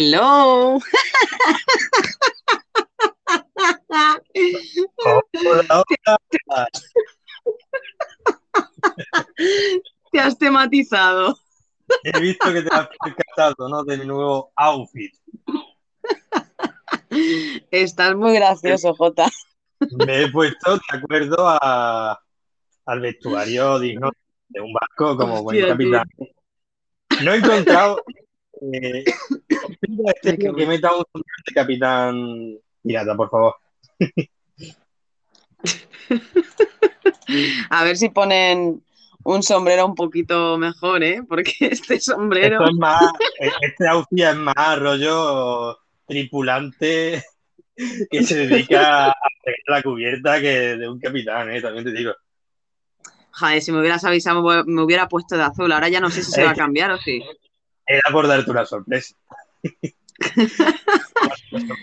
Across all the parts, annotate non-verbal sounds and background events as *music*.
Hello. Hola, hola. Te has tematizado. He visto que te has percatado, ¿no? De mi nuevo outfit. Estás muy gracioso, Jota. Me he puesto de acuerdo a- al vestuario digno de un barco como buen Hostia, capitán. No he encontrado eh, *coughs* este que meta un sombrero de capitán pirata, por favor. *laughs* A ver si ponen un sombrero un poquito mejor, ¿eh? Porque *laughs* este sombrero. Esto es más, eh, este outfit es más rollo tripulante *laughs* que se dedica a pegar la cubierta que de un capitán, ¿eh? También te digo. Joder, si me hubieras avisado, me me hubiera puesto de azul. Ahora ya no sé si se va a cambiar o sí. Era por darte una sorpresa. *laughs* Una.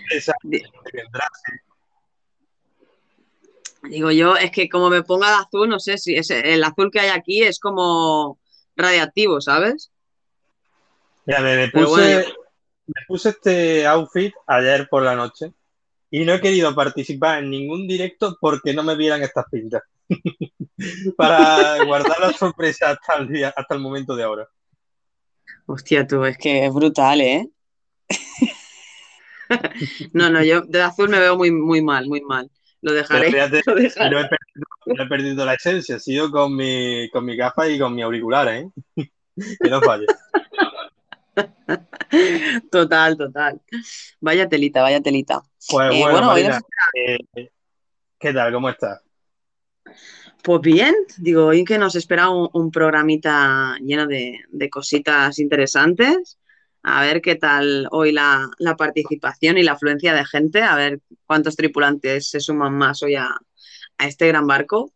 Digo yo, es que como me ponga de azul, no sé si ese- el azul que hay aquí es como radiactivo, ¿sabes? Mira, me, puse, bueno. me puse este outfit ayer por la noche y no he querido participar en ningún directo porque no me vieran estas pintas. *laughs* Para guardar la sorpresa hasta el día, hasta el momento de ahora. Hostia, tú, es que es brutal, ¿eh? *laughs* No, no, yo de azul me veo muy, muy mal, muy mal. Lo dejaré. fíjate, *laughs* lo dejaré. no he perdido, no he perdido la esencia, sigo con mi, con mi gafa y con mi auricular, ¿eh? *laughs* Que no falle. Total, total. Vaya telita, vaya telita. Pues Eh, bueno, bueno, hoy Marina, nos- eh, ¿qué tal? ¿Cómo estás? Pues bien, digo, hoy que nos espera un, un programita lleno de, de cositas interesantes. A ver qué tal hoy la, la participación y la afluencia de gente, a ver cuántos tripulantes se suman más hoy a, a este gran barco.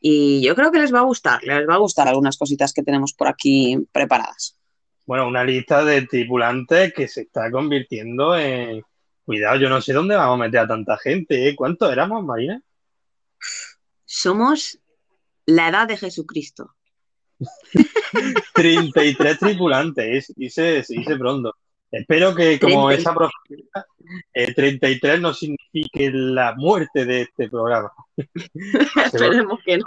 Y yo creo que les va a gustar, les va a gustar algunas cositas que tenemos por aquí preparadas. Bueno, una lista de tripulantes que se está convirtiendo en... Cuidado, yo no sé dónde vamos a meter a tanta gente, ¿eh? ¿Cuántos éramos, Marina? Somos la edad de Jesucristo. *laughs* 33 tripulantes, se dice pronto. Espero que como 30. esa profecía, eh, 33 no signifique la muerte de este programa. *laughs* Esperemos que no.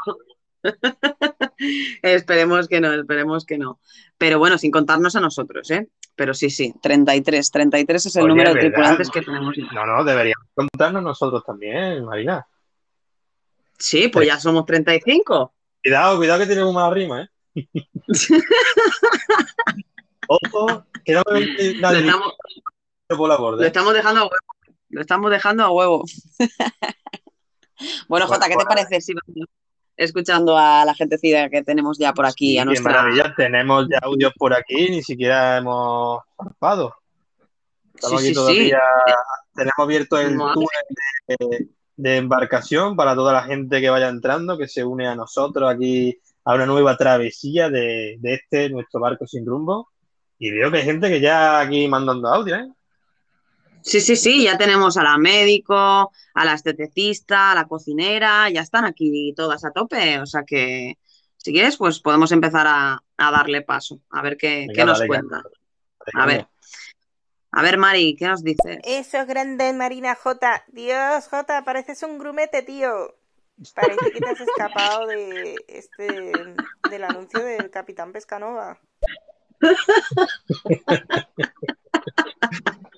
esperemos que no, esperemos que no. Pero bueno, sin contarnos a nosotros, ¿eh? Pero sí, sí, 33. 33 es el Oye, número de ¿verdad? tripulantes que tenemos. No, no, deberíamos contarnos nosotros también, Marina. Sí, pues ya somos 35. Cuidado, cuidado que tenemos una rima, ¿eh? *laughs* Ojo, que no me venga Lo estamos, por la lo borda. ¿eh? estamos dejando a huevo. Lo estamos dejando a huevo. *laughs* bueno, Jota, ¿qué te parece si vamos escuchando a la gentecida que tenemos ya por aquí? Sí, a qué nuestra... maravilla, tenemos ya audios por aquí, ni siquiera hemos zarpado. Estamos Sí, aquí sí, todavía, sí. tenemos abierto el túnel de, de embarcación para toda la gente que vaya entrando, que se une a nosotros aquí a una nueva travesía de, de este, nuestro barco sin rumbo. Y veo que hay gente que ya aquí mandando audio, ¿eh? Sí, sí, sí, ya tenemos a la médico, a la esteticista, a la cocinera, ya están aquí todas a tope. O sea que, si quieres, pues podemos empezar a, a darle paso, a ver qué, Venga, qué nos dale, cuenta. A ver, a ver, Mari, ¿qué nos dices? Eso es grande, Marina J. Dios, J, pareces un grumete, tío. Parece que te has escapado de este del anuncio del Capitán Pescanova. *laughs*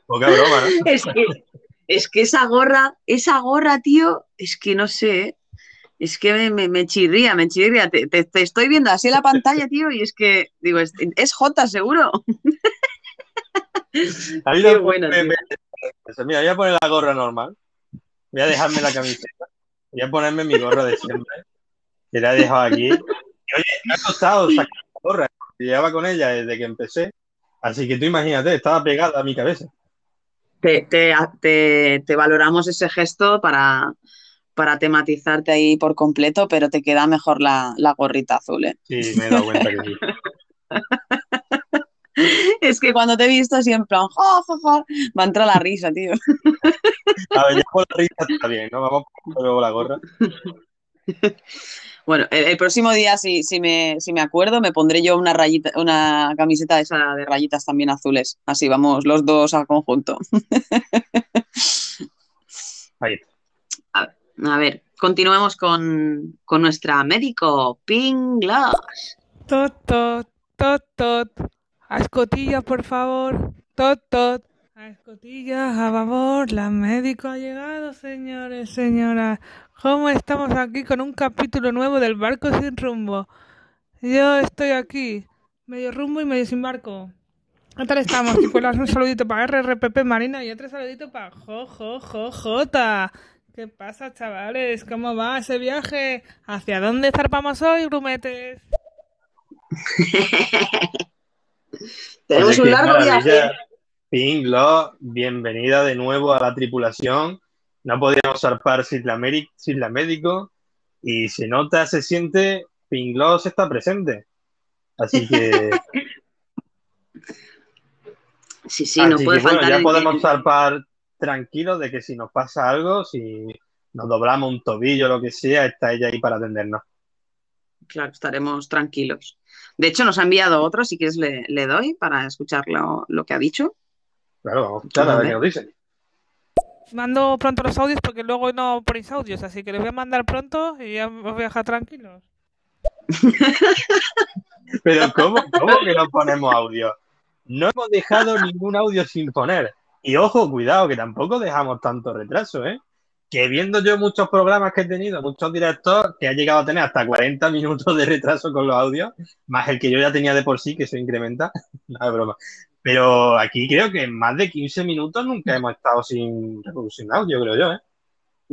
Poca broma, ¿no? Es que, es que esa gorra, esa gorra, tío, es que no sé, ¿eh? es que me, me- me chirría, me chirría. Te, te- te estoy viendo así en la pantalla, tío, y es que, digo, es, es J seguro. *laughs* A mí Qué no bueno, me- me- Mira, voy a poner la gorra normal. Voy a dejarme la camiseta. Voy a ponerme mi gorra de siempre. Que la he dejado aquí. Y oye, me ha costado sacar la gorra. Llevaba con ella desde que empecé. Así que tú imagínate, estaba pegada a mi cabeza. Te, te- te- te valoramos ese gesto para, para tematizarte ahí por completo, pero te queda mejor la, la gorrita azul, ¿eh? Sí, me he dado cuenta que sí. *laughs* Es que cuando te he visto así en plan, ja, ja, ja, me ha entrado la risa, tío. A ver, ya con la risa está bien, ¿no? Vamos luego la gorra. *laughs* Bueno, el, el próximo día, si, si, me, si me acuerdo, me pondré yo una rayita, una camiseta esa de rayitas también azules. Así vamos los dos al conjunto. *laughs* Ahí. A ver, a ver, continuemos con, con nuestra médico, Ping Gloss. Tot, tot, tot, tot. A escotillas, por favor. Tot, tot. A escotillas, a favor. La médico ha llegado, señores, señoras. ¿Cómo estamos aquí con un capítulo nuevo del barco sin rumbo? Yo estoy aquí, medio rumbo y medio sin barco. ¿Qué tal estamos? Y pues un saludito para RRPP Marina y otro saludito para JoJoJota. ¿Qué pasa, chavales? ¿Cómo va ese viaje? ¿Hacia dónde zarpamos hoy, grumetes? *laughs* Tenemos Oye, un largo viaje. Pinglo, bienvenida de nuevo a la tripulación. No podíamos zarpar sin la, meri- sin la médico y se nota, se siente, Pinglos está presente. Así que, *laughs* Sí, sí, no puede que bueno, faltar ya podemos zarpar tranquilos de que si nos pasa algo, si nos doblamos un tobillo o lo que sea, está ella ahí para atendernos. Claro, estaremos tranquilos. De hecho, nos ha enviado otro, si quieres le, le doy para escuchar lo, lo que ha dicho. Claro, vamos a escuchar a ver Vale. qué nos dicen. Mando pronto los audios porque luego no ponéis audios, así que les voy a mandar pronto y ya os voy a dejar tranquilos. *laughs* Pero ¿cómo, cómo que no ponemos audio? No hemos dejado ningún audio sin poner. Y ojo, cuidado, que tampoco dejamos tanto retraso, ¿eh? Que viendo yo muchos programas que he tenido, muchos directos, que ha llegado a tener hasta 40 minutos de retraso con los audios, más el que yo ya tenía de por sí, que se incrementa. *laughs* No es broma. Pero aquí creo que en más de 15 minutos nunca hemos estado sin reproducción audio, creo yo, ¿eh?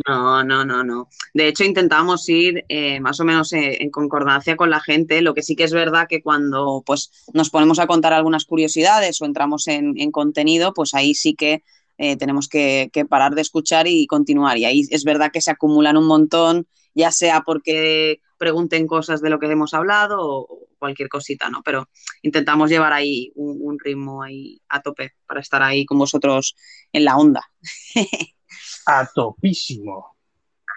No, no, no, no. De hecho, intentamos ir eh, más o menos eh, en concordancia con la gente. Lo que sí que es verdad que cuando pues, nos ponemos a contar algunas curiosidades o entramos en, en contenido, pues ahí sí que eh, tenemos que, que parar de escuchar y continuar. Y ahí es verdad que se acumulan un montón, ya sea porque pregunten cosas de lo que hemos hablado o cualquier cosita, ¿no? Pero intentamos llevar ahí un, ritmo ahí a tope para estar ahí con vosotros en la onda. *laughs* A topísimo.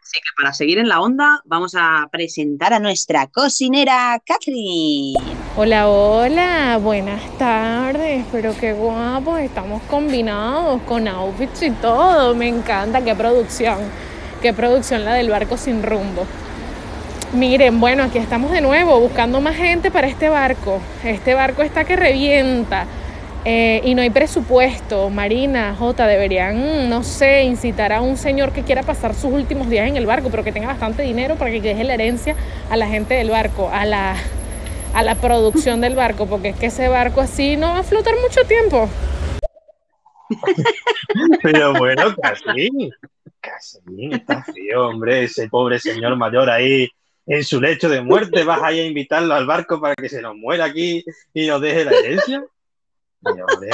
Así que para seguir en la onda, vamos a presentar a nuestra cocinera Catherine. Hola, hola, buenas tardes, pero qué guapos, estamos combinados con outfits y todo, me encanta, qué producción, qué producción la del barco sin rumbo. Miren, bueno, aquí estamos de nuevo buscando más gente para este barco. Este barco está que revienta eh, y no hay presupuesto. Marina, Jota, deberían, no sé, incitar a un señor que quiera pasar sus últimos días en el barco, pero que tenga bastante dinero para que deje la herencia a la gente del barco, a la, a la producción del barco, porque es que ese barco así no va a flotar mucho tiempo. *laughs* Pero bueno, casi. Casi. Está feo, hombre. Ese pobre señor mayor ahí en su lecho de muerte. ¿Vas ahí a invitarlo al barco para que se nos muera aquí y nos deje la herencia? Pero, hombre.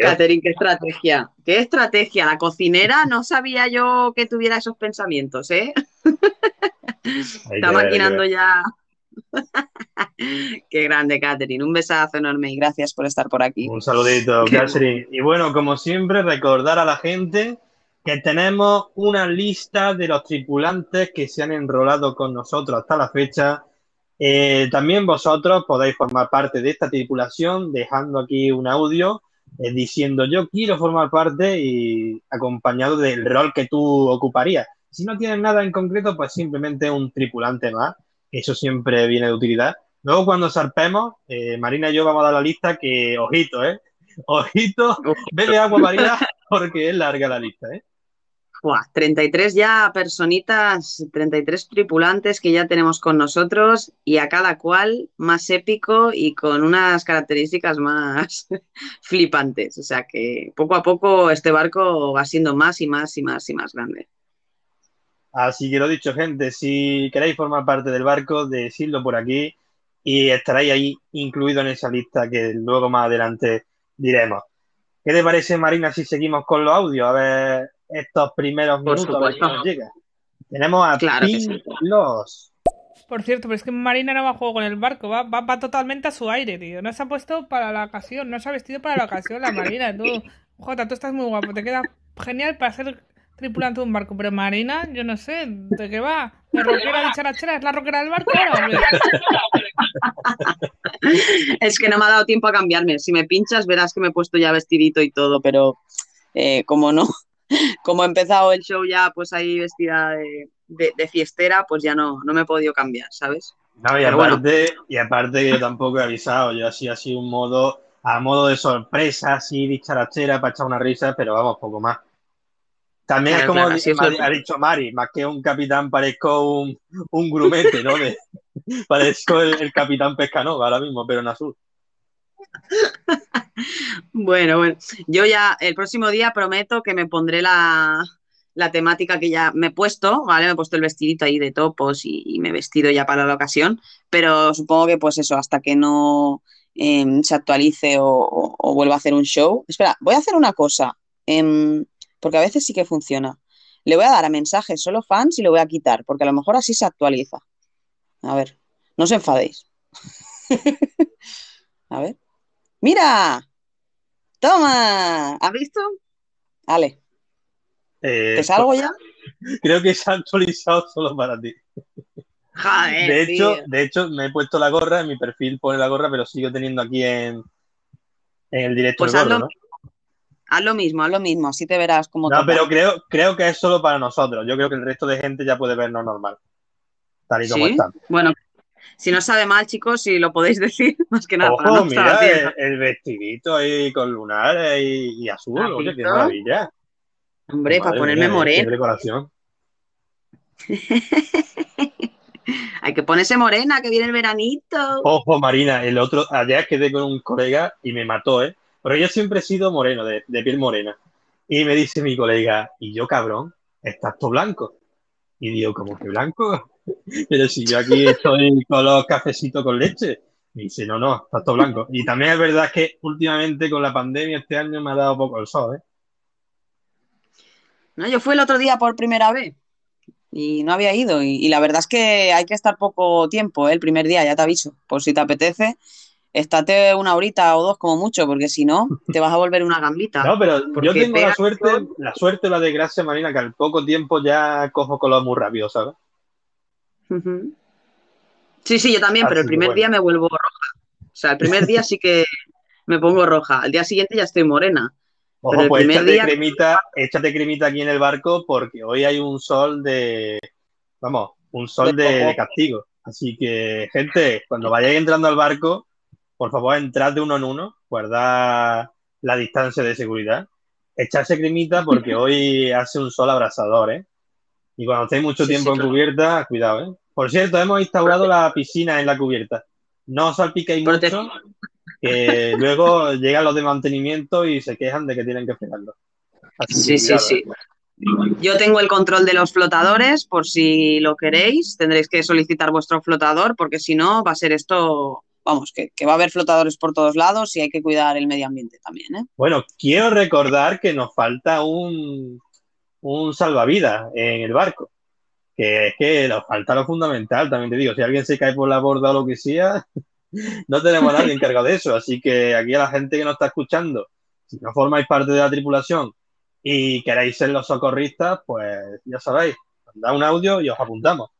Catherine, qué estrategia. Qué estrategia. La cocinera no sabía yo que tuviera esos pensamientos, ¿eh? *laughs* Está ver, maquinando ya. *laughs* Qué grande, Catherine. Un besazo enorme y gracias por estar por aquí. Un saludito, *laughs* Catherine. Y bueno, como siempre, recordar a la gente que tenemos una lista de los tripulantes que se han enrolado con nosotros hasta la fecha. Eh, también vosotros podéis formar parte de esta tripulación dejando aquí un audio eh, diciendo yo quiero formar parte y acompañado del rol que tú ocuparías. Si no tienes nada en concreto, pues simplemente un tripulante más. Eso siempre viene de utilidad. Luego cuando zarpemos, eh, Marina y yo vamos a dar la lista que, ojito, ¿eh? *laughs* Ojito, bebe agua Marina porque es larga la lista, ¿eh? Buah, 33 ya personitas, 33 tripulantes que ya tenemos con nosotros y a cada cual más épico y con unas características más *laughs* flipantes. O sea que poco a poco este barco va siendo más y más y más y más grande. Así que lo dicho, gente, si queréis formar parte del barco, decidlo por aquí y estaréis ahí incluido en esa lista que luego más adelante diremos. ¿Qué te parece, Marina, si seguimos con los audios? A ver estos primeros Por minutos, supuesto. nos llega. Tenemos a Claro Pin sí. Los. Por cierto, pero es que Marina no va a juego con el barco, va, va, va totalmente a su aire, tío. No se ha puesto para la ocasión, no se ha vestido para la ocasión la Marina, tú. Jota, tú estás muy guapo, te queda genial para ser tripulante de un barco, pero Marina, yo no sé, ¿de qué va? ¿De rockera de charachera? ¿Es la rockera del barco ahora? *laughs* Es que no me ha dado tiempo a cambiarme. Si me pinchas, verás que me he puesto ya vestidito y todo, pero eh, como no, *laughs* como he empezado el show ya pues ahí vestida de, de- de fiestera, pues ya no, no me he podido cambiar, ¿sabes? No, y bueno. aparte, y aparte yo tampoco he avisado, yo así así un modo, a modo de sorpresa, así dicharachera para echar una risa, pero vamos, poco más. También Claro, es como claro, es ha, dicho Mari, más que un capitán parezco un, un grumete, ¿no? De- *laughs* parezco el, el capitán Pescanova ahora mismo, pero en azul. Bueno, bueno, yo ya el próximo día prometo que me pondré la, la temática que ya me he puesto, ¿vale? Me he puesto el vestidito ahí de topos y, me he vestido ya para la ocasión, pero supongo que pues eso, hasta que no em, se actualice o vuelva a hacer un show. Espera, voy a hacer una cosa, em, porque a veces sí que funciona. Le voy a dar a mensajes solo fans y lo voy a quitar, porque a lo mejor así se actualiza. A ver, no os enfadéis. *laughs* A ver. ¡Mira! ¡Toma! ¿Has visto? Vale, Eh, ¿te salgo ya? *laughs* creo que se ha actualizado solo para ti. Joder, De hecho, tío. de hecho, me he puesto la gorra, en mi perfil pone la gorra, pero sigo teniendo aquí en, en el directo Pues el haz gorro, lo, ¿no? haz lo mismo, haz lo mismo, así te verás como No, pero creo, creo que es solo para nosotros. Yo creo que el resto de gente ya puede vernos normal. Tal y como ¿Sí? está. Bueno, si no sabe mal, chicos, si lo podéis *laughs* decir, más que nada, para Ojo, no mira el, el vestidito ahí con lunares y, y azul. ¿Has Oye, qué maravilla. Hombre, para ponerme mía, qué morena. decoración. *laughs* Hay que ponerse morena, que viene el veranito. Ojo, Marina, el otro, ayer quedé con un colega y me mató, ¿eh? Pero yo siempre he sido moreno, de, de piel morena. Y me dice mi colega, y yo, cabrón, estás todo blanco. Y digo, ¿cómo que blanco? *laughs* Pero si yo aquí estoy con los cafecitos con leche. Me dice, no, no, estás todo blanco. Y también es verdad que últimamente con la pandemia este año me ha dado poco el sol, ¿eh? No, yo fui el otro día por primera vez y no había ido. Y, y la verdad es que hay que estar poco tiempo, ¿eh? el primer día, ya te aviso. Por si te apetece, estate una horita o dos como mucho, porque si no, te vas a volver una gambita. No, pero yo tengo la suerte, la suerte o la desgracia, Marina, que al poco tiempo ya cojo color muy rápido, ¿sabes? Sí, sí, yo también, pero el primer bueno. día me vuelvo roja. O sea, el primer día sí que me pongo roja. Al día siguiente ya estoy morena. Ojo, pues échate día- cremita, échate cremita aquí en el barco porque hoy hay un sol de, vamos, un sol De de, coco. de castigo. Así que, gente, cuando vayáis entrando al barco, por favor, entrad de uno en uno, guardad la distancia de seguridad, echarse cremita porque *laughs* hoy hace un sol abrasador, ¿eh? Y cuando estéis mucho Sí, tiempo sí, en claro. cubierta, cuidado, ¿eh? Por cierto, hemos instaurado la piscina en la cubierta. No os salpiquéis mucho, que *laughs* luego llegan los de mantenimiento y se quejan de que tienen que fregarlo. Así Sí, que sí, sí. Yo tengo el control de los flotadores, por si lo queréis. Tendréis que solicitar vuestro flotador, porque si no, va a ser esto, vamos, que, que va a haber flotadores por todos lados y hay que cuidar el medio ambiente también, ¿eh? Bueno, quiero recordar que nos falta un, un salvavidas en el barco. Que es que nos falta lo fundamental, también te digo, si alguien se cae por la borda o lo que sea, *laughs* no tenemos a nadie encargado de eso. Así que aquí a la gente que nos está escuchando, si no formáis parte de la tripulación y queréis ser los socorristas, pues ya sabéis, mandad un audio y os apuntamos.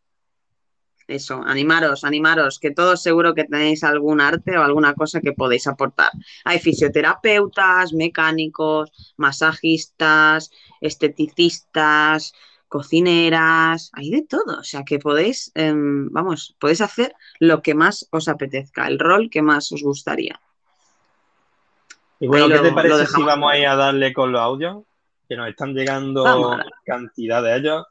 Eso, animaros, animaros, que todos seguro que tenéis algún arte o alguna cosa que podéis aportar. Hay fisioterapeutas, mecánicos, masajistas, esteticistas, cocineras, hay de todo. O sea que podéis, em, vamos, podéis hacer lo que más os apetezca, el rol que más os gustaría. Y bueno, Ahí ¿qué te parece si vamos a ir a darle con los audios? Que nos están llegando cantidad de ellos.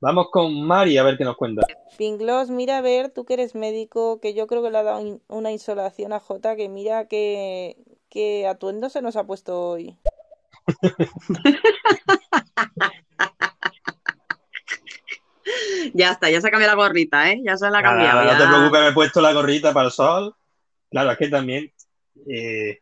Vamos con Mari a ver qué nos cuenta. Pinglos, mira a ver, tú que eres médico, que yo creo que le ha dado in- una insolación a Jota, que mira que, que atuendo se nos ha puesto hoy. *laughs* Ya está, ya se ha cambiado la gorrita, ¿eh? Ya se la ha cambiado. no te preocupes, me he puesto la gorrita para el sol. Claro, es que también eh,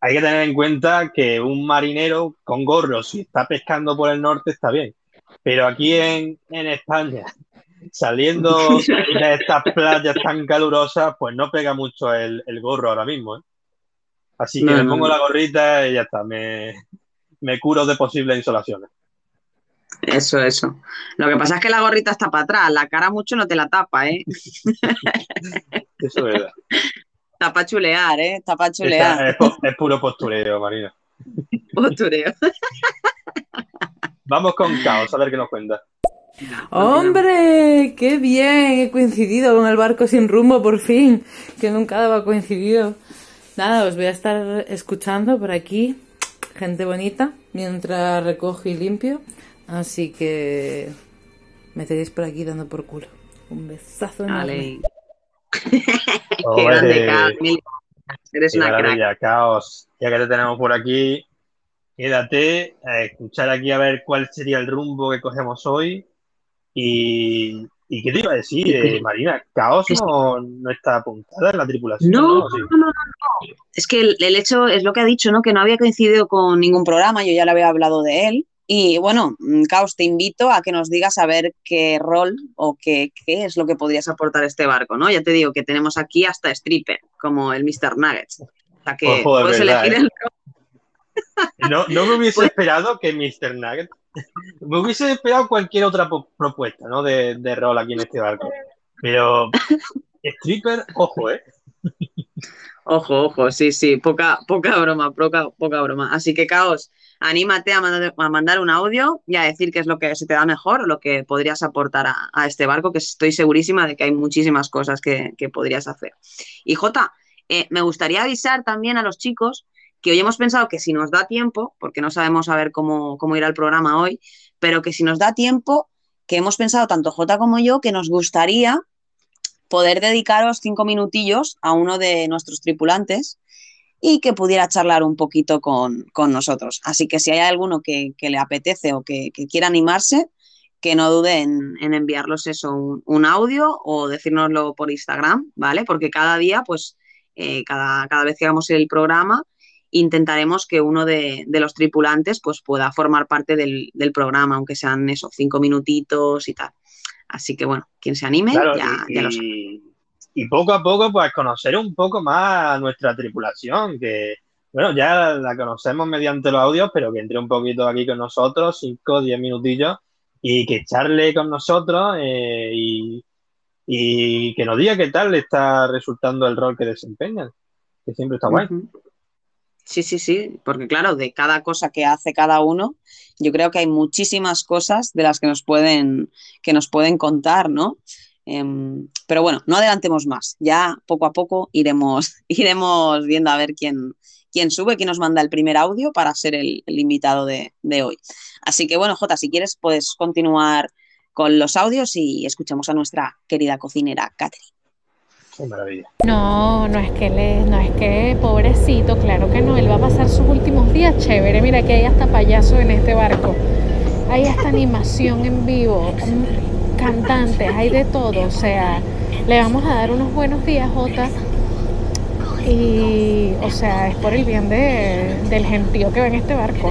hay que tener en cuenta que un marinero con gorro, si está pescando por el norte, está bien. Pero aquí en, en España, saliendo *laughs* de estas playas tan calurosas, pues no pega mucho el, el gorro ahora mismo. ¿eh? Así que No, me no, pongo no. la gorrita y ya está, me, me curo de posibles insolaciones. Eso, eso. Lo que pasa es que la gorrita está para atrás, la cara mucho no te la tapa, ¿eh? *laughs* Eso es verdad. Está para chulear, ¿eh? Está para chulear. Está- es, po- es puro postureo, Marina. *laughs* Postureo. Vamos con Caos, a ver qué nos cuenta. ¡Hombre! ¡Qué bien! He coincidido con el barco sin rumbo por fin, que nunca había coincidido. Nada, os voy a estar escuchando por aquí, gente bonita, mientras recojo y limpio. Así que me tenéis por aquí dando por culo. Un besazo enorme. *laughs* Qué grande, gracias. Eres Qué una crack. maravilla, Caos. Ya que te tenemos por aquí, quédate a escuchar aquí a ver cuál sería el rumbo que cogemos hoy. Y, y qué te iba a decir, eh, Marina, Caos no, no está apuntada en la tripulación. No, ¿no? No, no, no. Es que el, el hecho es lo que ha dicho, ¿no? Que no había coincidido con ningún programa, yo ya le había hablado de él. Y bueno, mm, Caos, te invito a que nos digas a ver qué rol o qué, qué es lo que podrías aportar a este barco, ¿no? Ya te digo que tenemos aquí hasta stripper, como el Mr. Nuggets. O sea que Ojo, puedes verdad, elegir ¿eh? el No, no me hubiese Pues- esperado que Mr. Nugget. Me hubiese esperado cualquier otra propuesta, ¿no? De, de rol aquí en este barco. Pero stripper, ojo, ¿eh? Ojo, ojo, sí, sí, poca, poca broma, poca, poca broma. Así que, Caos, anímate a mandar, a mandar un audio y a decir qué es lo que se te da mejor lo que podrías aportar a, a este barco, que estoy segurísima de que hay muchísimas cosas que, que podrías hacer. Y Jota, eh, me gustaría avisar también a los chicos que hoy hemos pensado que si nos da tiempo, porque no sabemos a ver cómo, cómo irá el programa hoy, pero que si nos da tiempo, que hemos pensado tanto Jota como yo que nos gustaría poder dedicaros cinco minutillos a uno de nuestros tripulantes y que pudiera charlar un poquito con, con nosotros. Así que si hay alguno que, le apetece o que, quiera animarse, que no dude en, en enviarlos eso, un, un audio o decírnoslo por Instagram, ¿vale? Porque cada día, pues, eh, cada, cada vez que hagamos el programa, intentaremos que uno de, de los tripulantes pues pueda formar parte del, del programa, aunque sean esos cinco minutitos y tal. Así que bueno, quien se anime, Claro, ya, y, ya lo sabe. y- poco a poco, pues conocer un poco más a nuestra tripulación, que, bueno, ya la conocemos mediante los audios, pero que entre un poquito aquí con nosotros, 5 o 10 minutillos, y que charle con nosotros eh, y, y que nos diga qué tal le está resultando el rol que desempeñan, que siempre está guay. Ujú. Sí, sí, sí, porque claro, de cada cosa que hace cada uno, yo creo que hay muchísimas cosas de las que nos pueden, que nos pueden contar, ¿no? Em, pero bueno, no adelantemos más. Ya poco a poco iremos, *laughs* iremos viendo a ver quién, quién sube, quién nos manda el primer audio para ser el, invitado de, de hoy. Así que bueno, Jota, si quieres, puedes continuar con los audios y escuchemos a nuestra querida cocinera Catherine. No, no es que le, no es que pobrecito, claro que no, él va a pasar sus últimos días chévere. Mira que hay hasta payaso en este barco. Hay hasta animación en vivo, mm, cantantes, hay de todo. O sea, le vamos a dar unos buenos días, Jota. Y, o sea, es por el bien de, del gentío que va en este barco.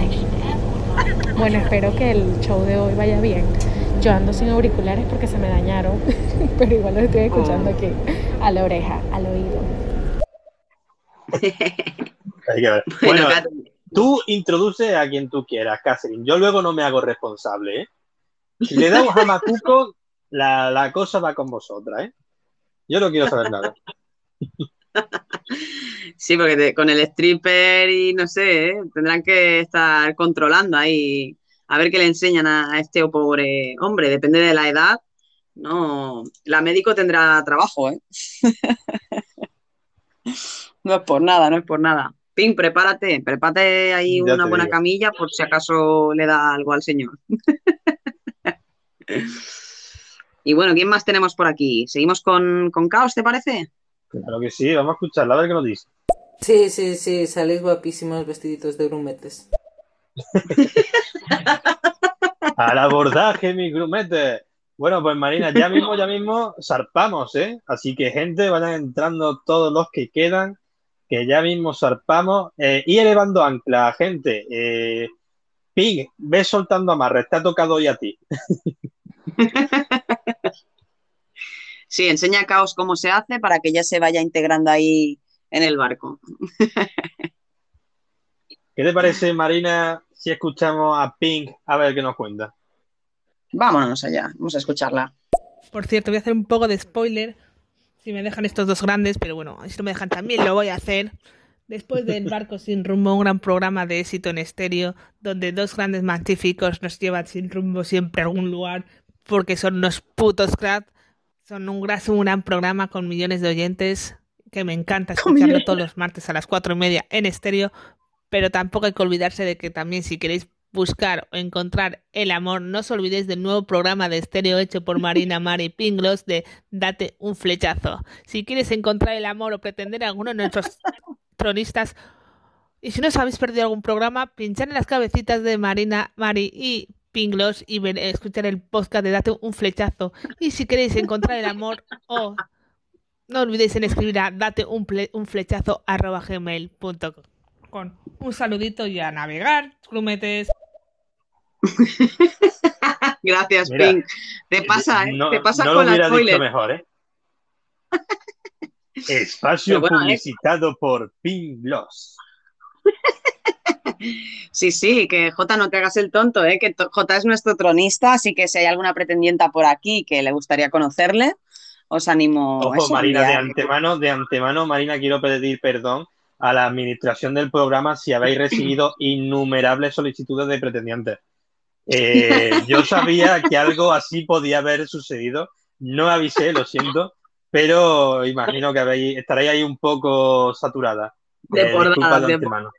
Bueno, espero que el show de hoy vaya bien. Yo ando sin auriculares porque se me dañaron, *laughs* pero igual los estoy escuchando aquí, a la oreja, al oído. *laughs* Hay que ver. Bueno, tú introduce a quien tú quieras, Catherine. Yo luego no me hago responsable, ¿eh? Si le damos a Macuco, *laughs* la, la cosa va con vosotras, ¿eh? Yo no quiero saber nada. Sí, porque te- con el stripper y no sé, ¿eh? tendrán que estar controlando ahí, a ver qué le enseñan a, a este pobre hombre, depende de la edad. No, la médico tendrá trabajo, ¿eh? *laughs* No es por nada, no es por nada. Pin, prepárate, prepárate ahí Ya una buena digo. camilla por si acaso le da algo al señor. *laughs* Y bueno, ¿quién más tenemos por aquí? ¿Seguimos con, con Caos, te parece? Claro que sí, vamos a escucharla a ver qué nos dice. Sí, sí, sí, salís guapísimos vestiditos de grumetes. *laughs* Al abordaje, mi grumete. Bueno, pues Marina, ya mismo, ya mismo zarpamos, ¿eh? Así que, gente, vayan entrando todos los que quedan, que ya mismo zarpamos. Eh, y elevando ancla, gente. Eh, Pig, ve soltando amarre, te ha tocado hoy a ti. *laughs* Sí, enseña a Caos cómo se hace para que ya se vaya integrando ahí en el barco. *laughs* ¿Qué te parece, Marina, si escuchamos a Pink a ver qué nos cuenta? Vámonos allá, vamos a escucharla. Por cierto, voy a hacer un poco de spoiler, si me dejan estos dos grandes, pero bueno, si no me dejan también lo voy a hacer. Después del *laughs* Barco sin rumbo, un gran programa de éxito en estéreo, donde dos grandes magníficos nos llevan sin rumbo siempre a algún lugar, porque son unos putos crap. Son un gran, un gran programa con millones de oyentes, que me encanta escucharlo todos los martes a las cuatro y media en estéreo, pero tampoco hay que olvidarse de que también si queréis buscar o encontrar el amor, no os olvidéis del nuevo programa de estéreo hecho por Marina Mari Pinglos de Date un flechazo. Si quieres encontrar el amor o pretender a alguno de nuestros *laughs* tronistas, y si no os habéis perdido algún programa, pinchad en las cabecitas de Marina Mari y Pinglos y escuchar el podcast de Date un flechazo. Y si queréis encontrar el amor o no olvidéis en escribir a date un flechazo arroba gmail.com. Con un saludito y a navegar, grumetes. *laughs* Gracias, Mira, Pink. Te pasa, ¿eh? No, Te pasa no lo con la hubiera dicho spoiler. mejor, ¿eh? *laughs* Espacio ¿eh? publicitado por Pink Gloss. *laughs* Sí, sí, que Jota no te hagas el tonto, ¿eh? que Jota es nuestro tronista, así que si hay alguna pretendienta por aquí que le gustaría conocerle, os animo a eso, Marina, de antemano, de antemano, Marina, quiero pedir perdón a la administración del programa si habéis recibido *clears throat* innumerables solicitudes de pretendientes. Eh, *laughs* yo sabía que algo así podía haber sucedido, no avisé, lo siento, pero imagino que habéis, estaréis ahí un poco saturada. De Eh, por de de.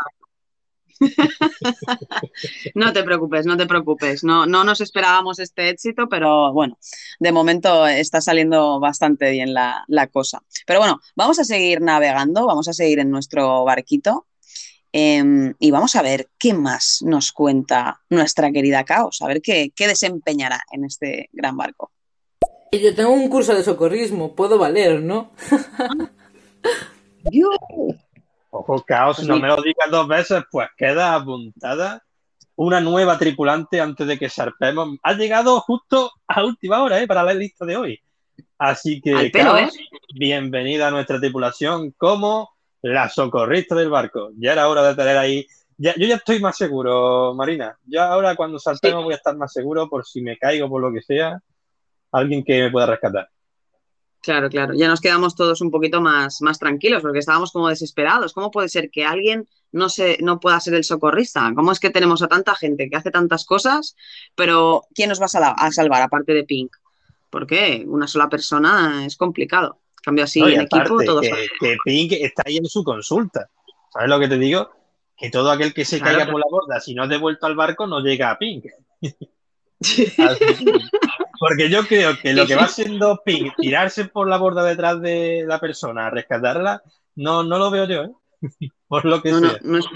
*laughs* No te preocupes, no te preocupes. No, no nos esperábamos este éxito, pero bueno, de momento está saliendo bastante bien la, la cosa. Pero bueno, vamos a seguir navegando, vamos a seguir en nuestro barquito eh, y vamos a ver qué más nos cuenta nuestra querida Caos, a ver qué, qué desempeñará en este gran barco. Y Yo tengo un curso de socorrismo, puedo valer, ¿no? Ojo, caos, Pues no me lo digas dos veces, pues queda apuntada una nueva tripulante antes de que zarpemos. Ha llegado justo a última hora, ¿eh? Para la lista de hoy. Así que, pelo, Caos, bienvenida a nuestra tripulación como la socorrista del barco. Ya era hora de tener ahí. Ya, yo ya estoy más seguro, Marina. Ya ahora cuando saltemos voy a estar más seguro por si me caigo, por lo que sea, alguien que me pueda rescatar. Claro, claro. Ya nos quedamos todos un poquito más, más tranquilos porque estábamos como desesperados. ¿Cómo puede ser que alguien no, se, no pueda ser el socorrista? ¿Cómo es que tenemos a tanta gente que hace tantas cosas, pero ¿quién nos va a, a salvar aparte de Pink? Porque una sola persona es complicado. En cambio así No, en equipo todos. que, que Pink está ahí en su consulta. ¿Sabes lo que te digo? Que todo aquel que se Claro. caiga por la borda, si no es devuelto al barco, no llega a Pink. *laughs* *laughs* Porque yo creo que lo que va Pink, tirarse por la borda detrás de la persona, rescatarla, no, no lo veo yo, ¿eh? *laughs* Por lo que No, no, sea. no es,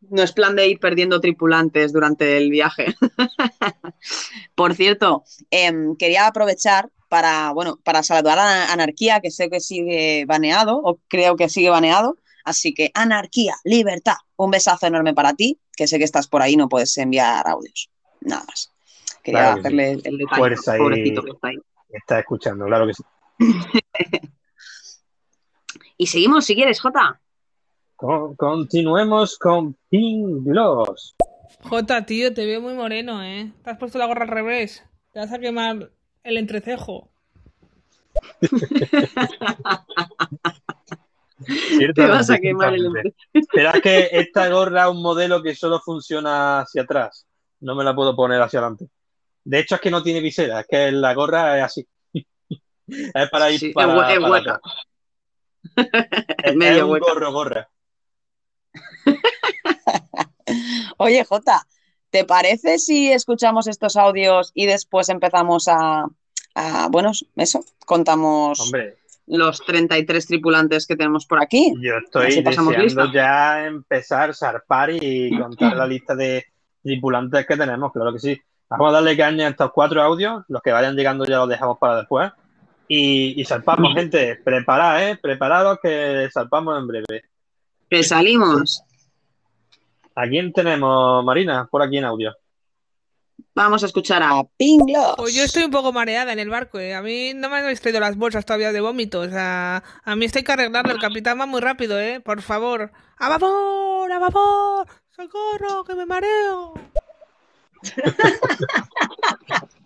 no es plan de ir perdiendo tripulantes durante el viaje. *laughs* Por cierto, em, quería aprovechar para, bueno, para saludar a Anarquía, que sé que sigue baneado, o creo que sigue baneado. Así que, Anarquía, libertad. Un besazo enorme para ti, que sé que estás por ahí, no puedes enviar audios. Nada más. Quería Claro que sí. hacerle el detalle, Fuerza y- pobrecito que está ahí. Está escuchando, claro que sí. *laughs* Y seguimos, si quieres, Jota. Con- continuemos con Pink Gloss. Jota, tío, te veo muy moreno, ¿eh? Te has puesto la gorra al revés. Te vas a quemar el entrecejo. *laughs* Te vas a quemar el Pero es que esta gorra es un modelo que solo funciona hacia atrás. No me la puedo poner hacia adelante. De hecho, es que no tiene visera. Es que la gorra es así. *laughs* Es para ir Sí, es para, es para hueca. atrás. *laughs* Es, es Medio un hueca. gorro gorra. *laughs* Oye, Jota, ¿te parece si escuchamos estos audios y después empezamos a, a, bueno, eso, contamos Hombre, los 33 tripulantes que tenemos por aquí? yo estoy deseando lista. ya empezar, zarpar y contar la lista de tripulantes que tenemos, claro que sí. Vamos a darle caña a estos cuatro audios. Los que vayan llegando ya los dejamos para después. Y, y zarpamos, gente. Preparad, ¿eh? Preparados que zarpamos en breve. Que salimos. ¿A quién tenemos, Marina? Por aquí en audio. Vamos a escuchar a Pinglos. Pues yo estoy un poco mareada en el barco, ¿eh? A mí no me habéis traído las bolsas todavía de vómito. O sea, a mí estoy que arreglarlo. El capitán va muy rápido, ¿eh? Por favor. ¡A vapor! ¡A vapor! ¡Socorro! ¡Que me mareo! *laughs*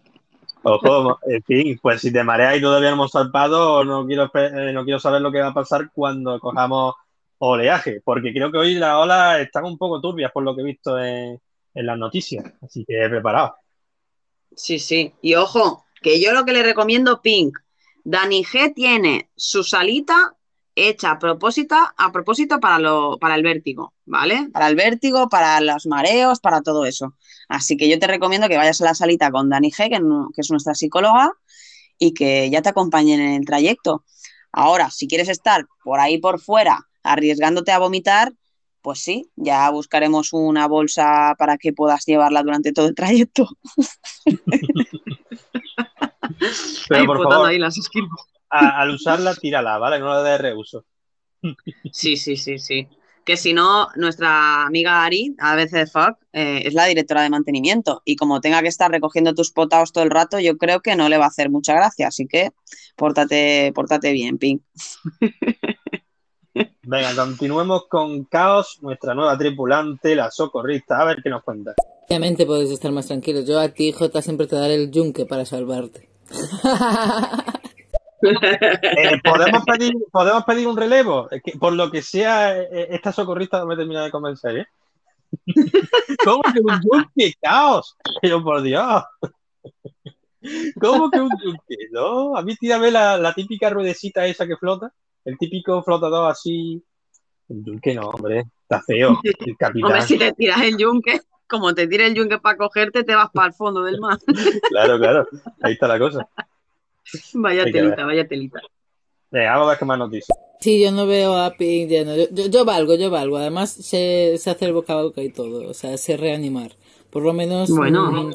Ojo, en fin, pues si te mareas y todavía no hemos salpado, no quiero, eh, no quiero saber lo que va a pasar cuando cojamos oleaje, porque creo que hoy las olas están un poco turbias por lo que he visto en, en las noticias, así que he preparado. Sí, sí. Y ojo, que yo lo que le recomiendo, Pink, Dani G tiene su salita hecha a propósito, a propósito para, lo, para el vértigo, ¿vale? Para el vértigo, para los mareos, para todo eso. Así que yo te recomiendo que vayas a la salita con Dani G, que, que es nuestra psicóloga, y que ya te acompañen en el trayecto. Ahora, si quieres estar por ahí por fuera, arriesgándote a vomitar, pues sí, ya buscaremos una bolsa para que puedas llevarla durante todo el trayecto. *laughs* Pero por favor, ahí las a, al usarla, tírala, ¿vale? No la de reuso. Sí, sí, sí, sí. Que si no, nuestra amiga Ari, a veces FAC, eh, es la directora de mantenimiento y como tenga que estar recogiendo tus potaos todo el rato, yo creo que no le va a hacer mucha gracia. Así que pórtate, pórtate bien, Pink. Venga, continuemos con Caos, nuestra nueva tripulante, la socorrista. A ver qué nos cuenta. Obviamente puedes estar más tranquilo. Yo a ti, Jota, siempre te daré el yunque para salvarte. *laughs* Eh, ¿podemos, pedir, ¿Podemos pedir un relevo? por lo que sea, eh, esta socorrista no me termina de convencer, ¿eh? *laughs* ¿Cómo que un yunque? ¡Caos! Pero por Dios. ¿Cómo que un yunque? No, a mí tírame la, la típica ruedecita esa que flota. El típico flotador así. El yunque no, hombre. Está feo. El *laughs* capitán. Hombre, si te tiras el yunque, como te tira el yunque para cogerte, te vas para el fondo del mar. *laughs* claro, claro. Ahí está la cosa. *laughs* Vaya telita, vaya telita. Venga, vamos a ver qué más noticias. Sí, yo no veo a Pink lleno. Yo, yo, valgo, yo valgo. Además, sé, hace el boca a boca y todo. O sea, sé reanimar. Por lo menos bueno. Mm,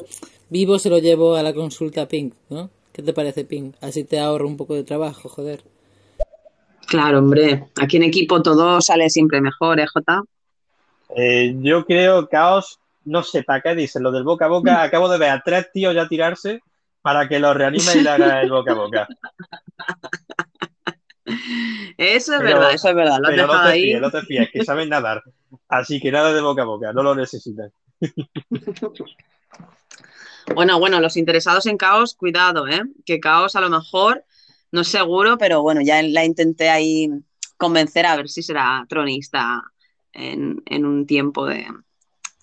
vivo se lo llevo a la consulta a Pink, ¿no? ¿Qué te parece, Pink? Así te ahorro un poco de trabajo, joder. Claro, hombre. Aquí en equipo todo sale siempre mejor, ¿eh, Jota? Eh, yo creo, Caos, no sé, ¿para qué dicen? Lo del boca a boca, *laughs* acabo de ver a tres tíos ya tirarse para que lo reanime y le haga el boca a boca. Eso es verdad, eso es verdad. Lo pero no te fíes, no te fíes, que saben nadar. Así que nada de boca a boca, no lo necesitan. Bueno, bueno, los interesados en caos, cuidado, ¿eh? Que caos a lo mejor, no es seguro, pero bueno, ya la intenté ahí convencer a ver si será tronista en, en un tiempo de,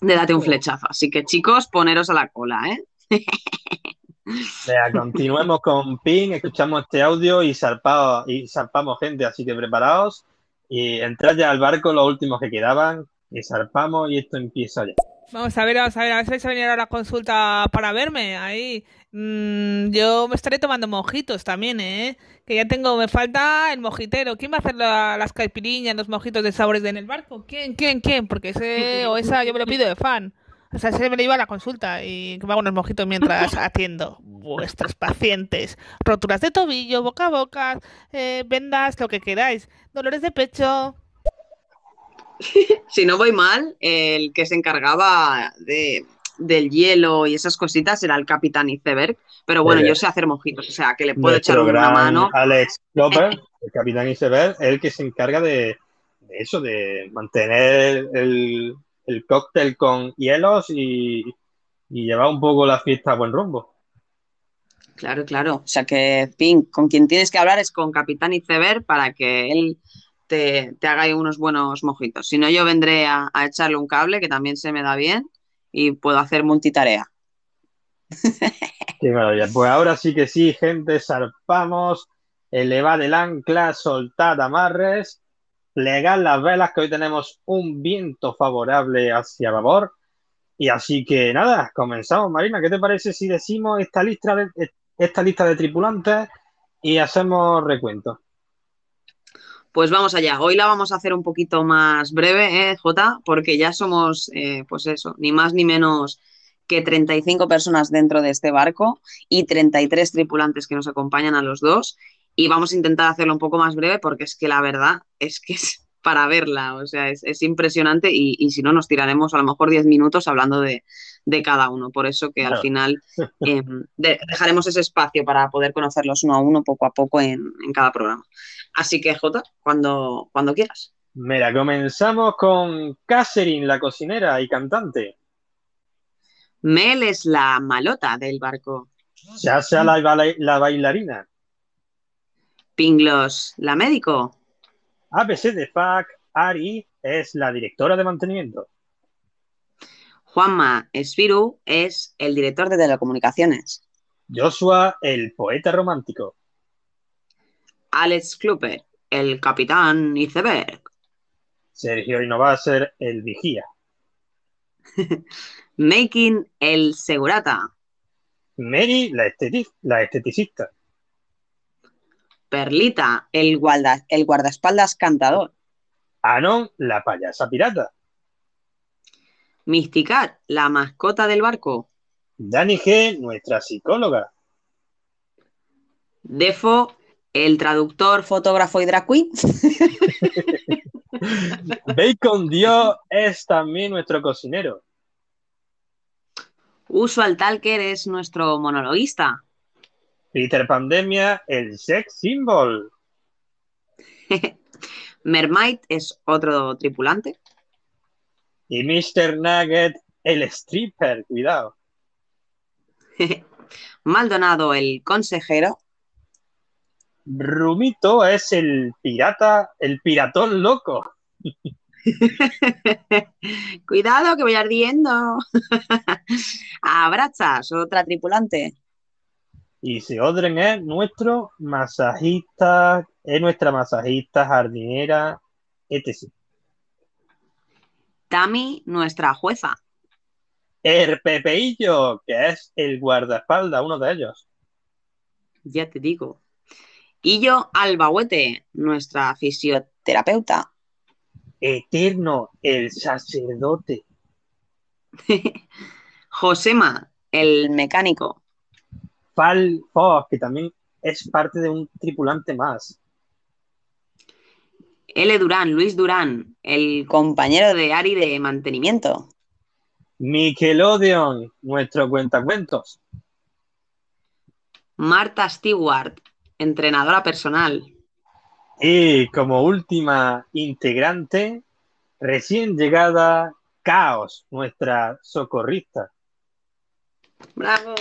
de date un flechazo. Así que chicos, poneros a la cola, ¿eh? *laughs* Vea, continuemos con PIN, escuchamos este audio y, zarpado, y zarpamos gente, así que preparados. Y entrad ya al barco los últimos que quedaban y zarpamos y esto empieza ya. Vamos a ver, vamos a ver, a ver si se venir a la consulta para verme ahí. Mm, yo me estaré tomando mojitos también, ¿eh? Que ya tengo, me falta el mojitero. ¿Quién va a hacer las caipiriñas, los mojitos de sabores en el barco? ¿Quién, quién, quién? Porque ese o esa yo me lo pido de fan. O sea, se me lo iba a la consulta y que me hago unos mojitos mientras *laughs* atiendo vuestros pacientes. Roturas de tobillo, boca a boca, eh, vendas, lo que queráis. Dolores de pecho. *laughs* si no voy mal, el que se encargaba de, del hielo y esas cositas era el capitán Iceberg. Pero bueno, yo sé hacer mojitos, o sea, que le puedo echar una mano. Alex Loper, *laughs* el capitán Iceberg, el que se encarga de, de eso, de mantener el, el cóctel con hielos y, y llevar un poco la fiesta a buen rumbo. Claro, claro. O sea que, Pink, con quien tienes que hablar es con Capitán Iceberg para que él te, te haga unos buenos mojitos. Si no, yo vendré a, echarle un cable, que también se me da bien, y puedo hacer multitarea. Qué maravilla. Pues ahora sí que sí, gente, zarpamos, elevad el ancla, soltad amarres plegar las velas, que hoy tenemos un viento favorable hacia babor. Y así que nada, comenzamos, Marina. ¿Qué te parece si decimos esta lista de, esta lista de tripulantes y hacemos recuento? Pues vamos allá. Hoy la vamos a hacer un poquito más breve, ¿eh, Jota? Porque ya somos, eh, pues eso, ni más ni menos que 35 personas dentro de este barco y 33 tripulantes que nos acompañan a los dos y vamos a intentar hacerlo un poco más breve porque es que la verdad es que es *laughs* para verla, o sea, es, impresionante y, si no nos tiraremos a lo mejor 10 minutos hablando de, cada uno, por eso que al final *laughs* em, dejaremos ese espacio para poder conocerlos uno a uno poco a poco en, cada programa. Así que Jota, cuando, cuando quieras. Mira, comenzamos con Catherine, la cocinera y cantante. Mel es la malota del barco. Sasha la, baila- la bailarina. Pinglos, la médico. ABC de FAC, Ari es la directora de mantenimiento. Juanma Espiru es el director de telecomunicaciones. Joshua, el poeta romántico. Alex Kluper, el capitán iceberg. Sergio Innovaser, el vigía. *laughs* Making, el segurata. Mary, la, esteti- la esteticista. Perlita, el, guarda- el guardaespaldas cantador. Anon, la payasa pirata. Mysticat, la mascota del barco. Dani G, nuestra psicóloga. Defo, el traductor, fotógrafo y drag queen. *laughs* Bacon Dio es también nuestro cocinero. Usual Talker es nuestro monologuista. Peter Pandemia, el sex symbol. *laughs* Mermaid es otro tripulante. Y Mr. Nugget, el stripper. Cuidado. *laughs* Maldonado, el consejero. Rumito es el pirata, el piratón loco. *laughs* Cuidado que voy ardiendo. Abrachas, otra tripulante. Y Seodren es nuestro masajista, es nuestra masajista, jardinera, etc. Tami, nuestra jueza. El Pepeillo, que es el guardaespaldas, uno de ellos. Ya te digo. Y yo, Albahuete, nuestra fisioterapeuta. Eterno, el sacerdote. *laughs* Josema, el mecánico. Fal Fox, que también es parte de un tripulante más. L. Durán, Luis Durán, el compañero de Ari de mantenimiento. Nickelodeon, nuestro cuentacuentos. Marta Stewart, entrenadora personal. Y como última integrante, recién llegada, Caos, nuestra socorrista. ¡Bravo!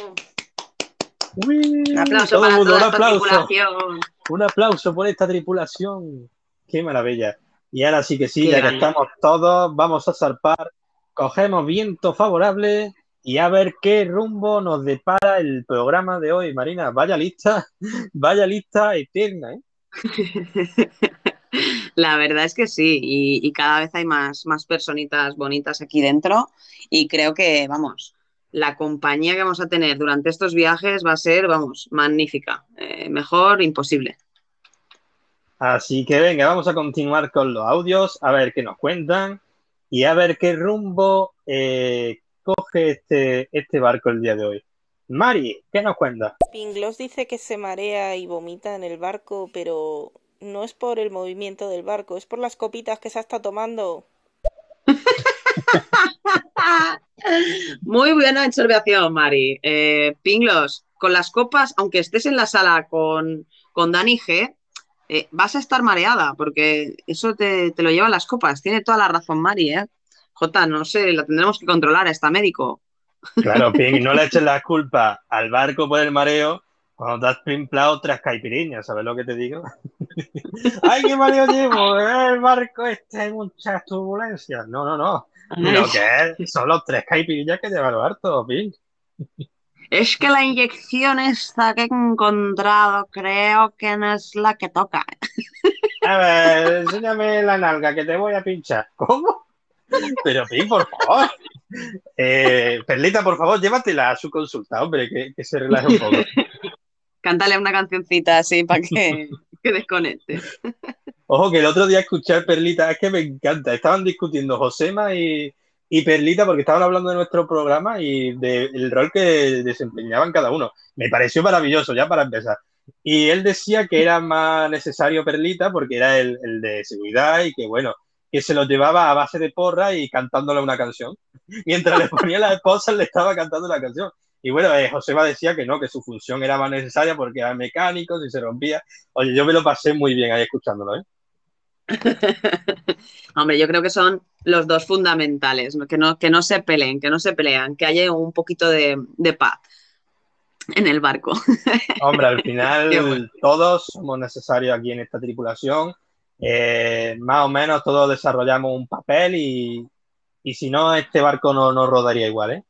Uy, Un aplauso todo para el mundo, toda un aplauso. tripulación. Un aplauso por esta tripulación. Qué maravilla. Y ahora sí que sí, Qué ya que estamos todos, vamos a zarpar, cogemos viento favorable y a ver qué rumbo nos depara el programa de hoy. Marina, vaya lista, *laughs* vaya lista eterna, ¿eh? *laughs* La verdad es que sí, y, y cada vez hay más, más personitas bonitas aquí dentro y creo que, vamos, la compañía que vamos a tener durante estos viajes va a ser, vamos, magnífica. Eh, mejor imposible. Así que venga, vamos a continuar con los audios, a ver qué nos cuentan y a ver qué rumbo eh, coge este, este barco el día de hoy. Mari, ¿qué nos cuenta? Pinglos dice que se marea y vomita en el barco, pero no es por el movimiento del barco, es por las copitas que se está tomando. *laughs* Muy buena observación, Mari. Eh, Pinglos, con las copas, aunque estés en la sala con, con Dani G, eh, vas a estar mareada, porque eso te, te lo llevan las copas. Tiene toda la razón, Mari, ¿eh? Jota, no sé, la tendremos que controlar a esta médico. Claro, *laughs* Ping, no le eches la culpa al barco por el mareo cuando te has pimplado tres caipiriñas, ¿sabes lo que te digo? *laughs* ¡Ay, qué mareo llevo! El barco este hay muchas turbulencias. No, no, no. Lo que es, son los tres caipiriñas que lleva barco, Ping. Es que la inyección esta que he encontrado creo que no es la que toca. A ver, enséñame la nalga que te voy a pinchar. ¿Cómo? Pero, Ping, por favor. Eh, Perlita, por favor, llévatela a su consulta, hombre, que, que se relaje un poco. *laughs* Cántale una cancioncita así para que, que desconecte. Ojo, que el otro día escuché a Perlita, es que me encanta. Estaban discutiendo Josema y, y Perlita porque estaban hablando de nuestro programa y del rol que desempeñaban cada uno. Me pareció maravilloso, ya para empezar. Y él decía que era más necesario Perlita porque era el, el de seguridad y que, bueno, que se lo llevaba a base de porra y cantándole una canción. *laughs* Mientras le ponía la esposa, le estaba cantando la canción. Y bueno, eh, Joseba decía que no, que su función era más necesaria porque era mecánico, si se rompía. Oye, yo me lo pasé muy bien ahí escuchándolo, ¿eh? *laughs* Hombre, yo creo que son los dos fundamentales. Que, no, que no se peleen, que no se pelean, que haya un poquito de, de paz. en el barco. *laughs* Hombre, al final todos somos necesarios aquí en esta tripulación. Eh, más o menos todos desarrollamos un papel y, y si no, este barco no, no rodaría igual, ¿eh?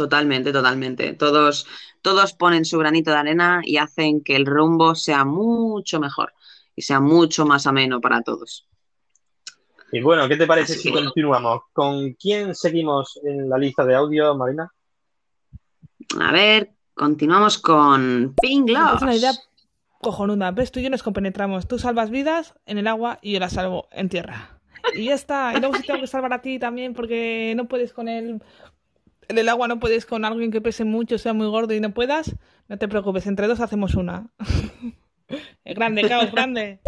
Totalmente, totalmente. Todos, todos ponen su granito de arena y hacen que el rumbo sea mucho mejor y sea mucho más ameno para todos. Y bueno, ¿qué te parece Así si que- continuamos? ¿Con quién seguimos en la lista de audio, Marina? A ver, continuamos con Pink Es una idea cojonuda. ¿Ves? Tú y yo nos compenetramos. Tú salvas vidas en el agua y yo las salvo en tierra. Y ya está. Y luego si tengo que salvar a ti también porque no puedes con el... En el agua no puedes con alguien que pese mucho, sea muy gordo y no puedas. No te preocupes, entre dos hacemos una. *laughs* Es grande, caos, grande.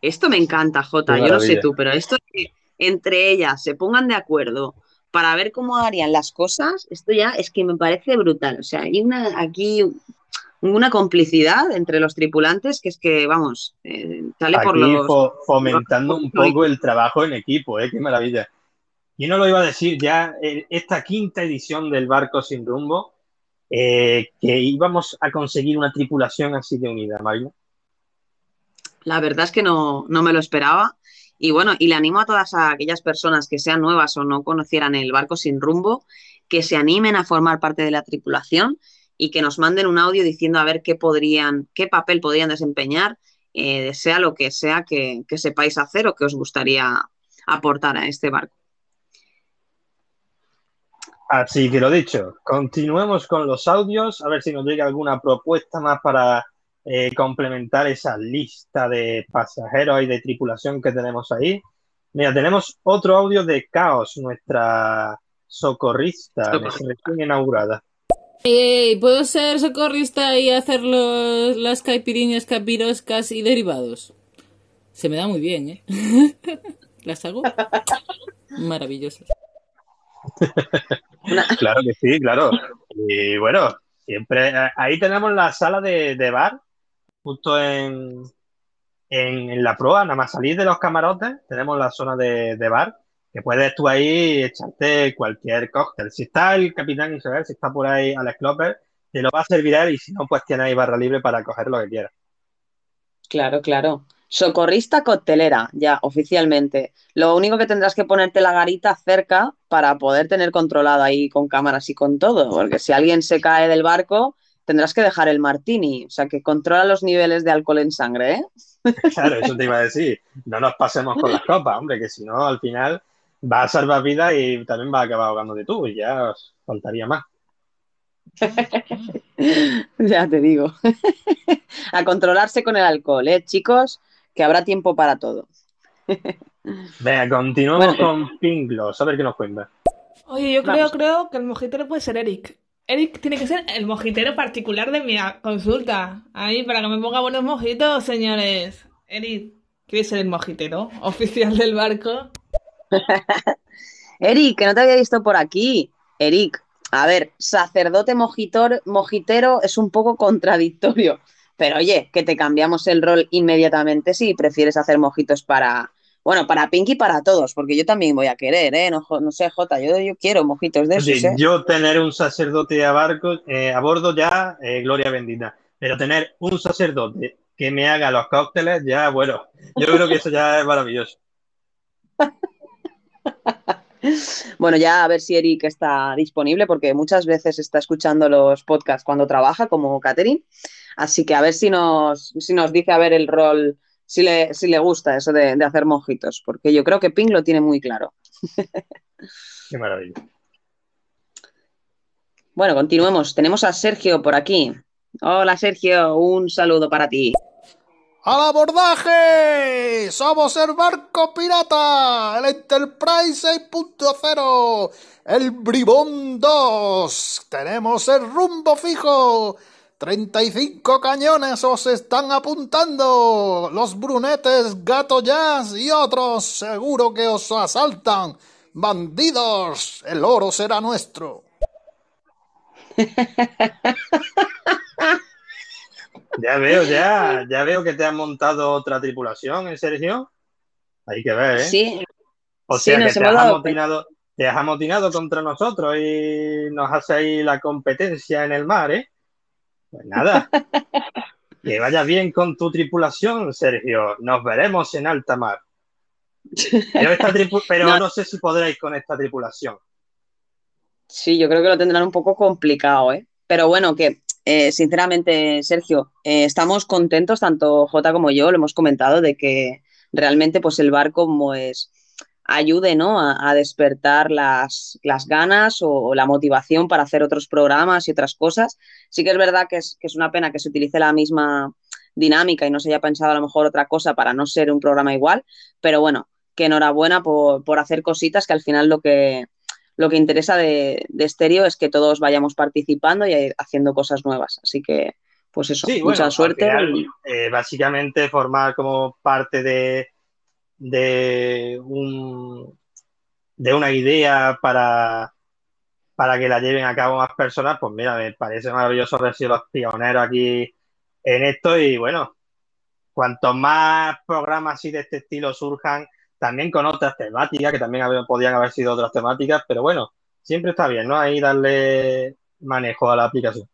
Esto me encanta, Jota. Yo no sé tú, pero esto de que entre ellas se pongan de acuerdo para ver cómo harían las cosas, esto ya es que me parece brutal. O sea, hay una aquí una complicidad entre los tripulantes que es que, vamos, eh, sale por Aquí los... fo- fomentando un los- poco el trabajo en equipo, ¿eh? Qué maravilla. Y no lo iba a decir ya, eh, esta quinta edición del Barco Sin Rumbo, eh, que íbamos a conseguir una tripulación así de unida, Marina. La verdad es que no, no me lo esperaba. Y bueno, y le animo a todas aquellas personas que sean nuevas o no conocieran el barco sin rumbo, que se animen a formar parte de la tripulación y que nos manden un audio diciendo a ver qué podrían, qué papel podrían desempeñar, eh, sea lo que sea que, que sepáis hacer o que os gustaría aportar a este barco. Así que lo dicho, continuemos con los audios, a ver si nos llega alguna propuesta más para eh, complementar esa lista de pasajeros y de tripulación que tenemos ahí. Mira, tenemos otro audio de Caos, nuestra socorrista, recién inaugurada. Ey, ¿puedo ser socorrista y hacer los, las caipiriñas, capiroscas y derivados? Se me da muy bien, ¿eh? *laughs* ¿Las hago? *laughs* Maravillosas. *laughs* Claro que sí, claro. Y bueno, siempre eh, ahí tenemos la sala de, de bar, justo en, en, en la proa, nada más salir de los camarotes, tenemos la zona de, de bar, que puedes tú ahí echarte cualquier cóctel. Si está el capitán Isabel, si está por ahí Alex Cloper, te lo va a servir él y si no, pues tienes ahí barra libre para coger lo que quieras. Claro, claro. Socorrista coctelera, ya oficialmente. Lo único que tendrás que ponerte la garita cerca para poder tener controlado ahí con cámaras y con todo, porque si alguien se cae del barco, tendrás que dejar el martini. O sea que controla los niveles de alcohol en sangre, ¿eh? *laughs* Claro, eso te iba a decir. No nos pasemos con las copas, hombre, que si no, al final va a salvar vidas y también va a acabar ahogándote tú y ya os faltaría más. *laughs* Ya te digo. *laughs* A controlarse con el alcohol, ¿eh, chicos? Que habrá tiempo para todo. *laughs* Venga, continuamos Bueno. con Pinglos, a ver qué nos cuenta. Oye, yo creo, creo que el mojitero puede ser Eric. Eric tiene que ser el mojitero particular de mi consulta. Ahí, para que me ponga buenos mojitos, señores. Eric, ¿quieres ser el mojitero oficial del barco? *laughs* Eric, que no te había visto por aquí. Eric, a ver, sacerdote mojitor, mojitero es un poco contradictorio, pero oye, que te cambiamos el rol inmediatamente si prefieres hacer mojitos para, bueno, para Pink y para todos, porque yo también voy a querer, ¿eh? No, no sé, Jota, yo, yo quiero mojitos de esos, ¿eh? yo tener un sacerdote a, barco, eh, a bordo ya, eh, gloria bendita. Pero tener un sacerdote que me haga los cócteles, ya, bueno, yo creo que eso ya es maravilloso. *laughs* Bueno, ya a ver si Eric está disponible, porque muchas veces está escuchando los podcasts cuando trabaja, como Catherine. Así que a ver si nos, si nos dice a ver el rol, si le, si le gusta eso de, de hacer mojitos, porque yo creo que Pink lo tiene muy claro. Qué maravilla. Bueno, continuemos. Tenemos a Sergio por aquí. Hola Sergio, un saludo para ti. ¡Al abordaje! ¡Somos el barco pirata! ¡El Enterprise 6.0! ¡El Bribón 2! ¡Tenemos el rumbo fijo! ¡35 cañones os están apuntando! ¡Los brunetes, gato jazz y otros seguro que os asaltan! ¡Bandidos! ¡El oro será nuestro! *laughs* Ya veo, ya, ya veo que te han montado otra tripulación, ¿eh, Sergio? Hay que ver, ¿eh? Sí, O sí, sea, que te has amotinado, te has amotinado contra nosotros y nos ahí la competencia en el mar, ¿eh? Pues nada. *laughs* que vaya bien con tu tripulación, Sergio. Nos veremos en alta mar. Pero, esta tripu- *laughs* pero No. no. sé si podréis con esta tripulación. Sí, yo creo que lo tendrán un poco complicado, ¿eh? Pero bueno, que eh, sinceramente, Sergio, eh, estamos contentos, tanto Jota como yo, lo hemos comentado, de que realmente pues el barco pues ayude, ¿no? a, a despertar las, las ganas o, o la motivación para hacer otros programas y otras cosas. Sí que es verdad que es, que es una pena que se utilice la misma dinámica y no se haya pensado a lo mejor otra cosa para no ser un programa igual, pero bueno, que enhorabuena por, por hacer cositas que al final lo que, lo que interesa de, de Estéreo es que todos vayamos participando y haciendo cosas nuevas. Así que, pues eso, Sí, mucha bueno, suerte. al final, eh, básicamente formar como parte de, de un de una idea para, para que la lleven a cabo más personas, pues mira, me parece maravilloso haber sido los pioneros aquí en esto y bueno, cuantos más programas así de este estilo surjan, también con otras temáticas, que también podían haber sido otras temáticas, pero bueno, siempre está bien, ¿no? Ahí darle manejo a la aplicación.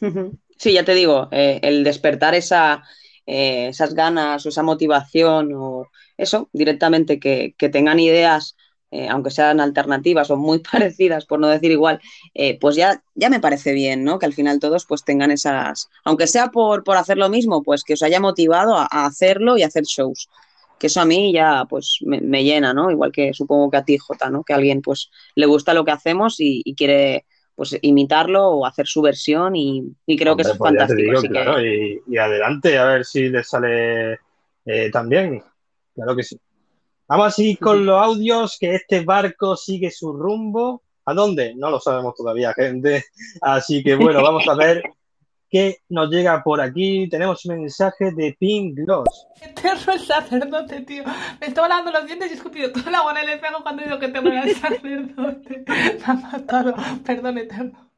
*laughs* Sí, ya te digo, eh, el despertar esa, eh, esas ganas o esa motivación o eso, directamente que, tengan ideas, eh, aunque sean alternativas o muy *laughs* parecidas, por no decir igual, pues ya, ya me parece bien, ¿no? Que al final todos pues tengan esas, aunque sea por, por hacer lo mismo, pues que os haya motivado a, a hacerlo y a hacer shows. Que eso a mí ya pues me, me llena, ¿no? Igual que supongo que a ti, Jota, ¿no? Que a alguien pues le gusta lo que hacemos y, y quiere pues imitarlo o hacer su versión y, y creo que Hombre, es pues fantástico. digo, así que- claro, y, y adelante, a ver si les sale eh, también. Claro que sí. Vamos a seguir con los audios, que este barco sigue su rumbo. ¿A dónde? No lo sabemos todavía, gente. Así que bueno, vamos a ver *laughs* qué nos llega por aquí. Tenemos un mensaje de Pink Gloss. Perro el sacerdote, tío. Me estaba lavando los dientes y he escupido toda la agua en el espejo cuando digo que tengo el sacerdote. *laughs* Me ha matado. Perdón, eterno.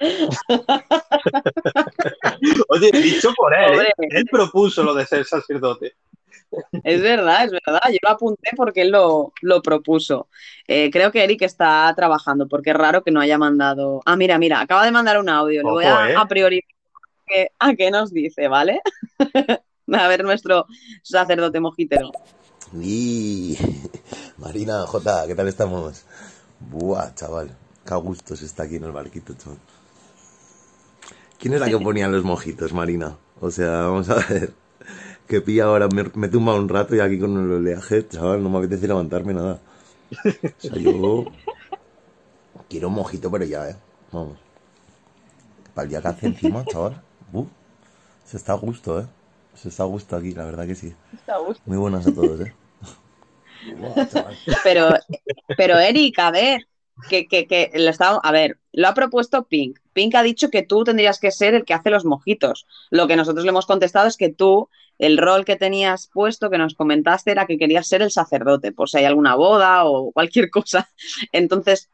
*laughs* Oye, dicho por él, ¿eh? Él propuso lo de ser sacerdote. Es verdad, es verdad. Yo lo apunté porque él lo, lo propuso. Eh, creo que Eric está trabajando porque es raro que no haya mandado. Ah, mira, mira, acaba de mandar un audio. Le voy Ojo, a, ¿eh? a priori a qué nos dice, ¿vale? *laughs* a ver nuestro sacerdote mojitero. Y Marina, Jota, ¿qué tal estamos? Buah, chaval, qué a gusto se está aquí en el barquito, chaval. ¿Quién es la que ponía los mojitos, Marina? O sea, vamos a ver. Que pilla ahora, me, me tumba un rato y aquí con el oleaje, chaval, no me apetece levantarme nada. O sea, yo quiero un mojito, pero ya, ¿eh? Vamos. Para el día que hace encima, chaval. Se está a gusto, ¿eh? Se está a gusto aquí, la verdad que sí. Muy buenas a todos, ¿eh? *laughs* Buah. Pero, pero Eric, a ver, que, que, que lo está, a ver, lo ha propuesto Pink. Pink ha dicho que tú tendrías que ser el que hace los mojitos. Lo que nosotros le hemos contestado es que tú, el rol que tenías puesto, que nos comentaste, era que querías ser el sacerdote, por si hay alguna boda o cualquier cosa. Entonces,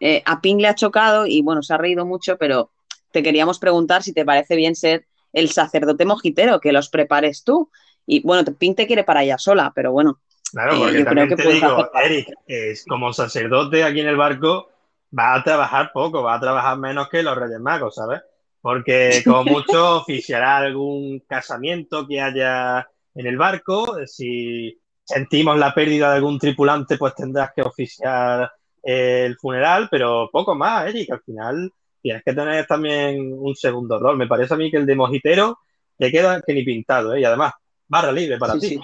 eh, a Pink le ha chocado y bueno, se ha reído mucho, pero te queríamos preguntar si te parece bien ser el sacerdote mojitero, que los prepares tú. Y bueno, Pink te quiere para ella sola, pero bueno, Claro, Eh, porque yo creo que te puedes digo, hacer- Eric, es como sacerdote aquí en el barco, va a trabajar poco, va a trabajar menos que los Reyes Magos, ¿sabes? Porque *laughs* como mucho oficiará algún casamiento que haya en el barco, si sentimos la pérdida de algún tripulante, pues tendrás que oficiar eh, el funeral, pero poco más, Eric, al final tienes que tener también un segundo rol. Me parece a mí que el de mojitero te queda que ni pintado, ¿eh? Y además, barra libre para Sí, ti.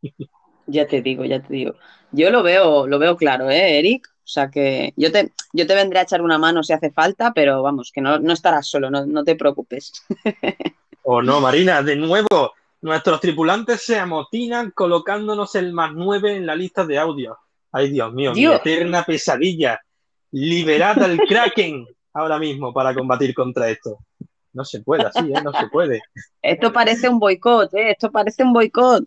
sí. Ya te digo, ya te digo. Yo lo veo, lo veo claro, ¿eh, Eric? O sea que yo te, yo te vendré a echar una mano si hace falta, pero vamos, que no, no estarás solo, no, no te preocupes. *laughs* O no, Marina, de nuevo, nuestros tripulantes se amotinan colocándonos el más 9 en la lista de audio. Ay, Dios mío, mi eterna pesadilla. Liberad al Kraken *laughs* ahora mismo para combatir contra esto. No se puede así, ¿eh? No se puede. *laughs* Esto parece un boicot, ¿eh? Esto parece un boicot.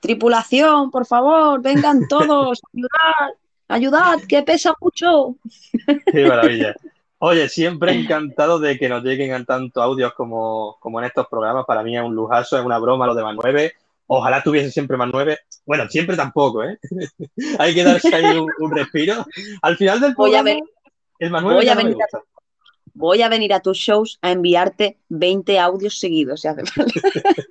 Tripulación, por favor, vengan todos, *laughs* ayudad, ayudad, que pesa mucho. *laughs* Qué maravilla. Oye, siempre encantado de que nos lleguen tanto audios como, como en estos programas. Para mí es un lujazo, es una broma lo de Manueve. Ojalá tuviese siempre más nueve. Bueno, siempre tampoco, ¿eh? Hay que darse ahí un, un respiro. Al final del Voy a programa, ver- el voy a venir a- gusta. Voy a venir a tus shows a enviarte 20 audios seguidos, si hace falta.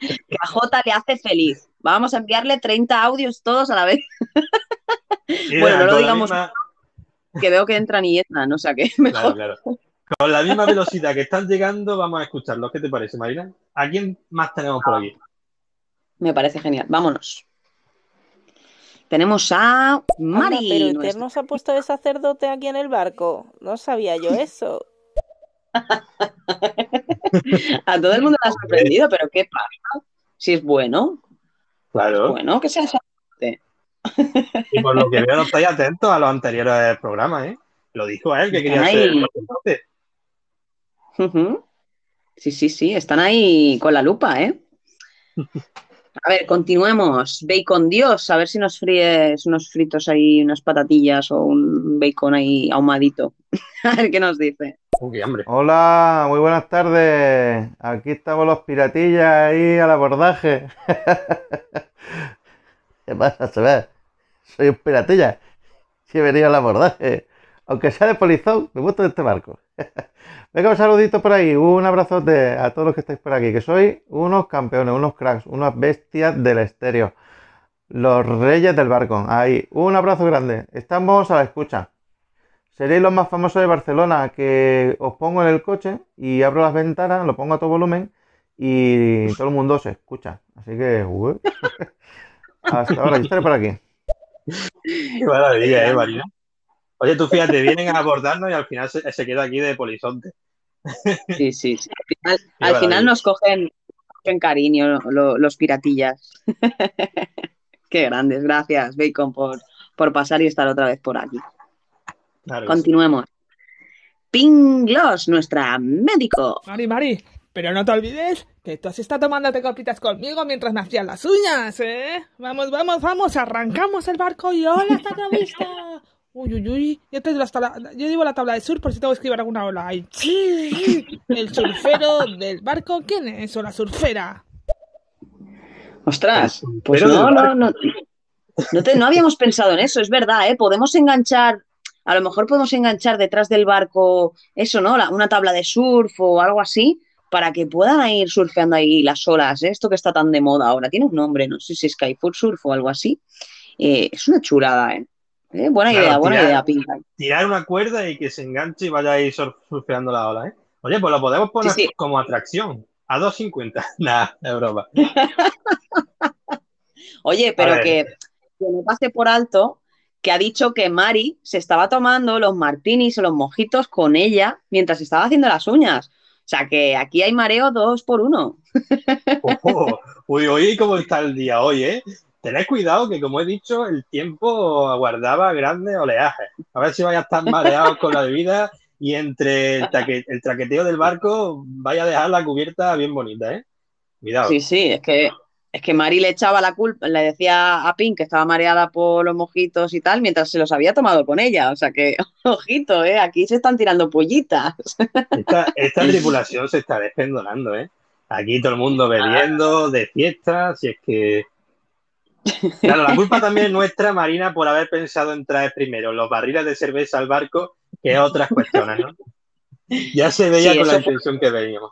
que a Jota le hace feliz. Vamos a enviarle 30 audios todos a la vez, *laughs* Bueno, no lo digamos misma- que veo que entran y entran, o sea que *laughs* mejor. Claro, claro. Con la misma velocidad que están llegando, vamos a escucharlos. ¿Qué te parece, Marina? ¿A quién más tenemos por aquí? Me parece genial. Vámonos. Tenemos a Anda, Mari. pero nuestra- Eterno se ha puesto de sacerdote aquí en el barco. No sabía yo eso. *laughs* A todo el mundo le ha sorprendido, pero ¿qué pasa? Si es bueno, Claro. bueno, que sea Y por lo que veo, no *laughs* estáis atentos a los anteriores programas, ¿eh? Lo dijo él que quería Están ser ahí. sacerdote. Sí, sí, sí, están ahí con la lupa, ¿eh? *laughs* A ver, continuemos. Bacon Dios, a ver si nos fríes unos fritos ahí, unas patatillas o un bacon ahí ahumadito. *laughs* A ver qué nos dice. Uy, hambre. Hola, muy buenas tardes. Aquí estamos los piratillas ahí al abordaje. *laughs* ¿Qué pasa, se ve? Soy un piratilla. Sí he venido al abordaje. Aunque sea de polizón, me gusta de este barco. *laughs* Venga, un saludito por ahí, un abrazote a todos los que estáis por aquí, que sois unos campeones, unos cracks, unas bestias del estéreo. Los reyes del barco. Ahí, un abrazo grande. Estamos a la escucha. Seréis los más famosos de Barcelona, que os pongo en el coche y abro las ventanas, lo pongo a todo volumen y todo el mundo se escucha. Así que, *laughs* hasta ahora, yo estaré por aquí. Qué maravilla, ¿eh, Marina? Oye, tú fíjate, vienen a abordarnos y al final se, se queda aquí de polizonte. Sí, sí, sí. *laughs* Al final, al nos cogen, cogen cariño lo- los piratillas. *laughs* Qué grandes, gracias, Bacon, por, por pasar y estar otra vez por aquí. Claro que sí. Continuemos. Pinglos, nuestra médico. Mari, Mari, pero no te olvides que tú has estado tomándote copitas conmigo mientras me hacías las uñas, ¿eh? Vamos, vamos, vamos, arrancamos el barco y hola hasta la vista. Uy, uy, uy, yo, te la tabla- yo llevo la tabla de surf por si tengo que escribir alguna ola. Ay, sí, *laughs* el surfero del barco, ¿quién es? O la surfera. Ostras, pues surfero no, no, no. No, te- no habíamos pensado en eso, es verdad, ¿eh? Podemos enganchar, a lo mejor podemos enganchar detrás del barco eso, ¿no? La- una tabla de surf o algo así, para que puedan ir surfeando ahí las olas, ¿eh? Esto que está tan de moda ahora, tiene un nombre, no sé si es Skyfoot Surf o algo así. Eh, es una chulada, ¿eh? Eh, Buena Claro, idea, buena tirar- idea, Pinca. Tirar una cuerda y que se enganche y vaya a ir surf- surfeando la ola, ¿eh? Oye, pues lo podemos poner Sí, sí. como atracción. A 2.50. *laughs* Nah, es broma. *laughs* Oye, pero que, que no pase por alto que ha dicho que Mari se estaba tomando los martinis o los mojitos con ella mientras estaba haciendo las uñas. O sea que aquí hay mareo dos por uno. *laughs* Ojo. Uy, uy, cómo está el día hoy, ¿eh? Tened cuidado que, como he dicho, el tiempo aguardaba grandes oleajes. A ver si vaya a estar mareados con la bebida y entre el, traque- el traqueteo del barco vaya a dejar la cubierta bien bonita, ¿eh? Cuidado. Sí, sí, es que, es que Mari le echaba la culpa, le decía a Pink que estaba mareada por los mojitos y tal, mientras se los había tomado con ella. O sea que, *laughs* ojito, ¿eh? Aquí se están tirando pollitas. Esta, esta *laughs* tripulación se está despendonando, ¿eh? Aquí todo el mundo bebiendo, de fiesta, si es que... Claro, la culpa también es nuestra, Marina, por haber pensado en traer primero los barriles de cerveza al barco que otras cuestiones, ¿no? Ya se veía Sí, con la fue- intención que veníamos.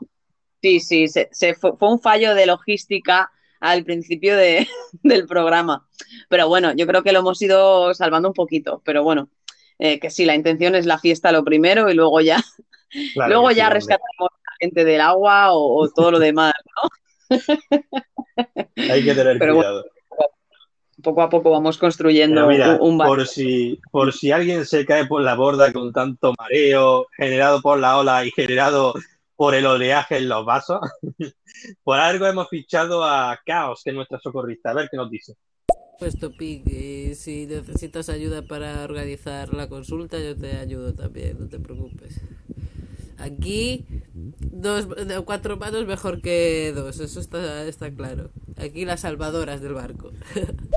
Sí, sí, se, se fue, fue un fallo de logística al principio de- *laughs* del programa. Pero bueno, yo creo que lo hemos ido salvando un poquito. Pero bueno, eh, que sí, la intención es la fiesta lo primero y luego ya, Claro luego sí, ya rescatamos a la gente del agua o, o todo lo demás. Hay que tener Pero bueno, cuidado. Poco a poco vamos construyendo mira, un, un barco. por si, por si alguien se cae por la borda con tanto mareo generado por la ola y generado por el oleaje en los vasos, *laughs* por algo hemos fichado a Caos, que es nuestra socorrista. A ver qué nos dice. Pues Topic, y si necesitas ayuda para organizar la consulta, yo te ayudo también, no te preocupes. Aquí, dos, cuatro manos mejor que dos, eso está, está claro. Aquí las salvadoras del barco. *laughs*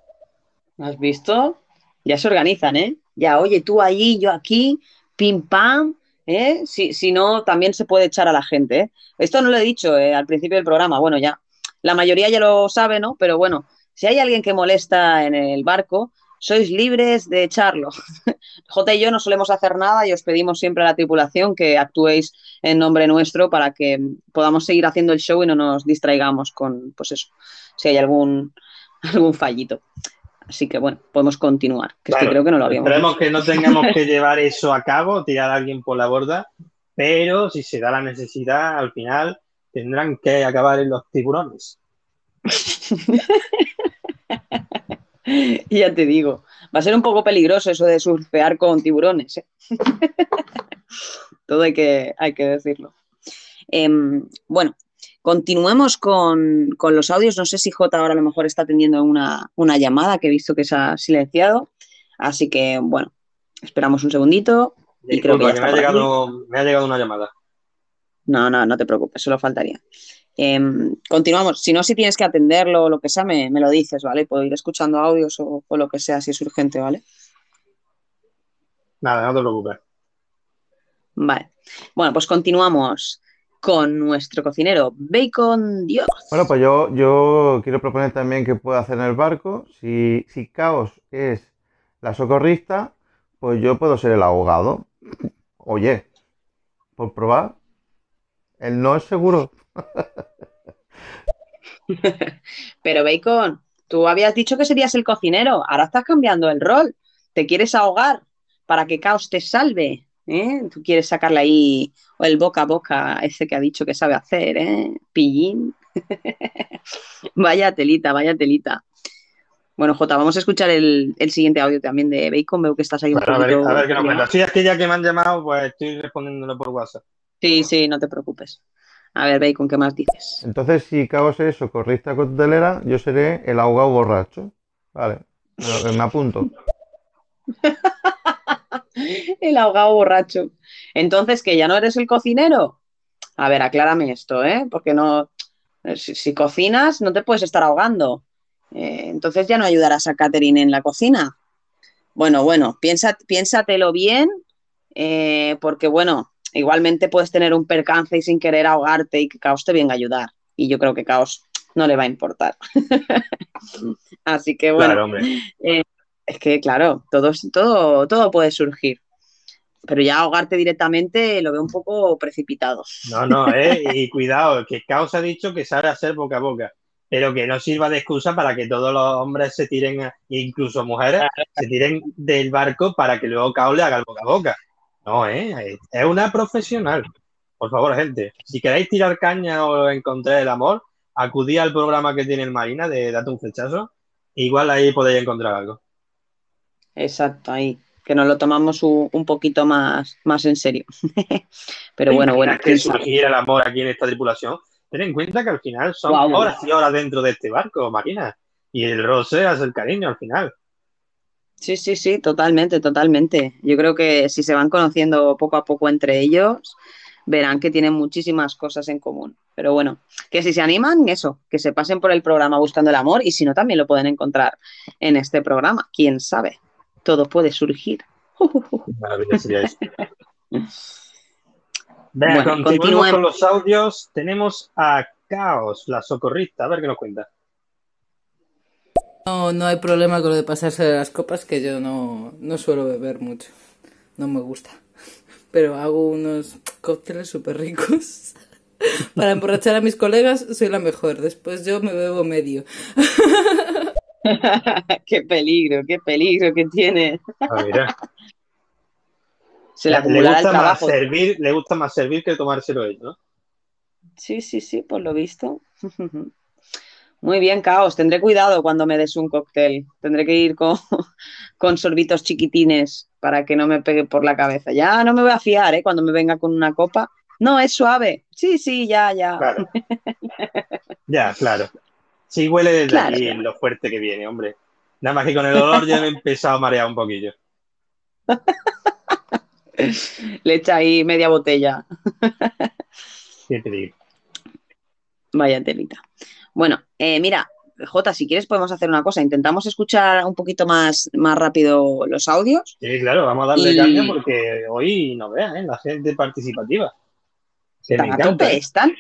¿Has visto? Ya se organizan, ¿eh? Ya, oye, tú allí, yo aquí, pim pam, ¿eh? Si, si no, también se puede echar a la gente, ¿eh? Esto no lo he dicho eh, al principio del programa, bueno, ya, la mayoría ya lo sabe, ¿no? Pero bueno, si hay alguien que molesta en el barco, sois libres de echarlo. *laughs* J y yo no solemos hacer nada y os pedimos siempre a la tripulación que actuéis en nombre nuestro para que podamos seguir haciendo el show y no nos distraigamos con, pues eso, si hay algún, *laughs* algún fallito. Así que bueno, podemos continuar, que es que Claro, creo que no lo habíamos Esperemos que no tengamos que *laughs* llevar eso a cabo, tirar a alguien por la borda, pero si se da la necesidad, al final tendrán que acabar en los tiburones. *laughs* Ya te digo, va a ser un poco peligroso eso de surfear con tiburones. ¿eh? *laughs* Todo hay que, hay que decirlo. Em, bueno, continuemos con, con los audios. No sé si J ahora a lo mejor está atendiendo una, una llamada que he visto que se ha silenciado. Así que, bueno, esperamos un segundito. Y creo que me, ha llegado, me ha llegado una llamada. No, no, no te preocupes, solo faltaría. Em, continuamos. Si no, si tienes que atenderlo o lo que sea, me, me lo dices, ¿vale? Puedo ir escuchando audios o, o lo que sea, si es urgente, ¿vale? Nada, no te preocupes. Vale. Bueno, pues continuamos con nuestro cocinero, Bacon Dios. Bueno, pues yo, yo quiero proponer también que pueda hacer en el barco. Si, si Caos es la socorrista, pues yo puedo ser el ahogado. Oye, por probar. El no es seguro. *laughs* Pero Bacon, tú habías dicho que serías el cocinero, ahora estás cambiando el rol. Te quieres ahogar para que Caos te salve. ¿Eh? Tú quieres sacarle ahí el boca a boca ese que ha dicho que sabe hacer, ¿eh? Pillín. *laughs* vaya telita, vaya telita. Bueno, Jota, vamos a escuchar el, el siguiente audio también de Bacon. Veo que estás ahí un Bueno, a ver, poquito a ver qué nos liado. cuenta. Sí, es que ya que me han llamado, pues estoy respondiéndole por WhatsApp. Sí, sí, no te preocupes. A ver, Bacon, ¿qué más dices? Entonces, si Caos es socorrista coctelera, yo seré el ahogado borracho. Vale, me, me apunto. *laughs* *laughs* El ahogado borracho. Entonces, ¿que ya no eres el cocinero? A ver, aclárame esto, ¿eh? Porque no. Si, si cocinas, no te puedes estar ahogando. Eh, entonces ya no ayudarás a Catherine en la cocina. Bueno, bueno, piensa, piénsatelo bien, eh, porque bueno, igualmente puedes tener un percance y sin querer ahogarte y que Caos te venga a ayudar. Y yo creo que Caos no le va a importar. *laughs* Así que bueno. Claro, hombre. Eh, es que, claro, todo, todo, todo puede surgir. Pero ya ahogarte directamente lo veo un poco precipitado. No, no, *laughs* eh, y cuidado, que Caos ha dicho que sabe hacer boca a boca, pero que no sirva de excusa para que todos los hombres se tiren, a- incluso mujeres, se tiren del barco para que luego Caos le haga el boca a boca. No, eh, es una profesional. Por favor, gente, si queréis tirar caña o encontrar el amor, acudid al programa que tiene el Marina de Date un flechazo, igual ahí podéis encontrar algo. Exacto, ahí. Que nos lo tomamos un, un poquito más, más en serio. *laughs* Pero ¿Te bueno, bueno, que surgiera el amor aquí en esta tripulación? Ten en cuenta que al final son Guau. horas y horas dentro de este barco, Marina. Y el roce es el cariño al final. Sí, sí, sí, totalmente, totalmente. Yo creo que si se van conociendo poco a poco entre ellos, verán que tienen muchísimas cosas en común. Pero bueno, que si se animan, eso, que se pasen por el programa buscando el amor y si no, también lo pueden encontrar en este programa. ¿Quién sabe? Todo puede surgir. *laughs* Maravilla sería eso. *laughs* Venga, Bueno, continuemos. con los audios. Tenemos a Caos, la socorrista. A ver qué nos cuenta. No, no hay problema con lo de pasarse de las copas, que yo no, no suelo beber mucho. No me gusta. *laughs* Pero hago unos cócteles súper ricos. Para emborrachar a mis colegas soy la mejor. Después yo me bebo medio. *laughs* qué peligro, qué peligro que tiene. Ah. *laughs* Se le le gusta más servir, le gusta más servir que tomárselo él, ¿no? Sí, sí, sí, por lo visto. *laughs* Muy bien, Caos. Tendré cuidado cuando me des un cóctel. Tendré que ir con, con sorbitos chiquitines para que no me pegue por la cabeza. Ya no me voy a fiar, ¿eh? Cuando me venga con una copa. No, es suave. Sí, sí, ya, ya. Claro. Ya, claro. Sí, huele desde Claro, aquí claro. lo fuerte que viene, hombre. Nada más que con el olor ya me he empezado a marear un poquillo. *laughs* Le echa ahí media botella. ¿Qué te digo? Vaya telita. Bueno, eh, mira, Jota, si quieres podemos hacer una cosa. Intentamos escuchar un poquito más, más rápido los audios. Sí, claro, vamos a darle Y- caña porque hoy no veas, ¿eh? La gente participativa. Que me Están a tope, ¿eh? están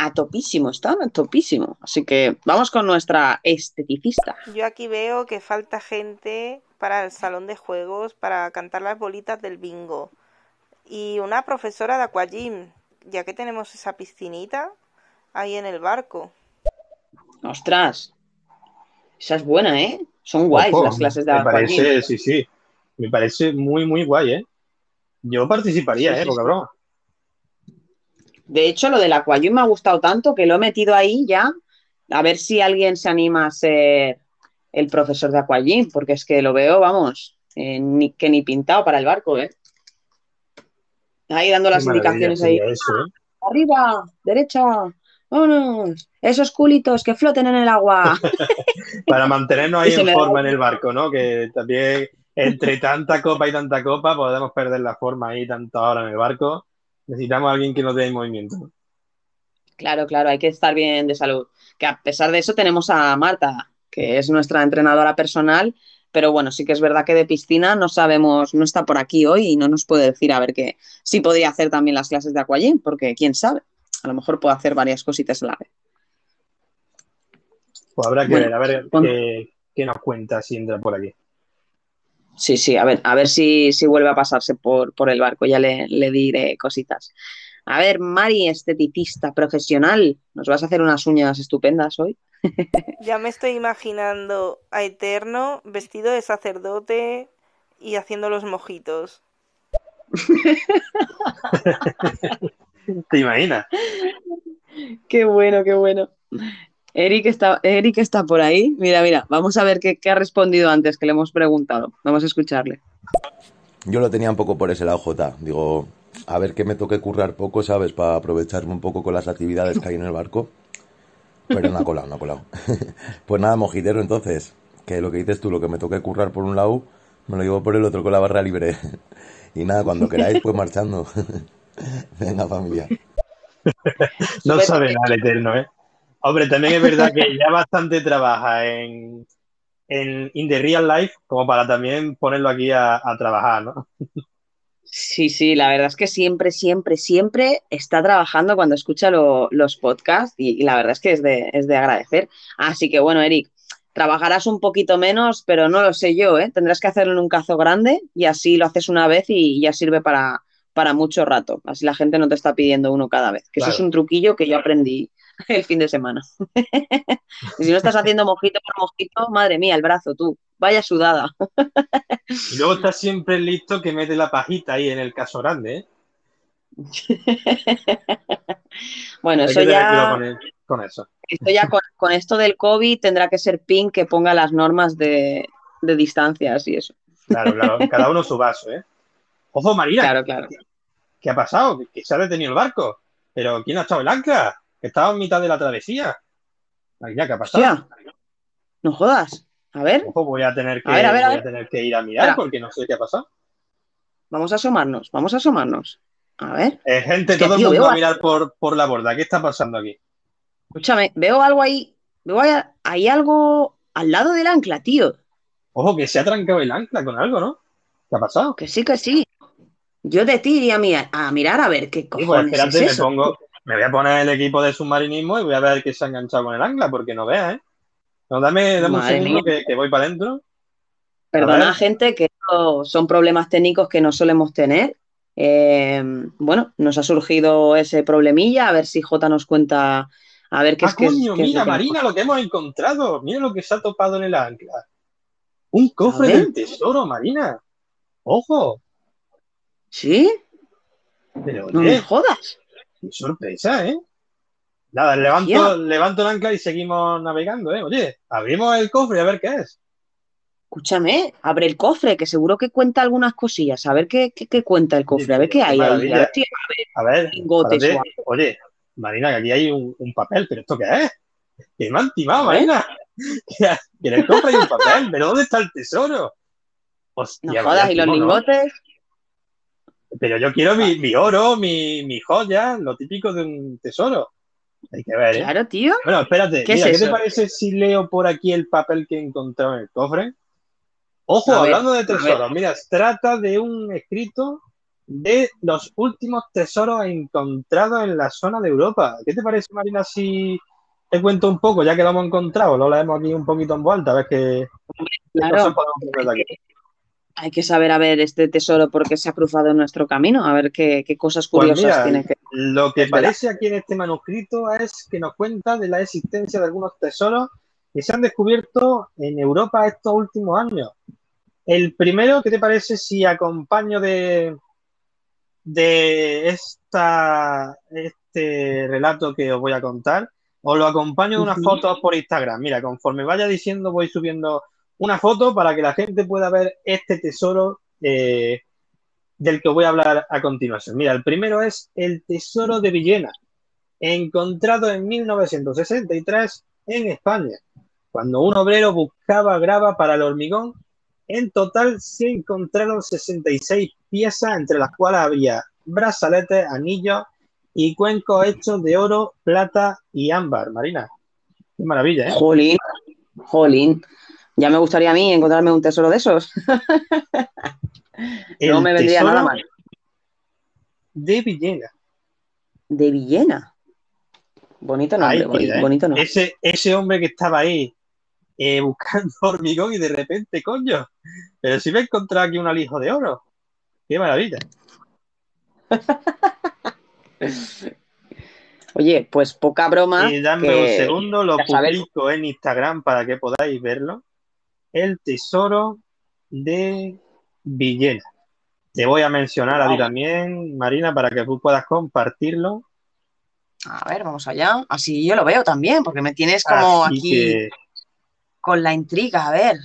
a topísimo, están a topísimo. Así que vamos con nuestra esteticista. Yo aquí veo que falta gente para el salón de juegos, para cantar las bolitas del bingo. Y una profesora de aquagym, ya que tenemos esa piscinita ahí en el barco. Ostras, esa es buena, ¿eh? Son guays Ojo, las clases de Me parece, sí, sí. Me parece muy, muy guay, ¿eh? Yo participaría, Sí, ¿eh? sí, Poca sí. broma. De hecho, lo del aquagym me ha gustado tanto que lo he metido ahí ya. A ver si alguien se anima a ser el profesor de aquagym, porque es que lo veo, vamos, eh, ni, que ni pintado para el barco, ¿eh? Ahí dando las indicaciones ahí. eso, ¿eh? Arriba, derecha, vámonos. Esos culitos que floten en el agua. *laughs* Para mantenernos ahí *laughs* en da- forma en el barco, ¿no? Que también entre tanta copa y tanta copa podemos perder la forma ahí tanta hora en el barco. Necesitamos a alguien que nos dé en movimiento. Claro, claro, hay que estar bien de salud. Que a pesar de eso tenemos a Marta, que es nuestra entrenadora personal, pero bueno, sí que es verdad que de piscina no sabemos, no está por aquí hoy y no nos puede decir a ver que sí podría hacer también las clases de aquagym, porque quién sabe, a lo mejor puede hacer varias cositas a la vez. Pues habrá que Bueno, ver, a ver con- qué, qué nos cuenta si entra por aquí. Sí, sí, a ver, a ver si, si vuelve a pasarse por, por el barco, ya le, le diré cositas. A ver, Mari, esteticista profesional, ¿nos vas a hacer unas uñas estupendas hoy? *laughs* Ya me estoy imaginando a Eterno vestido de sacerdote y haciendo los mojitos. *laughs* ¿Te imaginas? Qué bueno, qué bueno. Eric está, Eric está por ahí. Mira, mira, vamos a ver qué, qué ha respondido antes que le hemos preguntado. Vamos a escucharle. Yo lo tenía un poco por ese lado, Jota. Digo, a ver que me toque currar poco, ¿sabes? Para aprovecharme un poco con las actividades que hay en el barco. Pero no ha colado, no ha colado. *laughs* pues nada, mojitero, entonces. Que lo que dices tú, lo que me toque currar por un lado, me lo llevo por el otro con la barra libre. *laughs* y nada, cuando queráis, pues marchando. *laughs* Venga, familia. No sabe nada el eterno, ¿eh? Hombre, también es verdad que ya bastante trabaja en, en In the Real Life como para también ponerlo aquí a, a trabajar, ¿no? Sí, sí, la verdad es que siempre, siempre, siempre está trabajando cuando escucha lo- los podcasts y, y la verdad es que es de, es de agradecer. Así que bueno, Eric, trabajarás un poquito menos, pero no lo sé yo, ¿eh? Tendrás que hacerlo en un cazo grande y así lo haces una vez y ya sirve para, para mucho rato. Así la gente no te está pidiendo uno cada vez. Que eso es un truquillo que yo aprendí el fin de semana. y *laughs* si no estás haciendo mojito por mojito, madre mía, el brazo, tú. Vaya sudada. Y luego está siempre listo que mete la pajita ahí en el caso grande, ¿eh? *laughs* Bueno, Hay eso ya... con, el- con eso. Esto ya con, con esto del COVID tendrá que ser PIN que ponga las normas de, de distancias y eso. Claro, claro. Cada uno su vaso, ¿eh? Ojo, Marina, Claro, claro. ¿qué, qué ha pasado? Que- Que se ha detenido el barco. Pero ¿quién ha echado el ancla? Estaba en mitad de la travesía. ¿qué ha pasado? Hostia, no jodas. A ver, Ojo, voy a tener que, A ver, a ver, a voy ver. tener que ir a mirar porque no sé qué ha pasado. vamos a asomarnos, vamos a asomarnos. A ver, Eh, gente, todo el mundo veo a mirar por, por la borda. ¿Qué está pasando aquí? escúchame, veo algo ahí, veo ahí, algo al lado del ancla, tío. Ojo, que se ha trancado el ancla con algo, ¿no? ¿Qué ha pasado? Que sí, que sí. Yo de ti iría a, mi- a mirar a ver qué Sí, pues cojones espérate, es me pongo, me voy a poner el equipo de submarinismo y voy a ver que se ha enganchado con el ancla, porque no veas, ¿eh? No, dame, dame un segundo que, que voy para adentro. Perdona, gente, que son problemas técnicos que no solemos tener. Eh, bueno, nos ha surgido ese problemilla, a ver si Jota nos cuenta, a ver qué Ah, es que coño, qué es mira, que Marina, lo que hemos encontrado. Mira lo que se ha topado en el ancla. Un cofre del tesoro, Marina. Ojo, ¿Sí? pero No me jodas. Qué sorpresa, ¿eh? Nada, levanto, levanto el ancla y seguimos navegando, ¿eh? Oye, abrimos el cofre a ver qué es. Escúchame, abre el cofre, que seguro que cuenta algunas cosillas. A ver qué, qué, qué cuenta el cofre, a ver qué hay ahí. A ver A ver, oye, Marina, que aquí hay un, un papel, pero ¿esto qué es? ¿Qué me han timado, A ver. Marina? *laughs* Que en el cofre hay un papel, pero ¿dónde está el tesoro? Hostia, no jodas, y los lingotes. Pero yo quiero mi, mi oro, mi, mi joya, lo típico de un tesoro. Hay que ver, ¿eh? Claro, tío. Bueno, espérate, ¿Qué es ¿qué te parece si leo por aquí el papel que he encontrado en el cofre? Ojo, A ver, hablando de tesoros, mira, se trata de un escrito de los últimos tesoros encontrados en la zona de Europa. ¿Qué te parece, Marina, si te cuento un poco, ya que lo hemos encontrado, lo leemos aquí un poquito en vuelta, a ver qué, qué Claro. cosas podemos poner de aquí? Hay que saber a ver este tesoro porque se ha cruzado en nuestro camino, a ver qué, qué cosas Pues curiosas mira, tiene que. lo que parece aquí en este manuscrito es que nos cuenta de la existencia de algunos tesoros que se han descubierto en Europa estos últimos años. El primero, ¿qué te parece si acompaño de, de esta, este relato que os voy a contar? Os lo acompaño de unas fotos por Instagram. Mira, conforme vaya diciendo, voy subiendo una foto para que la gente pueda ver este tesoro eh, del que voy a hablar a continuación. Mira, el primero es el tesoro de Villena, encontrado en 1963 en España, cuando un obrero buscaba grava para el hormigón. En total se encontraron 66 piezas, entre las cuales había brazaletes, anillos y cuencos hechos de oro, plata y ámbar. Marina, qué maravilla, ¿eh? Jolín, jolín. Ya me gustaría a mí encontrarme un tesoro de esos. *laughs* No me vendría nada mal. de Villena. De Villena. Bonito nombre, Ahí ¿eh? bonito nombre. Ese, ese hombre que estaba ahí eh, *laughs* buscando hormigón y de repente, coño, pero si me he encontrado aquí un alijo de oro. Qué maravilla. *laughs* Oye, pues poca broma. Y dame que- un segundo, lo publico en Instagram para que podáis verlo. El tesoro de Villena. Te voy a mencionar a ti también, Marina, para que tú puedas compartirlo. A ver, vamos allá. Así yo lo veo también, porque me tienes como Así aquí que con la intriga. A ver,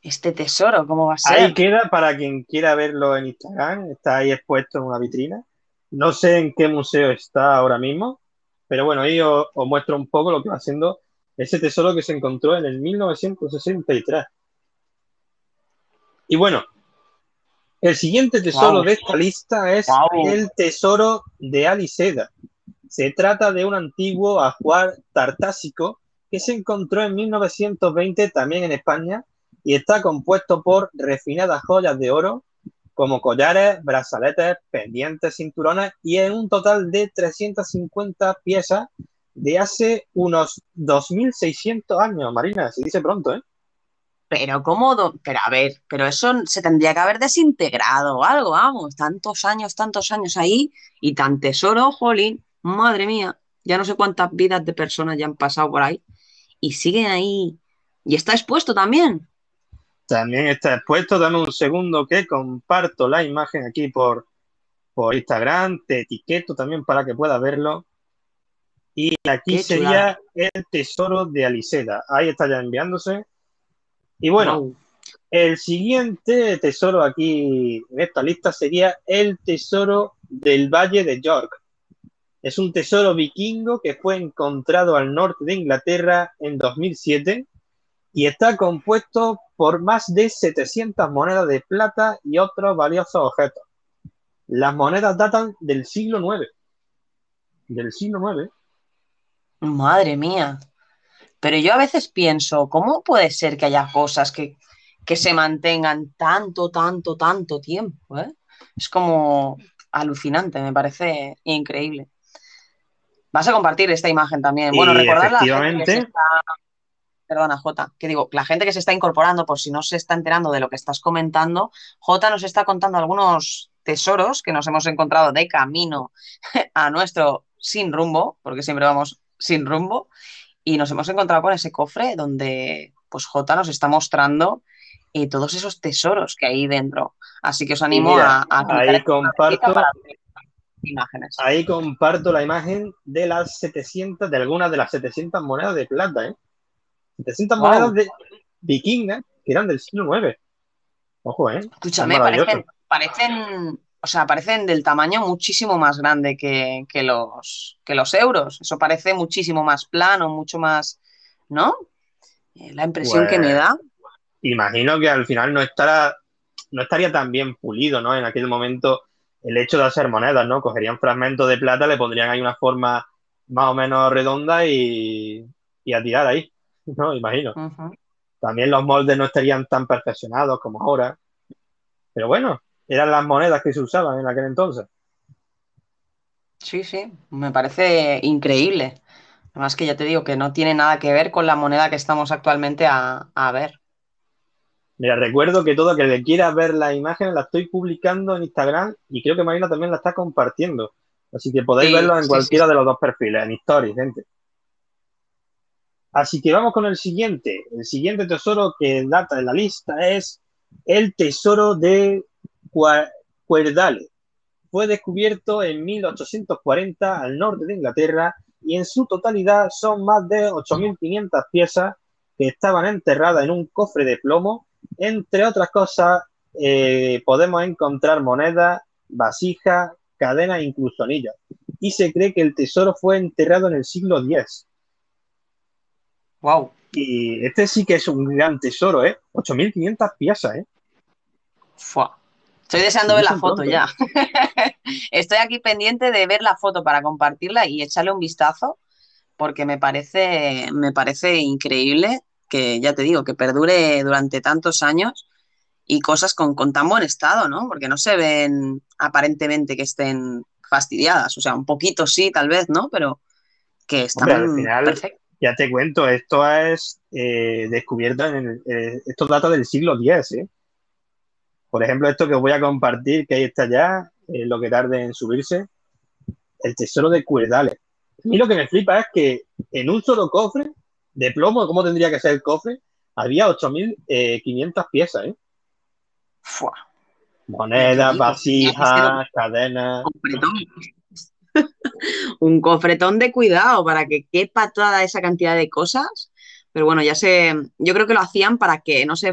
este tesoro, ¿cómo va a ser? ahí queda para quien quiera verlo en Instagram. Está ahí expuesto en una vitrina. No sé en qué museo está ahora mismo, pero bueno, ahí os, os muestro un poco lo que va siendo ese tesoro que se encontró en el 1963. Y bueno, el siguiente tesoro Guau. de esta lista es Guau. el tesoro de Aliseda. Se trata de un antiguo ajuar tartásico que se encontró en 1920 también en España y está compuesto por refinadas joyas de oro como collares, brazaletes, pendientes, cinturones y en un total de 350 piezas de hace unos 2.600 años, Marina, se dice pronto, ¿eh? Pero cómo, do- pero a ver, pero eso se tendría que haber desintegrado o algo, vamos, tantos años, tantos años ahí y tan tesoro, jolín, madre mía, ya no sé cuántas vidas de personas ya han pasado por ahí y siguen ahí y está expuesto también. También está expuesto, dame un segundo que comparto la imagen aquí por, por Instagram, te etiqueto también para que puedas verlo. Y aquí Qué sería el tesoro de Aliseda. Ahí está ya enviándose. Y bueno, el siguiente tesoro aquí en esta lista sería el tesoro del Valle de York. Es un tesoro vikingo que fue encontrado al norte de Inglaterra en 2007 y está compuesto por más de 700 monedas de plata y otros valiosos objetos. Las monedas datan del siglo IX. Del siglo IX. Madre mía. Pero yo a veces pienso, ¿cómo puede ser que haya cosas que, que se mantengan tanto, tanto, tanto tiempo? eh? Es como alucinante, me parece increíble. Vas a compartir esta imagen también. Bueno, Y recordad la gente que se efectivamente. está... Perdona, Jota, que digo, la gente que se está incorporando, por si no se está enterando de lo que estás comentando, Jota nos está contando algunos tesoros que nos hemos encontrado de camino *laughs* a nuestro sin rumbo, porque siempre vamos sin rumbo, y nos hemos encontrado con ese cofre donde pues Jota nos está mostrando eh, todos esos tesoros que hay dentro. Así que os animo mira, a, a ahí comparto, para imágenes. ahí comparto la imagen de las 700, de algunas de las 700 monedas de plata, ¿eh? 700 Guau. monedas de vikingas que eran del siglo IX. Ojo, ¿eh? Escúchame, parecen, o sea, parecen del tamaño muchísimo más grande que, que los, que los euros. Eso parece muchísimo más plano, mucho más, ¿no? Eh, La impresión que me Pues, da. imagino que al final no estará, no estaría tan bien pulido, ¿no? En aquel momento el hecho de hacer monedas, ¿no? Cogerían fragmentos de plata, le pondrían ahí una forma más o menos redonda y, y a tirar ahí, *laughs* ¿no? Imagino. También los moldes no estarían tan perfeccionados como ahora. Pero bueno, eran las monedas que se usaban en aquel entonces. Sí, sí, me parece increíble. Además que ya te digo que no tiene nada que ver con la moneda que estamos actualmente a, a ver. Mira, recuerdo que todo que quiera ver las imágenes la estoy publicando en Instagram y creo que Marina también la está compartiendo. Así que podéis Sí, verlo en sí, cualquiera sí. de los dos perfiles, en Stories, gente. Así que vamos con el siguiente. El siguiente tesoro que data en la lista es el tesoro de Cuerdale. Fue descubierto en 1840 al norte de Inglaterra y en su totalidad son más de 8.500 piezas que estaban enterradas en un cofre de plomo. Entre otras cosas, eh, podemos encontrar monedas, vasijas, cadenas e incluso anillos. Y se cree que el tesoro fue enterrado en el siglo X. Wow. Y este sí que es un gran tesoro, ¿eh? 8.500 piezas, ¿eh? Fua. Estoy deseando ver la foto pronto, ya. *laughs* Estoy aquí pendiente de ver la foto para compartirla y echarle un vistazo, porque me parece, me parece increíble que, ya te digo, que perdure durante tantos años y cosas con, con tan buen estado, ¿no? Porque no se ven aparentemente que estén fastidiadas. O sea, un poquito sí, tal vez, ¿no? Pero que están Hombre, al final, perfectas. ya te cuento, esto es eh, descubierto en el, eh, estos datos del siglo X, ¿eh? Por ejemplo, esto que os voy a compartir, que ahí está ya, eh, lo que tarde en subirse, el tesoro de Cuerdales. A mí lo que me flipa es que en un solo cofre de plomo, ¿cómo tendría que ser el cofre? Había 8.500 piezas, ¿eh? Fua. Monedas, vasijas, cadenas. Cofretón. *laughs* Un cofretón de cuidado para que quepa toda esa cantidad de cosas. Pero bueno, ya sé, yo creo que lo hacían para que no se,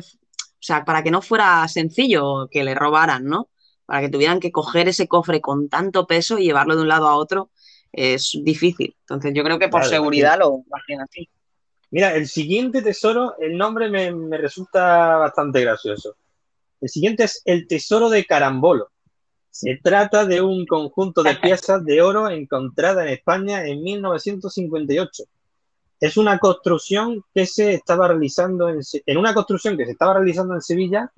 o sea, para que no fuera sencillo que le robaran, ¿no? Para que tuvieran que coger ese cofre con tanto peso y llevarlo de un lado a otro es difícil. Entonces yo creo que por seguridad lo hacían así. Mira, el siguiente tesoro, el nombre me, me resulta bastante gracioso. El siguiente es el tesoro de Carambolo. Se trata de un conjunto de *laughs* piezas de oro encontrada en España en 1958. Es una construcción que se estaba realizando en, en una construcción que se estaba realizando en Sevilla.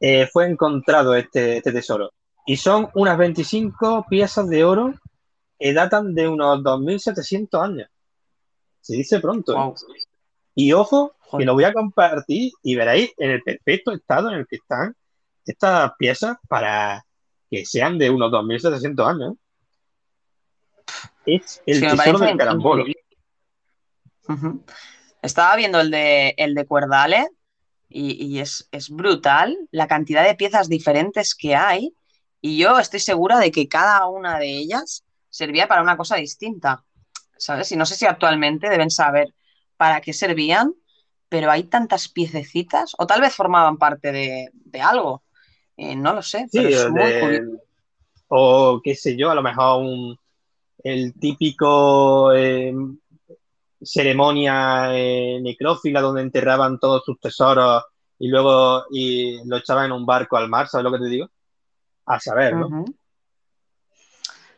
eh, fue encontrado este, este tesoro y son unas 25 piezas de oro que datan de unos 2.700 años. Se dice pronto. ¿eh? Y ojo, que lo voy a compartir y veréis en el perfecto estado en el que están estas piezas para que sean de unos 2.700 años. Es el Es me tesoro del carambolo. increíble. Estaba viendo el de, el de Cuerdale y, y es, es brutal la cantidad de piezas diferentes que hay y yo estoy segura de que cada una de ellas servía para una cosa distinta, ¿sabes? Y no sé si actualmente deben saber para qué servían, pero hay tantas piececitas o tal vez formaban parte de, de algo, Eh, no lo sé, Sí, pero es muy de- curioso. o qué sé yo, a lo mejor un, el típico eh, ceremonia eh, necrófila donde enterraban todos sus tesoros y luego y lo echaban en un barco al mar, ¿sabes lo que te digo? A saber, ¿no?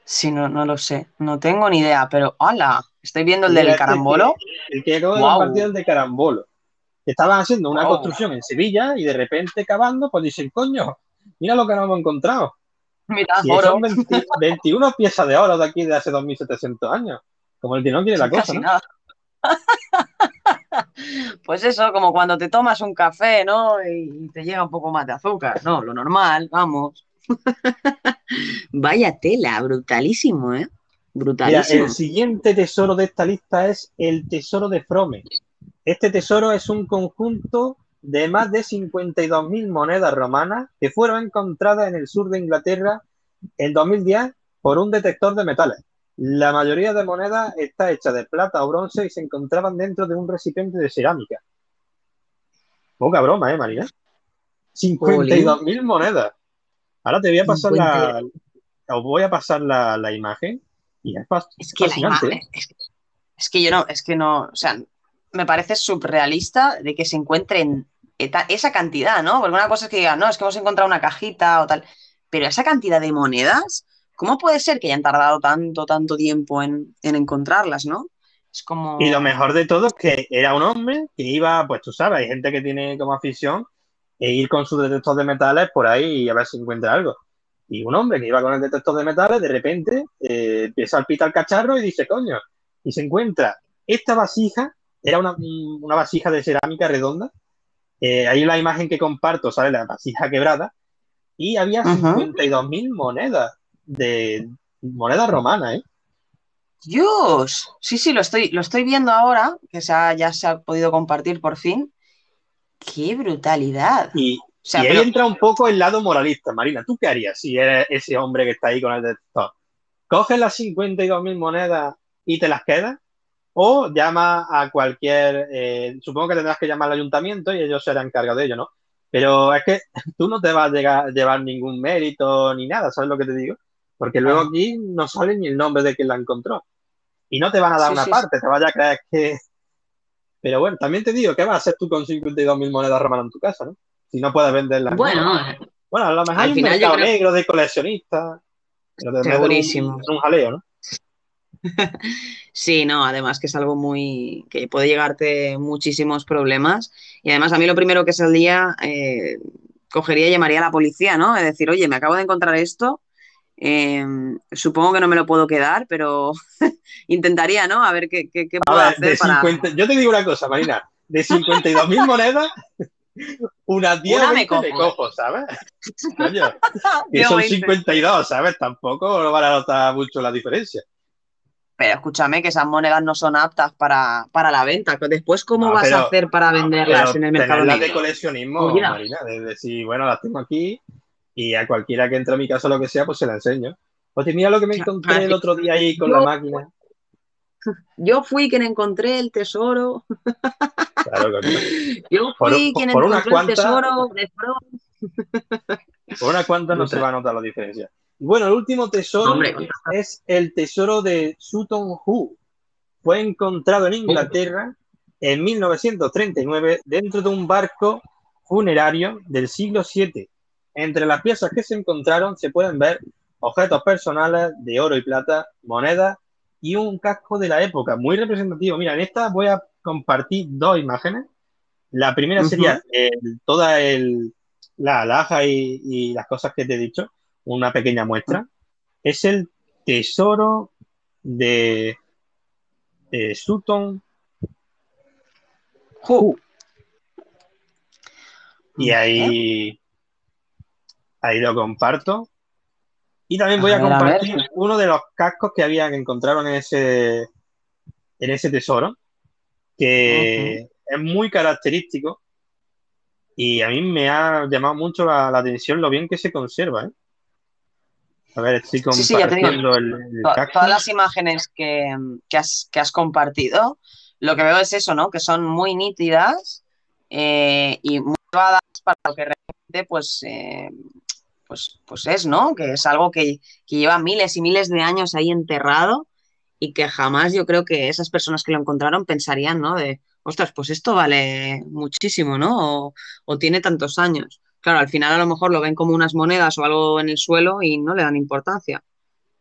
Sí, no, no lo sé, no tengo ni idea, pero ¡hala! Estoy viendo el del este carambolo. que- el que acabo de Guau. compartir es el de Carambolo. Estaban haciendo una construcción en Sevilla y de repente cavando, pues dicen, coño, mira lo que nos hemos encontrado. Mira, oro, son 20 21 piezas de oro de aquí de hace 2700 años. Como el que no quiere la cosa, casi ¿no? nada. *laughs* Pues eso, como cuando te tomas un café, ¿no? Y te llega un poco más de azúcar, ¿no? Lo normal, vamos. *laughs* Vaya tela, brutalísimo, ¿eh? Mira, Brutalísimo. el siguiente tesoro de esta lista es el tesoro de Frome. Este tesoro es un conjunto de más de 52.000 monedas romanas que fueron encontradas en el sur de Inglaterra en 2010 por un detector de metales. La mayoría de monedas está hecha de plata o bronce y se encontraban dentro de un recipiente de cerámica. Poca broma, ¿eh, Marina? 52.000 monedas. Ahora te voy a pasar la, os voy a pasar la, la imagen y es Es que la imagen, es, es que yo no, es que no, o sea, me parece surrealista de que se encuentren esa cantidad, ¿no? Porque una cosa es que digan, no, es que hemos encontrado una cajita o tal, pero esa cantidad de monedas, ¿cómo puede ser que hayan tardado tanto, tanto tiempo en, en encontrarlas, ¿no? Es como... Y lo mejor de todo es que era un hombre que iba, pues tú sabes, hay gente que tiene como afición e ir con su detector de metales por ahí y a ver si encuentra algo. Y un hombre que iba con el detector de metales, de repente eh, empieza a pitar el cacharro y dice, coño, y se encuentra esta vasija, era una, una vasija de cerámica redonda, eh, ahí la imagen que comparto, ¿sabes? La vasija quebrada, y había Ajá. 52.000 monedas de monedas romanas, ¿eh? Dios, sí, sí, lo estoy, lo estoy viendo ahora, que se ha- ya se ha podido compartir por fin. ¡Qué brutalidad! Y, O sea, y ahí pero- entra un poco el lado moralista, Marina. ¿Tú qué harías si eres ese hombre que está ahí con el detector? ¿Coges las 52.000 monedas y te las quedas? ¿O llamas a cualquier... eh, supongo que tendrás que llamar al ayuntamiento y ellos serán encargados de ello, ¿no? Pero es que *laughs* tú no te vas a llegar- llevar ningún mérito ni nada, ¿sabes lo que te digo? Porque luego aquí no sale ni el nombre de quien la encontró. Y no te van a dar Sí, una sí, parte, te vaya a creer que... Pero bueno, también te digo, ¿qué vas a hacer tú con 52.000 monedas romanas en tu casa, no? Si no puedes venderlas. Bueno, Bueno, a lo mejor hay un mercado creo- negro de coleccionistas. Un- Segurísimo. Un, jaleo, ¿no? *laughs* Sí, no, además que es algo muy que puede llegarte muchísimos problemas. Y además a mí lo primero que saldría, eh, cogería y llamaría a la policía, ¿no? Es decir, oye, me acabo de encontrar esto, eh, supongo que no me lo puedo quedar, pero *laughs* intentaría, ¿no? A ver qué, qué, puedo ver, hacer para... 50, yo te digo una cosa, Marina. De 52.000 monedas, unas 10 Una me 20 me cojo. cojo, ¿sabes? Coño, *laughs* que son 20. 52, ¿sabes? Tampoco no van a notar mucho la diferencia. Pero escúchame que esas monedas no son aptas para, para la venta. Después, ¿cómo No, vas pero- a hacer para venderlas en el mercado tenerlas de coleccionismo. Marina, de decir, bueno, las tengo aquí y a cualquiera que entre a mi casa o lo que sea, pues se la enseño. Oye, mira lo que me encontré el otro día ahí con Yo- la máquina. *laughs* Yo fui quien encontré el tesoro. Claro, coño. *laughs* Yo fui por- quien por encontró el tesoro de. *laughs* Por una cuanta no se va a notar la diferencia. Bueno, el último tesoro Hombre, es el tesoro de Sutton Hoo. Fue encontrado en Inglaterra en 1939 dentro de un barco funerario del siglo VII. Entre las piezas que se encontraron se pueden ver objetos personales de oro y plata, monedas y un casco de la época, muy representativo. Mira, en esta voy a compartir dos imágenes. La primera sería el- toda el, la alhaja y, y las cosas que te he dicho, una pequeña muestra. Es el tesoro de, de Sutton y ahí, ahí lo comparto. Y también voy A a, ver, a ver. compartir uno de los cascos que había que encontraron en ese, en ese tesoro, que es muy característico y a mí me ha llamado mucho la, la atención lo bien que se conserva. ¿eh? A ver, estoy Sí, sí, ya te digo. compartiendo el, el To- casco. Todas las imágenes que, que has, que has compartido, lo que veo es eso, ¿no? Que son muy nítidas eh, y muy para lo que realmente, pues, eh, pues, pues es, ¿no? Que es algo que, lleva miles y miles de años ahí enterrado y que jamás yo creo que esas personas que lo encontraron pensarían, ¿no? De, ostras, pues esto vale muchísimo, ¿no? O, tiene tantos años. Claro, al final a lo mejor lo ven como unas monedas o algo en el suelo y no le dan importancia.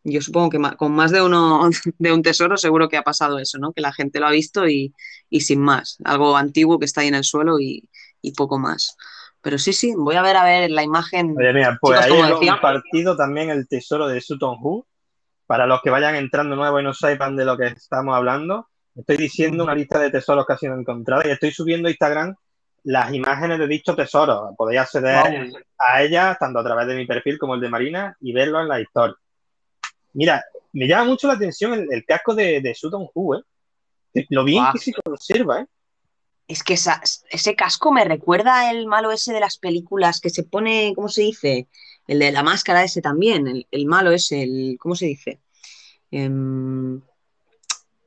Yo supongo que con más de uno *laughs* de un tesoro seguro que ha pasado eso, ¿no? Que la gente lo ha visto y, sin más. Algo antiguo que está ahí en el suelo y poco más. Pero sí, sí, voy a ver a ver la imagen. Oye, mira, pues Chicos, ahí he compartido también el tesoro de Sutton Hoo. Para los que vayan entrando nuevos y no sepan de lo que estamos hablando, estoy diciendo una lista de tesoros que ha sido encontrada y estoy subiendo a Instagram las imágenes de dicho tesoro. Podéis acceder a ellas tanto a través de mi perfil como el de Marina y verlo en la historia. Mira, me llama mucho la atención el, el casco de, de Sutton Hoo, ¿eh? Lo bien que se conserva, ¿eh? Es que esa- ese casco me recuerda el malo ese de las películas que se pone, ¿cómo se dice? El de la máscara ese también, el, el malo ese, el, ¿cómo se dice? Em,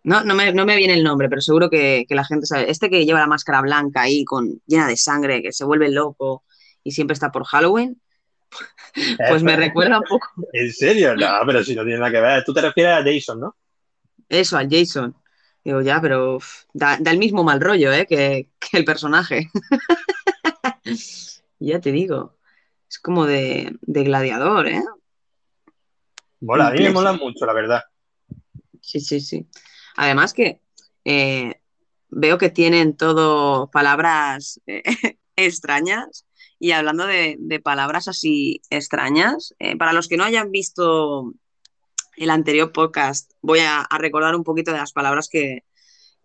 no, no me, no me viene el nombre, pero seguro que, que la gente sabe. Este que lleva la máscara blanca ahí, con, llena de sangre, que se vuelve loco y siempre está por Halloween, *laughs* pues me recuerda un poco ¿En serio? No, pero si no tiene nada que ver. Tú te refieres a Jason, ¿no? eso, al Jason. Digo, ya, pero da, da el mismo mal rollo, ¿eh? que, que el personaje. *laughs* ya te digo. Es como de, de gladiador, ¿eh? Mola, a mí me mola mucho, la verdad. Sí, sí, sí. Además que eh, veo que tienen todo palabras eh, *laughs* extrañas Y hablando de, de palabras así extrañas, eh, para los que no hayan visto el anterior podcast, voy a, recordar un poquito de las palabras que,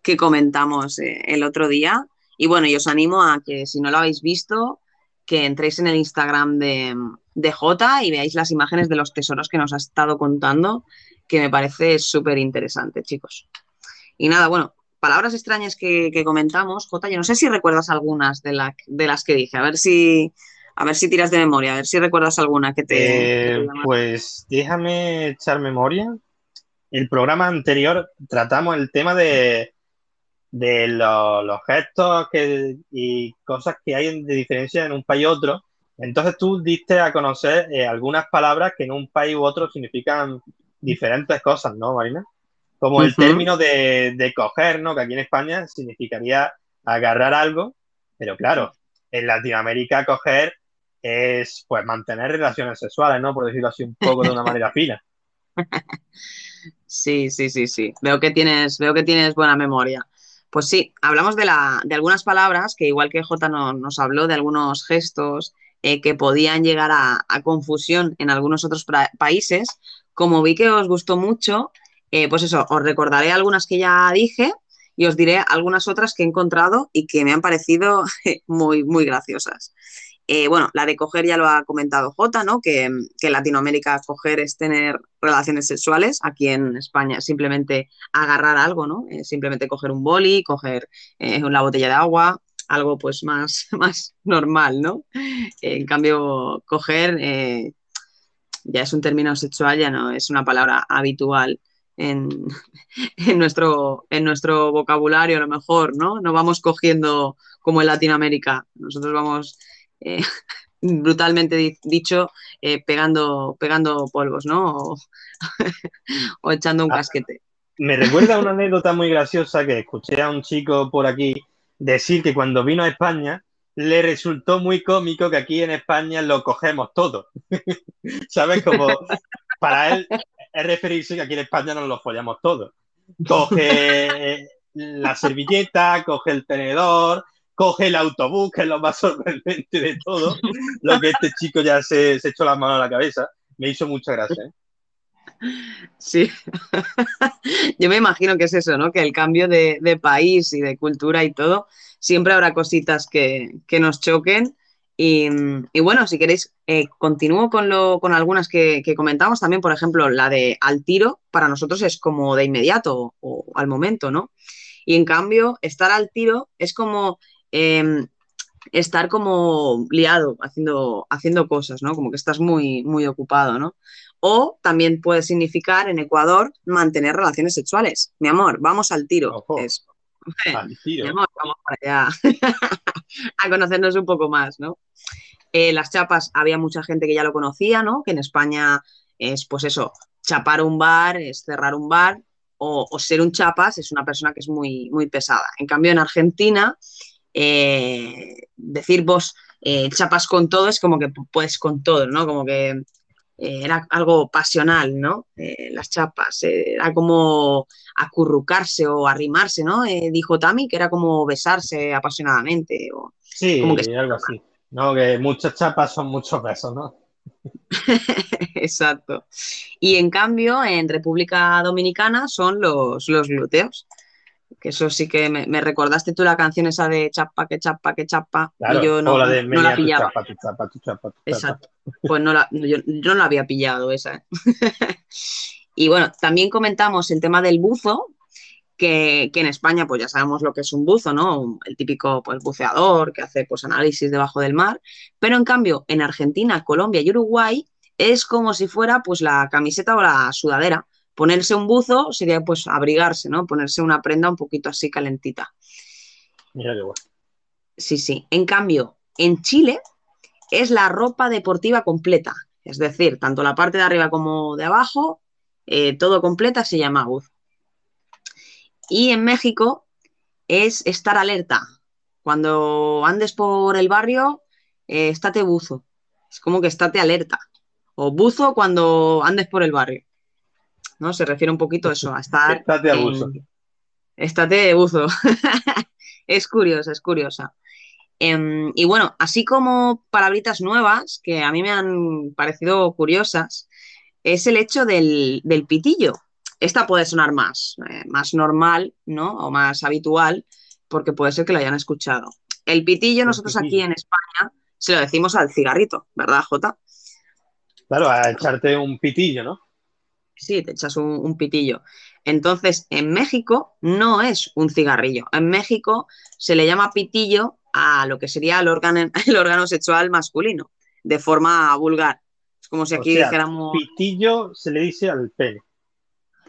que comentamos eh, el otro día. Y bueno, y os animo a que si no lo habéis visto, que entréis en el Instagram de, de Jota y veáis las imágenes de los tesoros que nos ha estado contando, que me parece súper interesante, chicos. Y nada, bueno, palabras extrañas que, que comentamos, Jota, yo no sé si recuerdas algunas de, la, de las que dije, a ver si, a ver si tiras de memoria, a ver si recuerdas alguna que te... Eh, pues déjame echar memoria. El programa anterior tratamos el tema de, de lo- los gestos que, y cosas que hay de diferencia en un país y otro. Entonces tú diste a conocer eh, algunas palabras que en un país u otro significan diferentes cosas, ¿no, Marina? Como el término de, de coger, ¿no? Que aquí en España significaría agarrar algo, pero claro, en Latinoamérica coger es pues mantener relaciones sexuales, ¿no? Por decirlo así un poco de una *laughs* manera fina. Sí, sí, sí, sí. Veo que tienes, veo que tienes buena memoria. Pues sí, hablamos de, la, de algunas palabras que igual que Jota no- nos habló de algunos gestos eh, que podían llegar a, a confusión en algunos otros países. Como vi que os gustó mucho, eh, pues eso, os recordaré algunas que ya dije y os diré algunas otras que he encontrado y que me han parecido *laughs* muy, muy graciosas. Eh, bueno, la de coger ya lo ha comentado Jota, ¿no? Que, que en Latinoamérica coger es tener relaciones sexuales. Aquí en España es simplemente agarrar algo, ¿no? Simplemente coger un boli, coger eh, una botella de agua, algo pues más, *laughs* más normal, ¿no? en cambio, coger eh, ya es un término sexual, ya no es una palabra habitual en, *laughs* en nuestro, en nuestro vocabulario, a lo mejor, ¿no? No vamos cogiendo como en Latinoamérica. Nosotros vamos, eh, *laughs* brutalmente di- dicho, eh, pegando, pegando polvos, ¿no? O, *laughs* o echando un Ah. casquete. Me recuerda una anécdota muy graciosa que escuché a un chico por aquí decir que cuando vino a España le resultó muy cómico que aquí en España lo cogemos todo. *laughs* ¿Sabes? Como para él es referirse que aquí en España nos lo follamos todo. Coge la servilleta, coge el tenedor, coge el autobús, que es lo más *laughs* sorprendente de todo. Lo que este chico ya se, se echó la mano a la cabeza. Me hizo mucha gracia. ¿eh? Sí, *laughs* yo me imagino que es eso, ¿no? Que el cambio de, de país y de cultura y todo, siempre habrá cositas que, que nos choquen. Y, y bueno, si queréis, eh, continúo con, lo, con algunas que, que comentamos también, por ejemplo, la de al tiro, para nosotros es como de inmediato o, al momento, ¿no? Y en cambio, estar al tiro es como eh, estar como liado, haciendo, haciendo cosas, ¿no? Como que estás muy, muy ocupado, ¿no? O también puede significar en Ecuador mantener relaciones sexuales. Mi amor, vamos al tiro. Ojo. Es, *laughs* Al mi amor, vamos para allá *laughs* a conocernos un poco más, ¿no? Eh, las chapas, había mucha gente que ya lo conocía, ¿no? Que en España es, pues eso, chapar un bar, es cerrar un bar, o, o ser un chapas es una persona que es muy, muy pesada. En cambio, en Argentina, eh, decir vos eh, chapas con todo es como que puedes con todo, ¿no? Como que eh, era algo pasional, ¿no? Las chapas, era como acurrucarse o arrimarse, ¿no? Dijo Tami que era como besarse apasionadamente. O... Sí, Como que- algo así. No, que muchas chapas son muchos besos, ¿no? *laughs* Exacto. Y en cambio, en República Dominicana son los, los glúteos. Que eso sí que me, me recordaste tú la canción esa de chapa, que chapa, que chapa. Claro, y yo no, o la de no menea la tu pillaba. chapa, tu chapa, tu chapa, tu chapa. Exacto. Pues no la, yo, yo no la había pillado esa. ¿eh? *laughs* y bueno, también comentamos el tema del buzo, que, que, en España pues ya sabemos lo que es un buzo, ¿no? El típico pues, buceador que hace pues, análisis debajo del mar. Pero en cambio, en Argentina, Colombia y Uruguay es como si fuera pues la camiseta o la sudadera. Ponerse un buzo sería pues abrigarse, ¿no? Ponerse una prenda un poquito así calentita. Mira qué bueno. Sí, sí. En cambio, en Chile es la ropa deportiva completa. Es decir, tanto la parte de arriba como de abajo, eh, todo completa se llama buzo. Y en México es estar alerta. Cuando andes por el barrio, eh, estate buzo. Es como que estate alerta. O buzo cuando andes por el barrio. ¿No? Se refiere un poquito a eso, a *laughs* estar. Estate a buzo. Estate buzo. *laughs* es curiosa, es curiosa. Em, y bueno, así como palabritas nuevas que a mí me han parecido curiosas, es el hecho del, del pitillo. Esta puede sonar más, eh, más normal, ¿no? O más habitual, porque puede ser que lo hayan escuchado. El pitillo, nosotros aquí en España se lo decimos al cigarrito, ¿verdad, Jota? Claro, a echarte un pitillo, ¿no? Sí, te echas un, un pitillo. Entonces, en México no es un cigarrillo. En México se le llama pitillo a lo que sería el órgano, *laughs* el órgano sexual masculino, de forma vulgar. Es como si O aquí sea, dijéramos. pitillo se le dice al pene.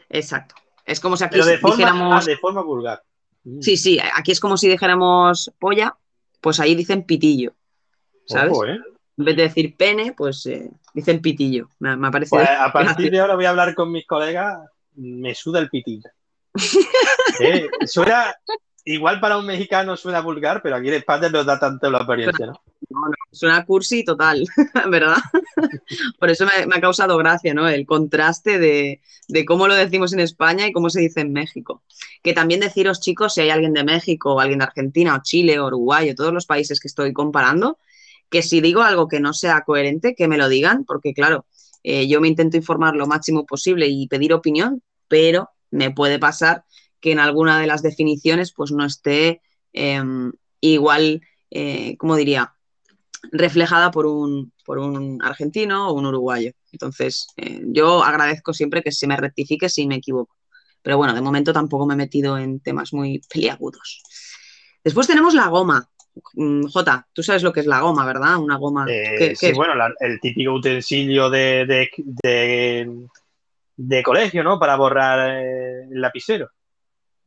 Exacto. Es como si aquí de forma, dijéramos. ah, de forma vulgar. Mm. Sí, sí, aquí es como si dijéramos polla, pues ahí dicen pitillo. ¿Sabes? Ojo, ¿eh? En vez de decir pene, pues eh, dicen pitillo. Me, me ha parecido. Pues a *laughs* partir de ahora voy a hablar con mis colegas. Me suda el pitillo. Eh, suena, igual para un mexicano suena vulgar, pero aquí en España nos da tanto la experiencia, ¿no? No, no, suena cursi total, *laughs* ¿verdad? *laughs* Por eso me, me ha causado gracia, ¿no? El contraste de, de cómo lo decimos en España y cómo se dice en México. Que también deciros, chicos, si hay alguien de México o alguien de Argentina o Chile o Uruguay o todos los países que estoy comparando, que si digo algo que no sea coherente, que me lo digan, porque claro, eh, yo me intento informar lo máximo posible y pedir opinión, pero me puede pasar que en alguna de las definiciones pues no esté eh, igual, eh, ¿cómo diría? reflejada por un, por un argentino o un uruguayo. Entonces, eh, yo agradezco siempre que se me rectifique si me equivoco. Pero bueno, de momento tampoco me he metido en temas muy peliagudos. Después tenemos la goma. Mm, Jota, tú sabes lo que es la goma, ¿verdad? Una goma. Eh, ¿Qué- sí, qué es? bueno, la- el típico utensilio de, de, de- de colegio, ¿no? Para borrar eh, el lapicero.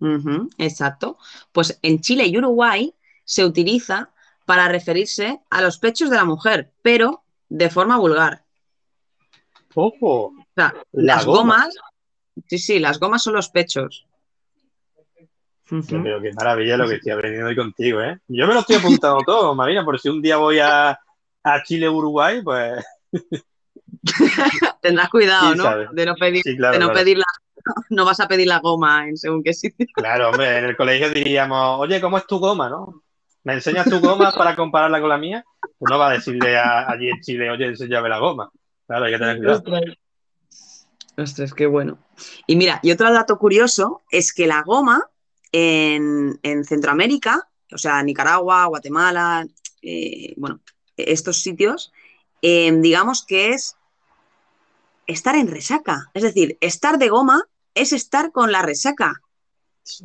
Ujú, exacto. Pues en Chile y Uruguay se utiliza para referirse a los pechos de la mujer, pero de forma vulgar. ¡Ojo! O sea, La las goma. gomas, sí, sí, las gomas son los pechos. Ujú. Pero qué maravilla lo que estoy aprendiendo hoy contigo, ¿eh? Yo me lo estoy apuntando *laughs* todo, Marina, por si un día voy a, a Chile, Uruguay, pues *laughs* Tendrás cuidado, ¿no? De no pedir, Sí, claro, de no claro. pedir la, *laughs* no vas a pedir la goma en según qué sitio. Claro, hombre, en el colegio diríamos, oye, ¿cómo es tu goma, no? ¿Me enseñas tu goma para compararla con la mía? Pues no va a decirle a- allí en Chile, oye, enséñame la goma. Claro, hay que tener cuidado. Ostras, qué bueno. Y mira, y otro dato curioso es que la goma en, en Centroamérica, o sea, Nicaragua, Guatemala, eh, bueno, estos sitios, eh, digamos que es estar en resaca. Es decir, estar de goma es estar con la resaca.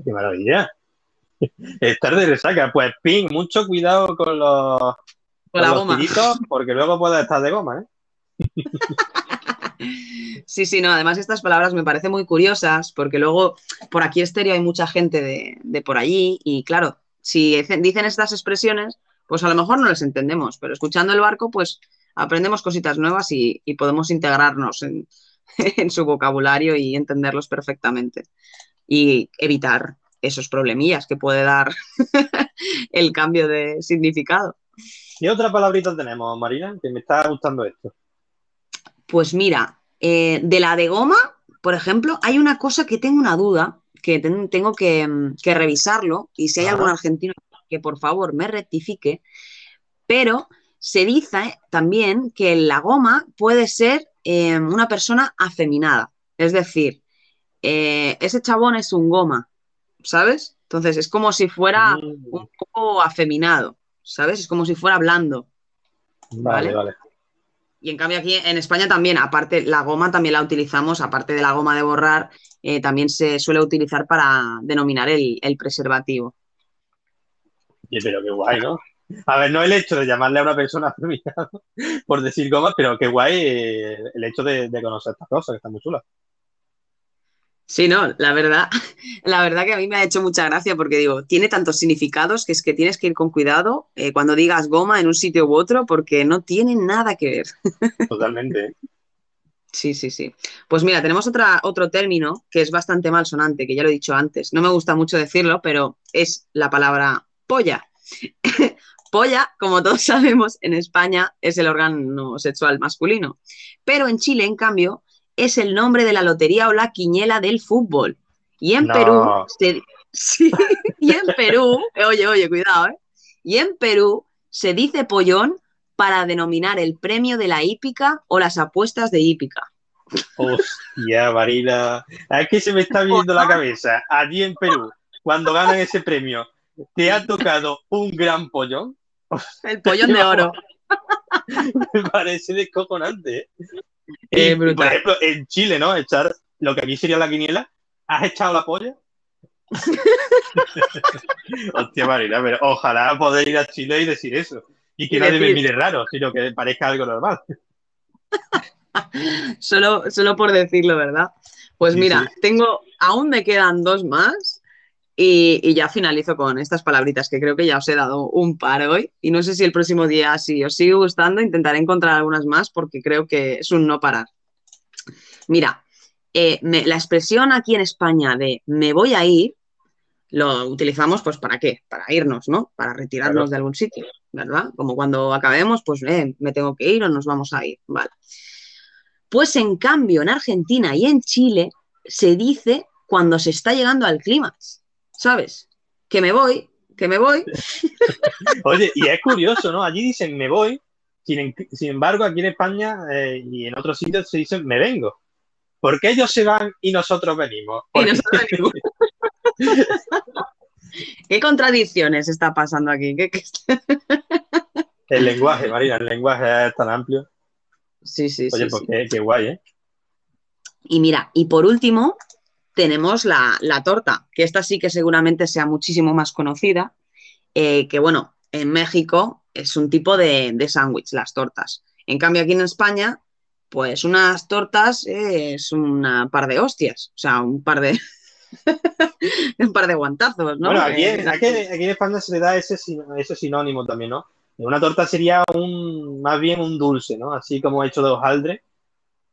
Qué maravilla. *laughs* Estar de resaca. Pues, Pin, mucho cuidado con los, Con con la los goma. tiritos, porque luego puedes estar de goma, ¿eh? *laughs* Sí, sí, no, además estas palabras me parecen muy curiosas porque luego por aquí estéreo hay mucha gente de, de por allí y claro, si dicen estas expresiones, pues a lo mejor no les entendemos, pero escuchando el barco, pues aprendemos cositas nuevas y, y podemos integrarnos en, *laughs* en su vocabulario y entenderlos perfectamente y evitar esos problemillas que puede dar *laughs* el cambio de significado. ¿Qué otra palabrita tenemos, Marina? Que me está gustando esto. Pues mira, eh, de la de goma, por ejemplo, hay una cosa que tengo una duda, que ten- tengo que, mm, que revisarlo, y si hay algún argentino que por favor me rectifique, pero se dice también que la goma puede ser eh, una persona afeminada, es decir, eh, ese chabón es un goma, ¿sabes? Entonces es como si fuera Mm, un poco afeminado, ¿sabes? Es como si fuera blando. Vale, ¿vale? vale. Y en cambio aquí en España también, aparte, la goma también la utilizamos, aparte de la goma de borrar, eh, también se suele utilizar para denominar el, preservativo. Oye, pero qué guay, ¿no? A ver, no el hecho de llamarle a una persona *laughs* por decir goma, pero qué guay eh, el hecho de, de conocer estas cosas, que están muy chulas. Sí, no, la verdad, *laughs* la verdad que a mí me ha hecho mucha gracia porque digo, tiene tantos significados que es que tienes que ir con cuidado eh, cuando digas goma en un sitio u otro porque no tiene nada que ver. *laughs* Totalmente. Sí, sí, sí. Pues mira, tenemos otra, otro término que es bastante malsonante, que ya lo he dicho antes. No me gusta mucho decirlo, pero es la palabra polla. *laughs* polla, como todos sabemos, en España es el órgano sexual masculino. Pero en Chile, en cambio, es el nombre de la lotería o la quiñela del fútbol. Y en No. Perú, se- *laughs* sí, y en Perú, oye, oye, cuidado, ¿eh? Y en Perú se dice pollón para denominar el premio de la hípica o las apuestas de hípica? Hostia, Marina. Es que se me está viendo la cabeza. Allí en Perú, cuando ganan ese premio, ¿te ha tocado un gran pollón? El pollón de oro. *laughs* Me parece descojonante. ¿eh? Por ejemplo, en Chile, ¿no? Echar lo que aquí sería la quiniela. ¿Has echado la polla? *laughs* Hostia, Marina, pero ojalá poder ir a Chile y decir eso. Y que nadie me mire raro, sino que parezca algo normal. *laughs* Solo, solo por decirlo, ¿verdad? Pues Sí, mira, sí. tengo, aún me quedan dos más y, y ya finalizo con estas palabritas que creo que ya os he dado un par hoy y no sé si el próximo día, si os sigue gustando, intentaré encontrar algunas más porque creo que es un no parar. Mira, eh, me- la expresión aquí en España de me voy a ir, lo utilizamos pues para qué? Para irnos, ¿no? Para retirarnos Claro. de algún sitio, ¿verdad? Como cuando acabemos, pues eh, me tengo que ir o nos vamos a ir, ¿vale? Pues en cambio, en Argentina y en Chile se dice cuando se está llegando al clímax, ¿sabes? Que me voy, que me voy. *laughs* Oye, y es curioso, ¿no? Allí dicen me voy, sin, sin embargo, aquí en España eh, y en otros sitios se dicen me vengo. ¿Por qué ellos se van y nosotros venimos? Y Porque- nosotros *laughs* venimos. *laughs* ¿Qué contradicciones está pasando aquí? ¿Qué- qué- El lenguaje, Marina, el lenguaje es tan amplio. Sí, sí, Oye, sí, pues sí. qué, qué guay, ¿eh? Y mira, y por último, tenemos la, la torta, que esta sí que seguramente sea muchísimo más conocida, eh, que bueno, en México es un tipo de, de sándwich, las tortas. En cambio, aquí en España, pues unas tortas es una par de hostias, o sea, un par de, *laughs* un par de guantazos, ¿no? Bueno, aquí, Eh, en- aquí, en- aquí en España se le da ese, ese sinónimo también, ¿no? Una torta sería un, más bien un dulce, ¿no? Así como hecho de hojaldre.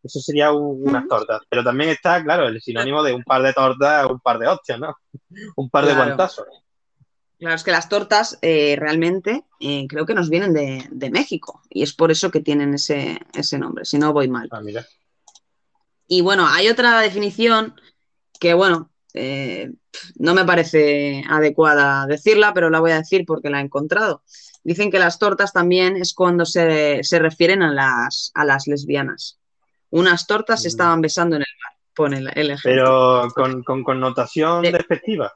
Eso sería un- unas tortas. Pero también está, claro, el sinónimo de un par de tortas, un par de hostias, ¿no? *laughs* Un par de guantazos. Claro, es que las tortas eh, realmente eh, creo que nos vienen de, de México y es por eso que tienen ese, ese nombre, si no voy mal. Ah, mira. Y bueno, hay otra definición que, bueno, eh, no me parece adecuada decirla, pero la voy a decir porque la he encontrado. Dicen que las tortas también es cuando se, se refieren a las, a las lesbianas. Unas tortas se Mm. estaban besando en el bar, pone el, ejemplo. Pero con, con connotación De- despectiva.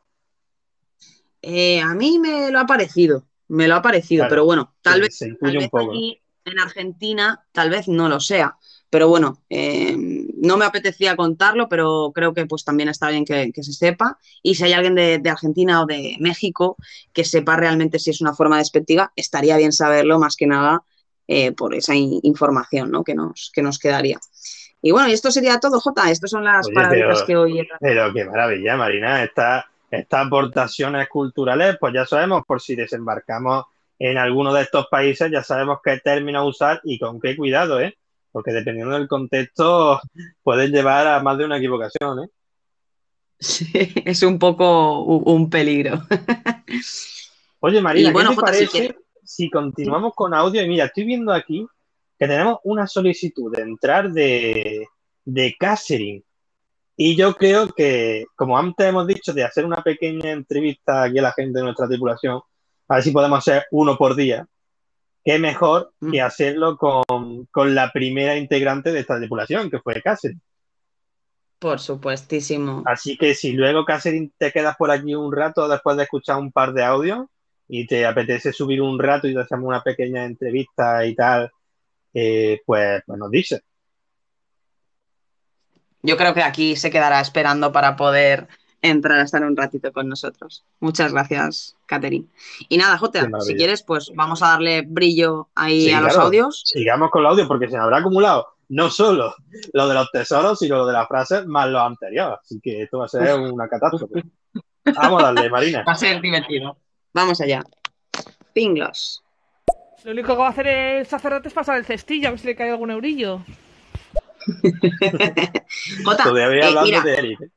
Eh, a mí me lo ha parecido, me lo ha parecido, Claro, pero bueno, tal vez, tal aquí en Argentina tal vez no lo sea, pero bueno, eh, no me apetecía contarlo, pero creo que pues también está bien que, que se sepa y si hay alguien de, de Argentina o de México que sepa realmente si es una forma despectiva, estaría bien saberlo más que nada eh, por esa in- información ¿no? que, nos, que nos quedaría. Y bueno, y esto sería todo, Jota. Estas son las Oye, pero- que hoy he. Pero qué maravilla, Marina. Esta- estas aportaciones culturales, pues ya sabemos, por si desembarcamos en alguno de estos países, ya sabemos qué términos usar y con qué cuidado, ¿eh? Porque dependiendo del contexto, pueden llevar a más de una equivocación, ¿eh? Sí, *laughs* es un poco un peligro. Oye, Marina, Y bueno, ¿qué te Jota, parece si continuamos con audio? Y mira, estoy viendo aquí que tenemos una solicitud de entrar de, de catering. Y yo creo que, como antes hemos dicho, de hacer una pequeña entrevista aquí a la gente de nuestra tripulación, a ver si podemos hacer uno por día, qué mejor Mm. que hacerlo con, con la primera integrante de esta tripulación, que fue Catherine. Por supuestísimo. Así que si luego, Catherine, te quedas por aquí un rato después de escuchar un par de audios y te apetece subir un rato y te hacemos una pequeña entrevista y tal, eh, pues, pues nos dices. Yo creo que aquí se quedará esperando para poder entrar a estar un ratito con nosotros. Muchas gracias, Catherine. Y nada, Jota, si quieres, pues vamos a darle brillo ahí Sí, a los claro. audios. Sigamos con el audio porque se nos habrá acumulado no solo lo de los tesoros, sino lo de las frases más lo anterior. Así que esto va a ser una catástrofe. Vamos a darle, Marina. Va a ser divertido. Vamos allá. Pinglos. Lo único que va a hacer el sacerdote es pasar el cestillo, a ver si le cae algún eurillo. *laughs* Jota, Todavía eh, mira, de Eric. ¿eh? he,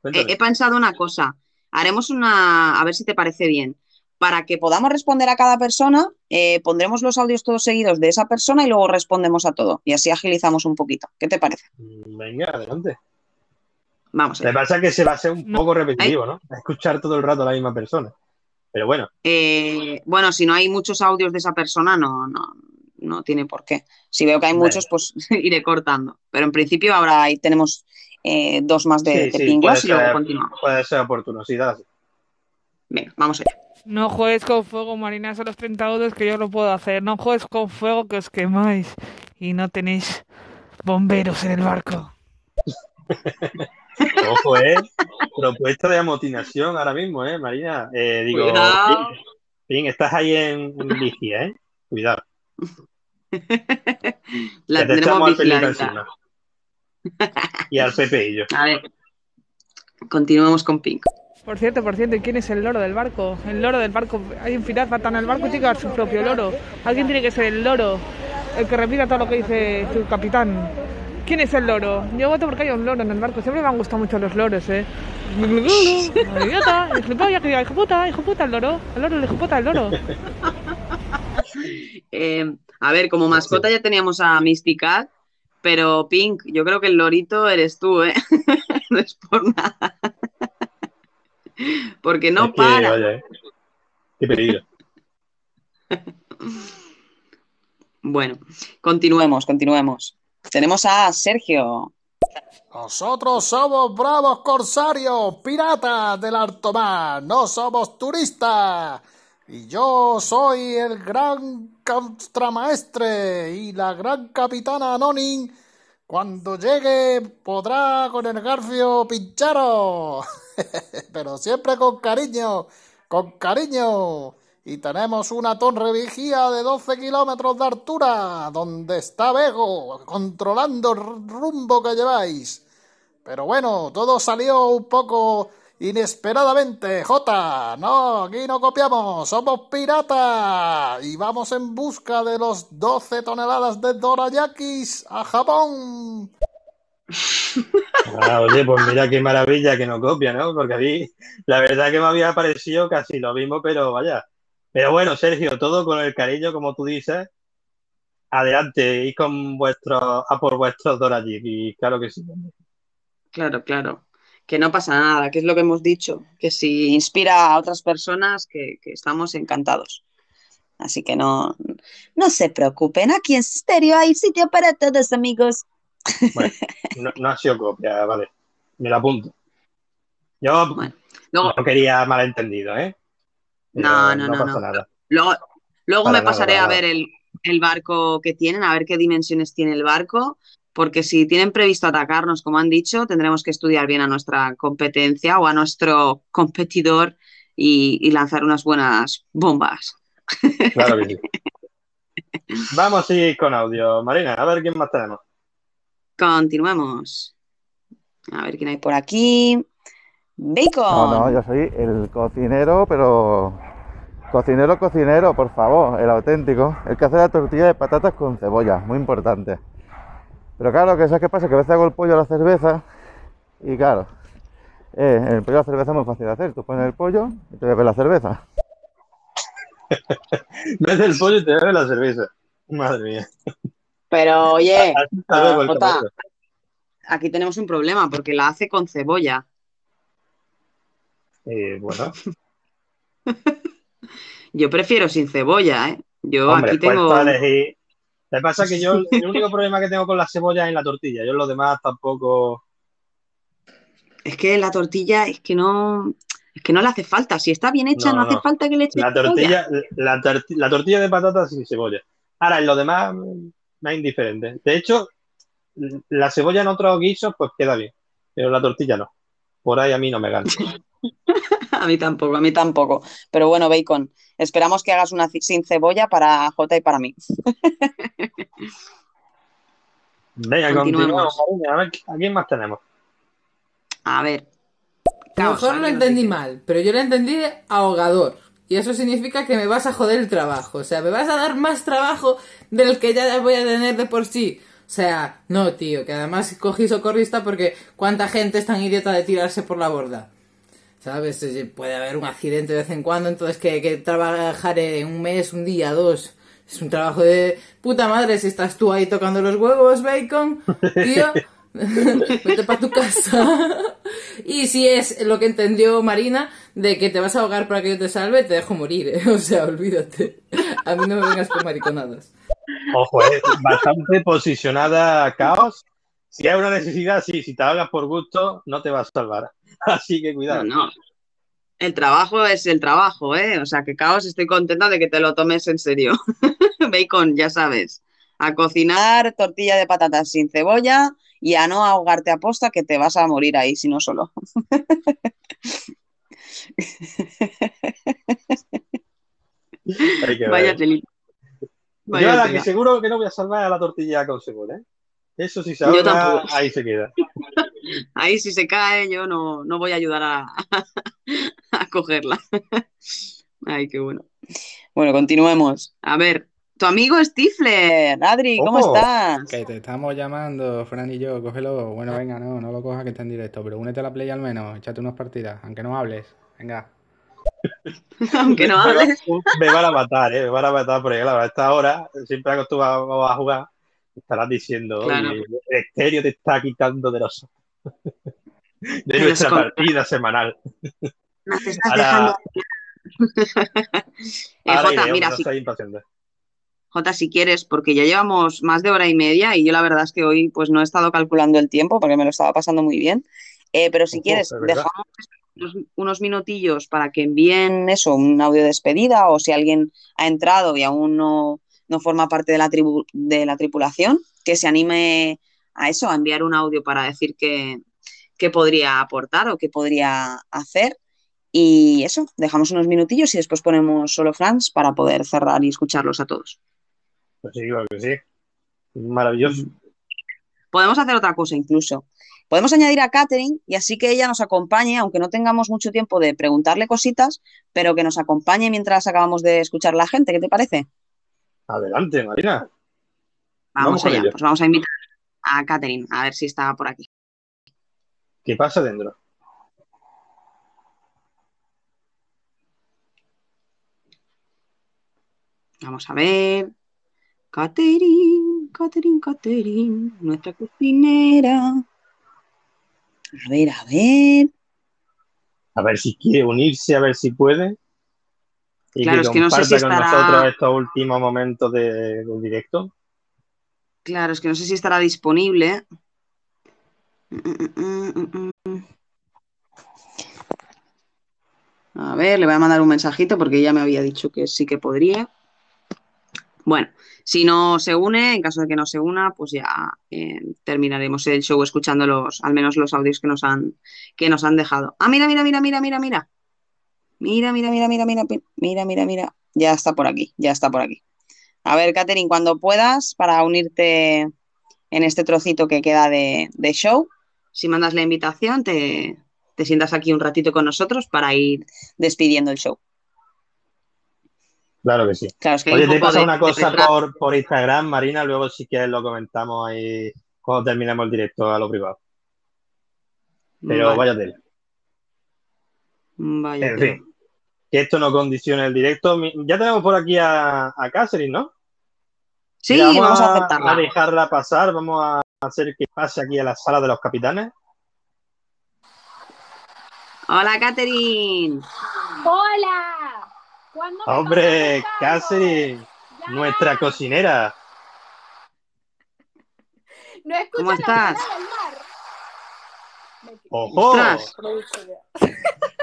Cuéntame. he pensado una cosa. Haremos una, a ver si te parece bien. Para que podamos responder a cada persona, eh, pondremos los audios todos seguidos de esa persona y luego respondemos a todo. Y así agilizamos un poquito. ¿Qué te parece? Mm, Venga, adelante. Vamos Me allá. pasa que se va a ser un No. poco repetitivo, ¿no? Escuchar todo el rato a la misma persona. Pero bueno, Eh, bueno, si no hay muchos audios de esa persona, no, no, no tiene por qué. Si veo que hay muchos, pues *laughs* iré cortando. Pero en principio ahora ahí tenemos eh, dos más de, sí, de sí, pingos puede y luego ser, continuamos. puede ser oportuno, sí, dale. Venga, vamos allá. No juegues con fuego, Marina, son los 30 euros que yo lo puedo hacer. No juegues con fuego que os quemáis y no tenéis bomberos en el barco. *laughs* Ojo, eh. Propuesta de amotinación ahora mismo, eh, Marina. Eh, digo, Cuidado. Estás ahí en, en vigia, eh. Cuidado. La te vigiladita. encima. Y al Pepe y yo. A ver, continuemos con Pink. Por cierto, por cierto, ¿y quién es el loro del barco? El loro del barco. Hay un final faltan al barco y tiene que dar su propio loro. Alguien tiene que ser el loro, el que repita todo lo que dice su capitán. ¿Quién es el loro? Yo voto porque hay un loro en el barco. Siempre me han gustado mucho los loros, ¿eh? *laughs* Idiota, hijo puta, hijo puta, el loro. El loro, el hijo puta, el loro. *laughs* Eh, a ver, como mascota ya teníamos a Mysticat, pero Pink, yo creo que el lorito eres tú, ¿eh? *laughs* No es por nada. Porque no Es que, para. vaya, eh. Qué peligro. Bueno, continuemos, continuemos. Tenemos a Sergio. Nosotros somos bravos corsarios, piratas del alto mar, no somos turistas. Y yo soy el gran contramaestre y la gran capitana Anonin. Cuando llegue podrá con el garfio pincharos. *laughs* Pero siempre con cariño, con cariño. Y tenemos una torre vigía de 12 kilómetros de altura, donde está Bego, controlando el rumbo que lleváis. Pero bueno, todo salió un poco inesperadamente, Jota. No, aquí no copiamos, somos piratas y vamos en busca de los 12 toneladas de dorayakis a Japón. Ah, oye, pues mira qué maravilla que no copia, ¿no? Porque a mí la verdad que me había parecido casi lo mismo, pero vaya. Pero bueno, Sergio, todo con el cariño, como tú dices. Adelante, y con vuestros, a por vuestros Dorayiki, claro que sí. Claro, claro. Que no pasa nada, que es lo que hemos dicho. Que si inspira a otras personas, que, que estamos encantados. Así que no, no se preocupen. Aquí en Stereo hay sitio para todos, amigos. Bueno, no, no ha sido copia, vale. Me lo apunto. Yo Bueno, no quería malentendido, ¿eh? No, no, no, pasa no. nada. luego, luego Para me nada, pasaré a ver el, el barco que tienen, a ver qué dimensiones tiene el barco, porque si tienen previsto atacarnos, como han dicho, tendremos que estudiar bien a nuestra competencia o a nuestro competidor y, y lanzar unas buenas bombas. Claro que sí. *laughs* Vamos a ir con audio. Marina, a ver quién más tenemos. Continuemos. A ver quién hay por aquí. Bacon. No, no, yo soy el cocinero, pero cocinero, cocinero, por favor, el auténtico. El que hace la tortilla de patatas con cebolla, muy importante. Pero claro, que ¿sabes qué pasa? Que a veces hago el pollo a la cerveza y claro, eh, el pollo a la cerveza es muy fácil de hacer. Tú pones el pollo y te bebes la cerveza. *laughs* Ves el pollo y te bebe la cerveza. Madre mía. Pero oye, *laughs* Jota, aquí tenemos un problema porque la hace con cebolla. Eh, bueno, *laughs* Yo prefiero sin cebolla, ¿eh? Yo hombre, aquí pues tengo. elegir. Lo que pasa es que yo, *laughs* el único problema que tengo con la cebolla es en la tortilla. Yo en los demás tampoco. Es que la tortilla es que no. Es que no le hace falta. Si está bien hecha, No, no, hace falta que le eche La cebolla. tortilla, la, torti- la tortilla de patatas sin cebolla. Ahora, en lo demás, me es indiferente. De hecho, la cebolla en otros guisos, pues queda bien. Pero la tortilla no. Por ahí a mí no me gana. *laughs* A mí tampoco, a mí tampoco. Pero bueno, Bacon, esperamos que hagas una sin cebolla para Jota y para mí. *laughs* Venga, continuamos. Marina. A ver, ¿a quién más tenemos? A ver. A lo mejor lo entendí mal, pero yo lo entendí de ahogador. Y eso significa que me vas a joder el trabajo. O sea, me vas a dar más trabajo del que ya voy a tener de por sí. O sea, no, tío, que además cogí socorrista porque cuánta gente es tan idiota de tirarse por la borda. ¿Sabes? Puede haber un accidente de vez en cuando, entonces que, que trabajar en un mes, un día, dos. Es un trabajo de puta madre si estás tú ahí tocando los huevos, bacon, *laughs* tío. *laughs* Vete para tu casa. Y si es lo que entendió Marina, de que te vas a ahogar para que yo te salve, te dejo morir, ¿eh? *laughs* O sea, olvídate. A mí no me vengas con mariconadas. Ojo, es bastante posicionada Caos. Si hay una necesidad, sí, si te hagas por gusto, no te vas a salvar. Así que cuidado. No, no. El trabajo es el trabajo, ¿eh? O sea, que caos, estoy contenta de que te lo tomes en serio. *laughs* Bacon, ya sabes. A cocinar tortilla de patatas sin cebolla y a no ahogarte a posta que te vas a morir ahí, si no solo. *laughs* Vaya telita. Yo la que seguro que no voy a salvar a la tortilla con cebolla, ¿eh? Eso si se tampoco. ahí se queda. *laughs* Ahí si se cae, yo no, no voy a ayudar a, *laughs* a cogerla. *laughs* Ay, qué bueno. Bueno, continuemos. A ver, tu amigo Stifler, Adri, ¿cómo Ojo. estás? Que te estamos llamando, Fran y yo, cógelo. Bueno, venga, no, no lo cojas que está en directo, pero únete a la play al menos, échate unas partidas, aunque no hables. Venga. *laughs* Aunque no hables. Me van a matar, ¿eh? Me van a matar porque, claro, a esta hora, siempre acostumbrado a jugar, estarás diciendo, Claro. el estéreo te está quitando de los *laughs* de nuestra partida semanal. Nos estás Ahora, dejando. *laughs* Eh, ahora Jota, iré, mira, no si. Jota, si quieres, porque ya llevamos más de hora y media y yo la verdad es que hoy pues no he estado calculando el tiempo porque me lo estaba pasando muy bien. Eh, pero si quieres, dejamos unos, unos minutillos para que envíen eso, un audio de despedida o si alguien ha entrado y aún no, no forma parte de la, tribu- de la tripulación, que se anime a eso, a enviar un audio para decir que, que podría aportar o que podría hacer. Y eso, dejamos unos minutillos y después ponemos solo Franz para poder cerrar y escucharlos a todos. Pues sí, claro que sí. Maravilloso. Podemos hacer otra cosa incluso. Podemos añadir a Katherine y así que ella nos acompañe, aunque no tengamos mucho tiempo de preguntarle cositas, pero que nos acompañe mientras acabamos de escuchar a la gente. ¿Qué te parece? Adelante, Marina. Vamos, allá. Pues vamos a invitar a Katherine a ver si está por aquí. ¿Qué pasa dentro? Vamos a ver. Katherine, Katherine, Katherine, nuestra cocinera. A ver, a ver. A ver si quiere unirse, a ver si puede. Y Claro, que es que no sé si con estará- nosotros estos últimos momentos de- del directo. Claro, es que no sé si estará disponible. A ver, le voy a mandar un mensajito porque ya me había dicho que sí que podría. Bueno, si no se une, en caso de que no se una, pues ya eh, terminaremos el show escuchando los, al menos los audios que nos han, que nos han dejado. Ah, mira, mira, mira, mira, mira, mira. Mira, mira, mira, mira, mira, mira, mira, mira. Ya está por aquí, ya está por aquí. A ver, Katherine, cuando puedas, para unirte en este trocito que queda de, de show, si mandas la invitación, te, te sientas aquí un ratito con nosotros para ir despidiendo el show. Claro que sí. Claro, es que hay Oye, te he poco pasado de- una de cosa por, por Instagram, Marina, luego si quieres lo comentamos ahí cuando terminemos el directo a lo privado. Pero Vale, vaya tela. vaya En tela. fin, que esto no condicione el directo. Ya tenemos por aquí a, a Catherine, ¿no? Sí, Mira, vamos a a, aceptarla. a dejarla pasar, vamos a hacer que pase aquí a la sala de los capitanes. Hola, Katherine. ¡Hola! ¿Cuándo me Hombre, Ya. nuestra cocinera. ¿No escuchas ¿Cómo la estás? ola del mar? ¡Ojo!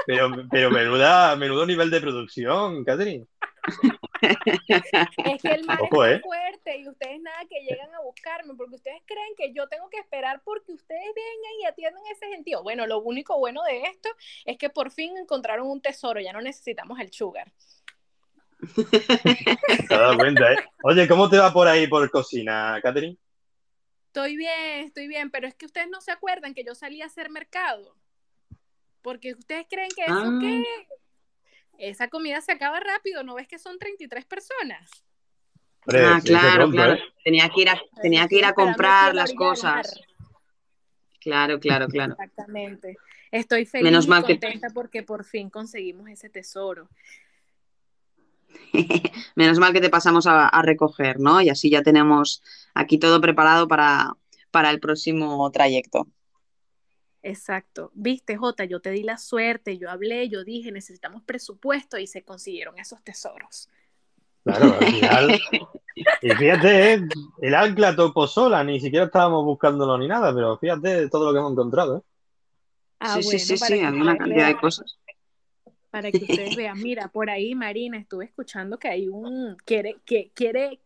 Pero, pero menuda, menudo nivel de producción, Catherine. Es que el mar Ojo, es ¿eh? muy fuerte y ustedes nada que llegan a buscarme porque ustedes creen que yo tengo que esperar porque ustedes vengan y atiendan ese sentido. Bueno, lo único bueno de esto es que por fin encontraron un tesoro, ya no necesitamos el sugar. Te has *laughs* dado cuenta, ¿eh? Oye, ¿cómo te va por ahí por cocina, Catherine? Estoy bien, estoy bien, pero es que ustedes no se acuerdan que yo salí a hacer mercado. Porque ustedes creen que eso Ah. qué. Esa comida se acaba rápido, ¿no ves que son 33 personas? Ah, claro, claro. ¿eh? Tenía que ir a, tenía que ir a comprar las cosas. Claro, claro, *laughs* claro. Exactamente. Estoy feliz Menos y mal que- contenta porque por fin conseguimos ese tesoro. *laughs* Menos mal que te pasamos a, a recoger, ¿no? Y así ya tenemos aquí todo preparado para, para el próximo trayecto. Exacto. Viste, Jota, yo te di la suerte, yo hablé, yo dije, necesitamos presupuesto y se consiguieron esos tesoros. Claro, al final. *laughs* Y fíjate, ¿eh? el ancla topo sola, ni siquiera estábamos buscándolo ni nada, pero fíjate todo lo que hemos encontrado. ¿eh? Ah, sí, sí, bueno, sí, sí, una cantidad de cosas. para que *laughs* ustedes vean. Mira, por ahí, Marina, estuve escuchando que hay un, quiere, que quiere,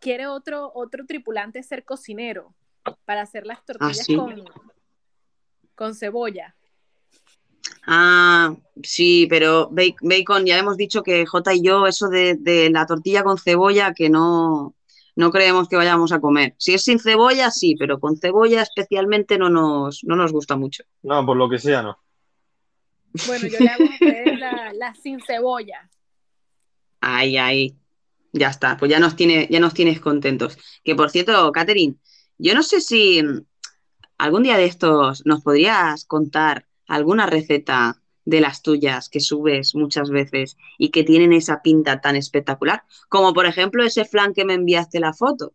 quiere otro, otro tripulante ser cocinero para hacer las Ah, tortillas sí. con, con cebolla. Ah, sí, pero ba- bacon, ya hemos dicho que J y yo, eso de, de la tortilla con cebolla, que no, no creemos que vayamos a comer. Si es sin cebolla, sí, pero con cebolla especialmente no nos, no nos gusta mucho. No, por lo que sea, no. Bueno, yo le hago a ustedes la, la sin cebolla. Ay, ay, ya está, pues ya nos tiene, ya nos tienes contentos. Que por cierto, Catherine, yo no sé si algún día de estos nos podrías contar alguna receta de las tuyas que subes muchas veces y que tienen esa pinta tan espectacular, como por ejemplo ese flan que me enviaste la foto.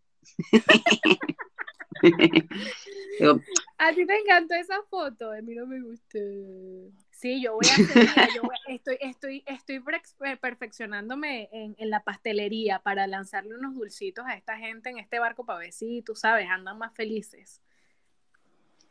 *laughs* A ti te encantó esa foto, a mí no me gustó. Sí, yo voy a hacer, yo voy- estoy, estoy, estoy prex- perfeccionándome en, en la pastelería para lanzarle unos dulcitos a esta gente en este barco para ver si, tú sabes, andan más felices.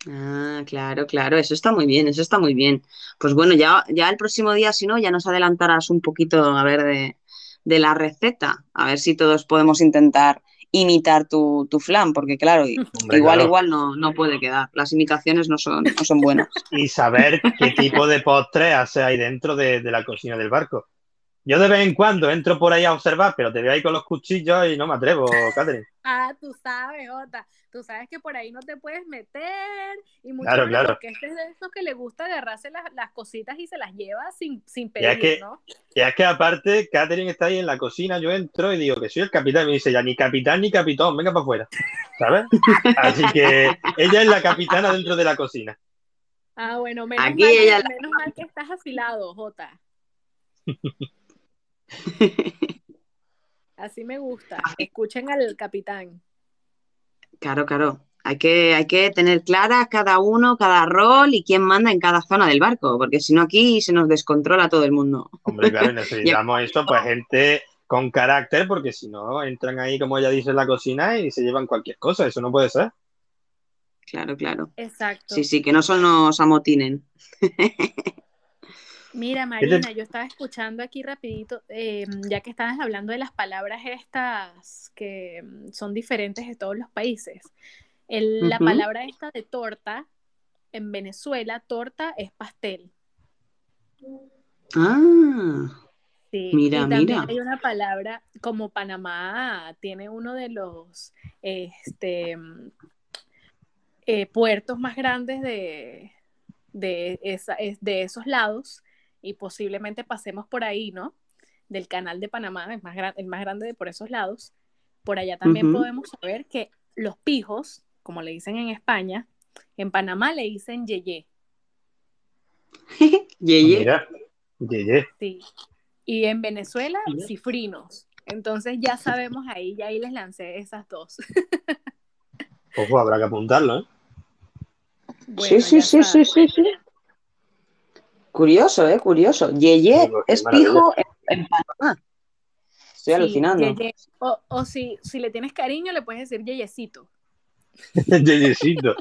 Ah, claro, claro, eso está muy bien, eso está muy bien. Pues bueno, ya, ya el próximo día, si no, ya nos adelantarás un poquito a ver de, de la receta, a ver si todos podemos intentar imitar tu, tu flan, porque claro, *laughs* Hombre, igual, claro. igual no, no puede quedar. Las imitaciones no son, no son buenas. *laughs* Y saber qué tipo de postre hace ahí dentro de, de la cocina del barco. Yo de vez en cuando entro por ahí a observar, pero te veo ahí con los cuchillos y no me atrevo, Catherine. Ah, tú sabes, Jota, tú sabes que por ahí no te puedes meter y mucho Claro, menos claro. porque este es de esos que le gusta agarrarse las, las cositas y se las lleva sin, sin Ya es pedir, que- ¿no? Y es que aparte, Catherine está ahí en la cocina, yo entro y digo que soy el capitán, y me dice ya ni capitán ni capitán, venga para afuera, ¿sabes? Así que ella es la capitana dentro de la cocina. Ah, bueno, menos, Aquí mal, ella la- menos mal que estás afilado, Jota. *laughs* Así me gusta. Escuchen al capitán. Claro, claro. Hay que, hay que tener clara cada uno, cada rol y quién manda en cada zona del barco, porque si no aquí se nos descontrola todo el mundo. Hombre, claro, y *laughs* necesitamos esto, pues gente con carácter, porque si no, entran ahí, como ella dice, en la cocina y se llevan cualquier cosa, eso no puede ser. Claro, claro. Exacto. Sí, sí, que no solo nos amotinen. *laughs* Mira, Marina, yo estaba escuchando aquí rapidito, eh, ya que estabas hablando de las palabras estas que mm, son diferentes de todos los países. El- La palabra esta de torta, en Venezuela, torta es pastel. Ah, Sí, Mira, y también mira. hay una palabra, como Panamá tiene uno de los este, mm, eh, puertos más grandes de, de, esa, es- de esos lados, y posiblemente pasemos por ahí, ¿no? Del canal de Panamá, es más gran- el más grande de por esos lados. Por allá también podemos saber que los pijos, como le dicen en España, en Panamá le dicen yeye. *laughs* Yeye. Mira, yeye. Sí. Y en Venezuela, Mira. cifrinos. Entonces ya sabemos ahí, ya ahí les lancé esas dos. Ojo, habrá que apuntarlo, ¿eh? *laughs* Bueno, sí, sí, sí, sí, sí, sí. Curioso, ¿eh? Curioso. Yeye es pijo en, en Panamá. Estoy Sí, alucinando. yeye. O, o si, si le tienes cariño, le puedes decir yeyecito. *laughs* Yeyecito.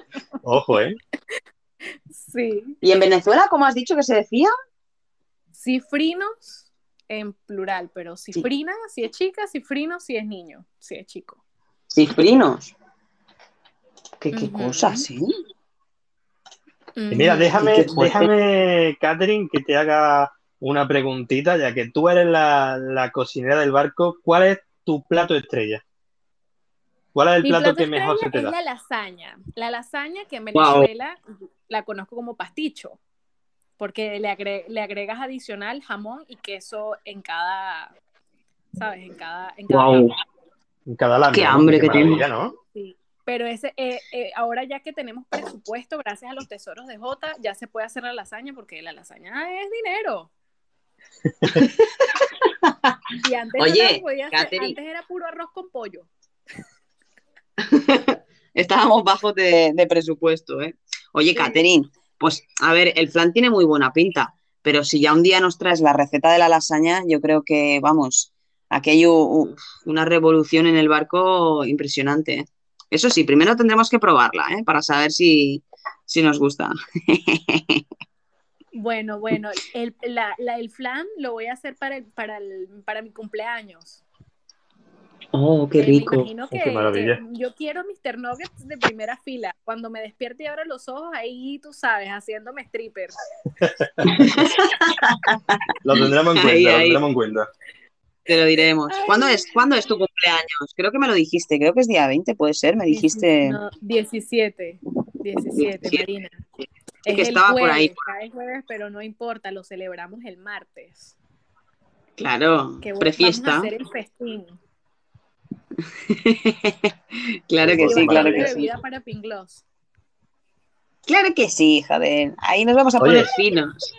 Ojo, ¿eh? Sí. ¿Y en Venezuela, cómo has dicho que se decía? Cifrinos en plural, pero cifrina si es chica, cifrino si es niño, si es chico. Cifrinos. ¿Qué, qué cosas, eh? Y mira, déjame, déjame, Catherine, que te haga una preguntita, ya que tú eres la, la cocinera del barco. ¿Cuál es tu plato estrella? ¿Cuál es el Mi plato plato que mejor se te es da? la lasaña. La lasaña que en. Venezuela la conozco como pasticho, porque le, agre- le agregas adicional jamón y queso en cada, ¿sabes? En cada, en cada capa. En cada lámina, Qué hambre que tengo. maravilla, ¿no? Sí. Pero ese, eh, eh, ahora ya que tenemos presupuesto, gracias a los tesoros de Jota, ya se puede hacer la lasaña porque la lasaña es dinero. *laughs* Y antes Oye, no hacer, antes era puro arroz con pollo. *laughs* Estábamos bajos de, de presupuesto, ¿eh? Oye, Sí. Catherine, Pues, a ver, el flan tiene muy buena pinta, pero si ya un día nos traes la receta de la lasaña, yo creo que, vamos, aquí hay una revolución en el barco impresionante. ¿eh? Eso sí, primero tendremos que probarla, ¿eh? Para saber si, si nos gusta. *laughs* Bueno, bueno, el, la, la- el flan lo voy a hacer para, el, para, el, para mi cumpleaños. Oh, qué Eh, me rico. imagino Oh, qué que, maravilla. que yo quiero Mr. Nuggets de primera fila. Cuando me despierte y abra los ojos, ahí tú sabes, haciéndome stripper. *laughs* Lo tendremos en cuenta, Ahí, lo ahí. tendremos en cuenta. Te lo diremos. ¿Cuándo es, ¿Cuándo es tu cumpleaños? Creo que me lo dijiste, creo que es día 20, puede ser, me dijiste. No, 17. 17, 17. Marina. Sí, Es que el estaba por jueves, ahí. cae jueves, pero no importa, lo celebramos el martes. Claro, Que vamos a prefiesta. hacer el festín. *laughs* Claro que sí, claro que sí. para Pinglos. Claro que sí, joder. Ahí nos vamos a Oye. poner finos.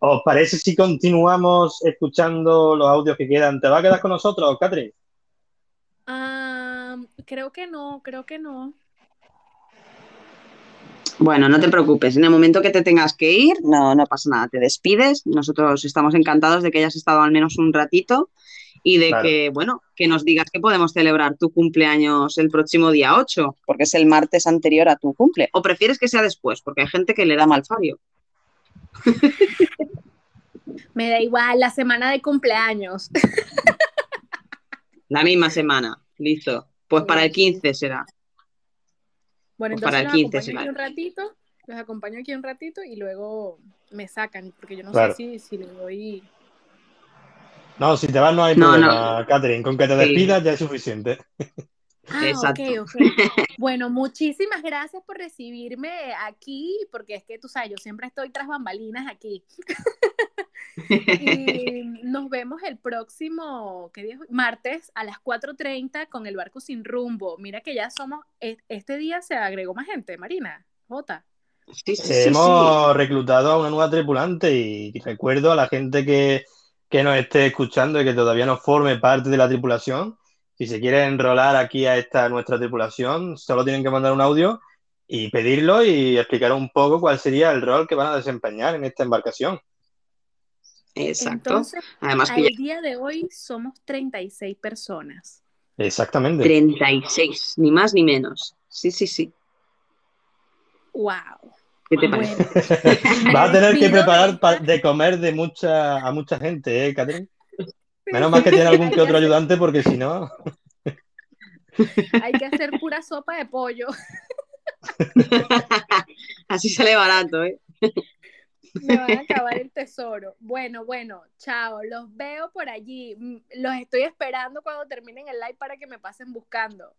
¿Os parece si continuamos escuchando los audios que quedan? ¿Te va a quedar con nosotros, Catherine? Ah, creo que no, creo que no. Bueno, no te preocupes, en el momento que te tengas que ir, no, no pasa nada, te despides. Nosotros estamos encantados de que hayas estado al menos un ratito y de Claro. que, bueno, que nos digas que podemos celebrar tu cumpleaños el próximo día 8, porque es el martes anterior a tu cumple. ¿O prefieres que sea después? Porque hay gente que le da mal fallo. *laughs* Me da igual la semana de cumpleaños. La misma semana, listo. Pues para el 15 será. Bueno, Pues para entonces el los 15 acompaño será. aquí un ratito, los acompaño aquí un ratito y luego me sacan, porque yo no Claro. sé si, si le doy. No, si te vas no hay No, problema, Catherine. Con que te Sí. despidas ya es suficiente. *laughs* Ah, Exacto. ok, ok. *laughs* Bueno, muchísimas gracias por recibirme aquí, porque es que tú sabes, yo siempre estoy tras bambalinas aquí. *laughs* Y nos vemos el próximo, ¿qué día? Martes a las 4.30 con el barco sin rumbo. Mira que ya somos, e- este día se agregó más gente, Marina, Jota. Sí, sí, sí, sí. Hemos reclutado a una nueva tripulante y recuerdo a la gente que, que nos esté escuchando y que todavía no forme parte de la tripulación, si se quiere enrolar aquí a esta nuestra tripulación, solo tienen que mandar un audio y pedirlo y explicar un poco cuál sería el rol que van a desempeñar en esta embarcación. Exacto. Entonces, Además que al ya día de hoy somos 36 personas. Exactamente. 36, ni más ni menos. Sí, sí, sí. ¡Wow! ¿Qué te parece? Bueno, *laughs* Vas a tener que *laughs* preparar de comer de mucha, a mucha gente, ¿eh, Catherine? Menos mal que tiene algún que otro ayudante porque si no... Hay que hacer pura sopa de pollo. *laughs* Así sale barato, ¿eh? Me van a acabar el tesoro. Bueno, bueno, chao. Los veo por allí. Mm, Los estoy esperando cuando terminen el live para que me pasen buscando.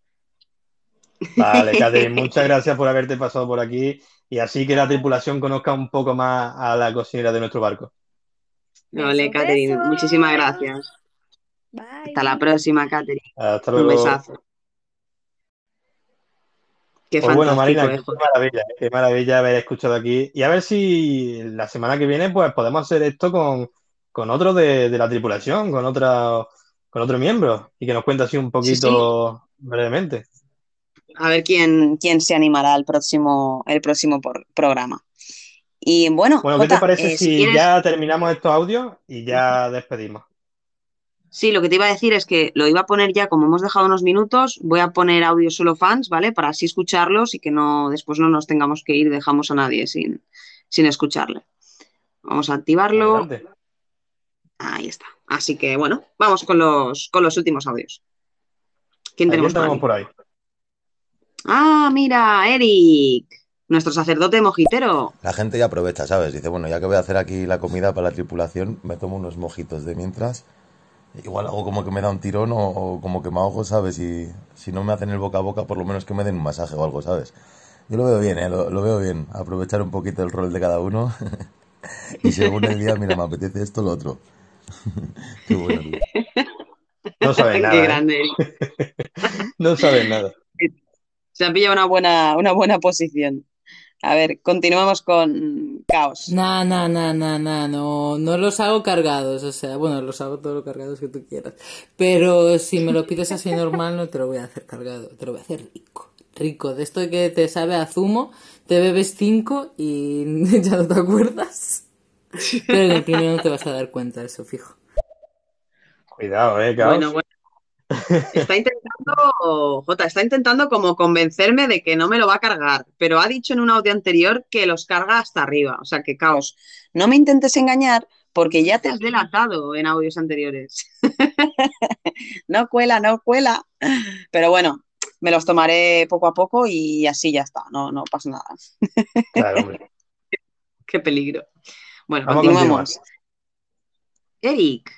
Vale, Catherine, muchas gracias por haberte pasado por aquí y así que la tripulación conozca un poco más a la cocinera de nuestro barco. Vale, Catherine, muchísimas gracias. Bye. Hasta la próxima, Catherine. Hasta Un luego. besazo. Qué Pues bueno, Marina, eh, qué maravilla, qué maravilla haber escuchado aquí. Y a ver si la semana que viene pues podemos hacer esto con, con otro de, de la tripulación, con otra, con otro miembro, y que nos cuente así un poquito brevemente. A ver quién, quién se animará al próximo, el próximo por- programa. Y bueno, Bueno, ¿qué te parece eh, si si quieres- ya terminamos estos audios y ya despedimos? Sí, lo que te iba a decir es que lo iba a poner ya, como hemos dejado unos minutos, voy a poner audio solo fans, ¿vale? Para así escucharlos y que no después no nos tengamos que ir dejamos a nadie sin, sin escucharle. Vamos a activarlo. Adelante. Ahí está. Así que bueno, vamos con los, con los últimos audios. ¿Quién ¿A quién tenemos por ahí? Ah, mira, Eric, nuestro sacerdote mojitero. La gente ya aprovecha, ¿sabes? Dice, bueno, ya que voy a hacer aquí la comida para la tripulación, me tomo unos mojitos de mientras. Igual hago como que me da un tirón o, o como que me ahogo, ¿sabes? Y si no me hacen el boca a boca, por lo menos que me den un masaje o algo, ¿sabes? Yo lo veo bien, ¿eh? Lo, lo veo bien. Aprovechar un poquito el rol de cada uno. *laughs* y según el día, mira, me apetece esto o lo otro. *laughs* Qué bueno, tío. No sabes *laughs* Qué nada. ¿eh? grande, Eric. No sabes nada. Se ha pillado una buena, una buena posición. A ver, continuamos con caos. Nah, nah, nah, nah, nah, no, no los hago cargados, o sea, bueno, los hago todos los cargados que tú quieras. Pero si me lo pides así normal, no te lo voy a hacer cargado, te lo voy a hacer rico. Rico, de esto que te sabe a zumo, te bebes cinco y *laughs* ya no te acuerdas. Pero en el primero no te vas a dar cuenta, eso fijo. Cuidado, eh, caos. Bueno, bueno. Está intentando, Jota, está intentando como convencerme de que no me lo va a cargar, pero ha dicho en un audio anterior que los carga hasta arriba. O sea, que caos. No me intentes engañar porque ya te has delatado en audios anteriores. *laughs* no cuela, no cuela. Pero bueno, me los tomaré poco a poco y así ya está, no, no pasa nada. Claro, hombre. Qué peligro. Bueno, Vamos continuamos. Eric,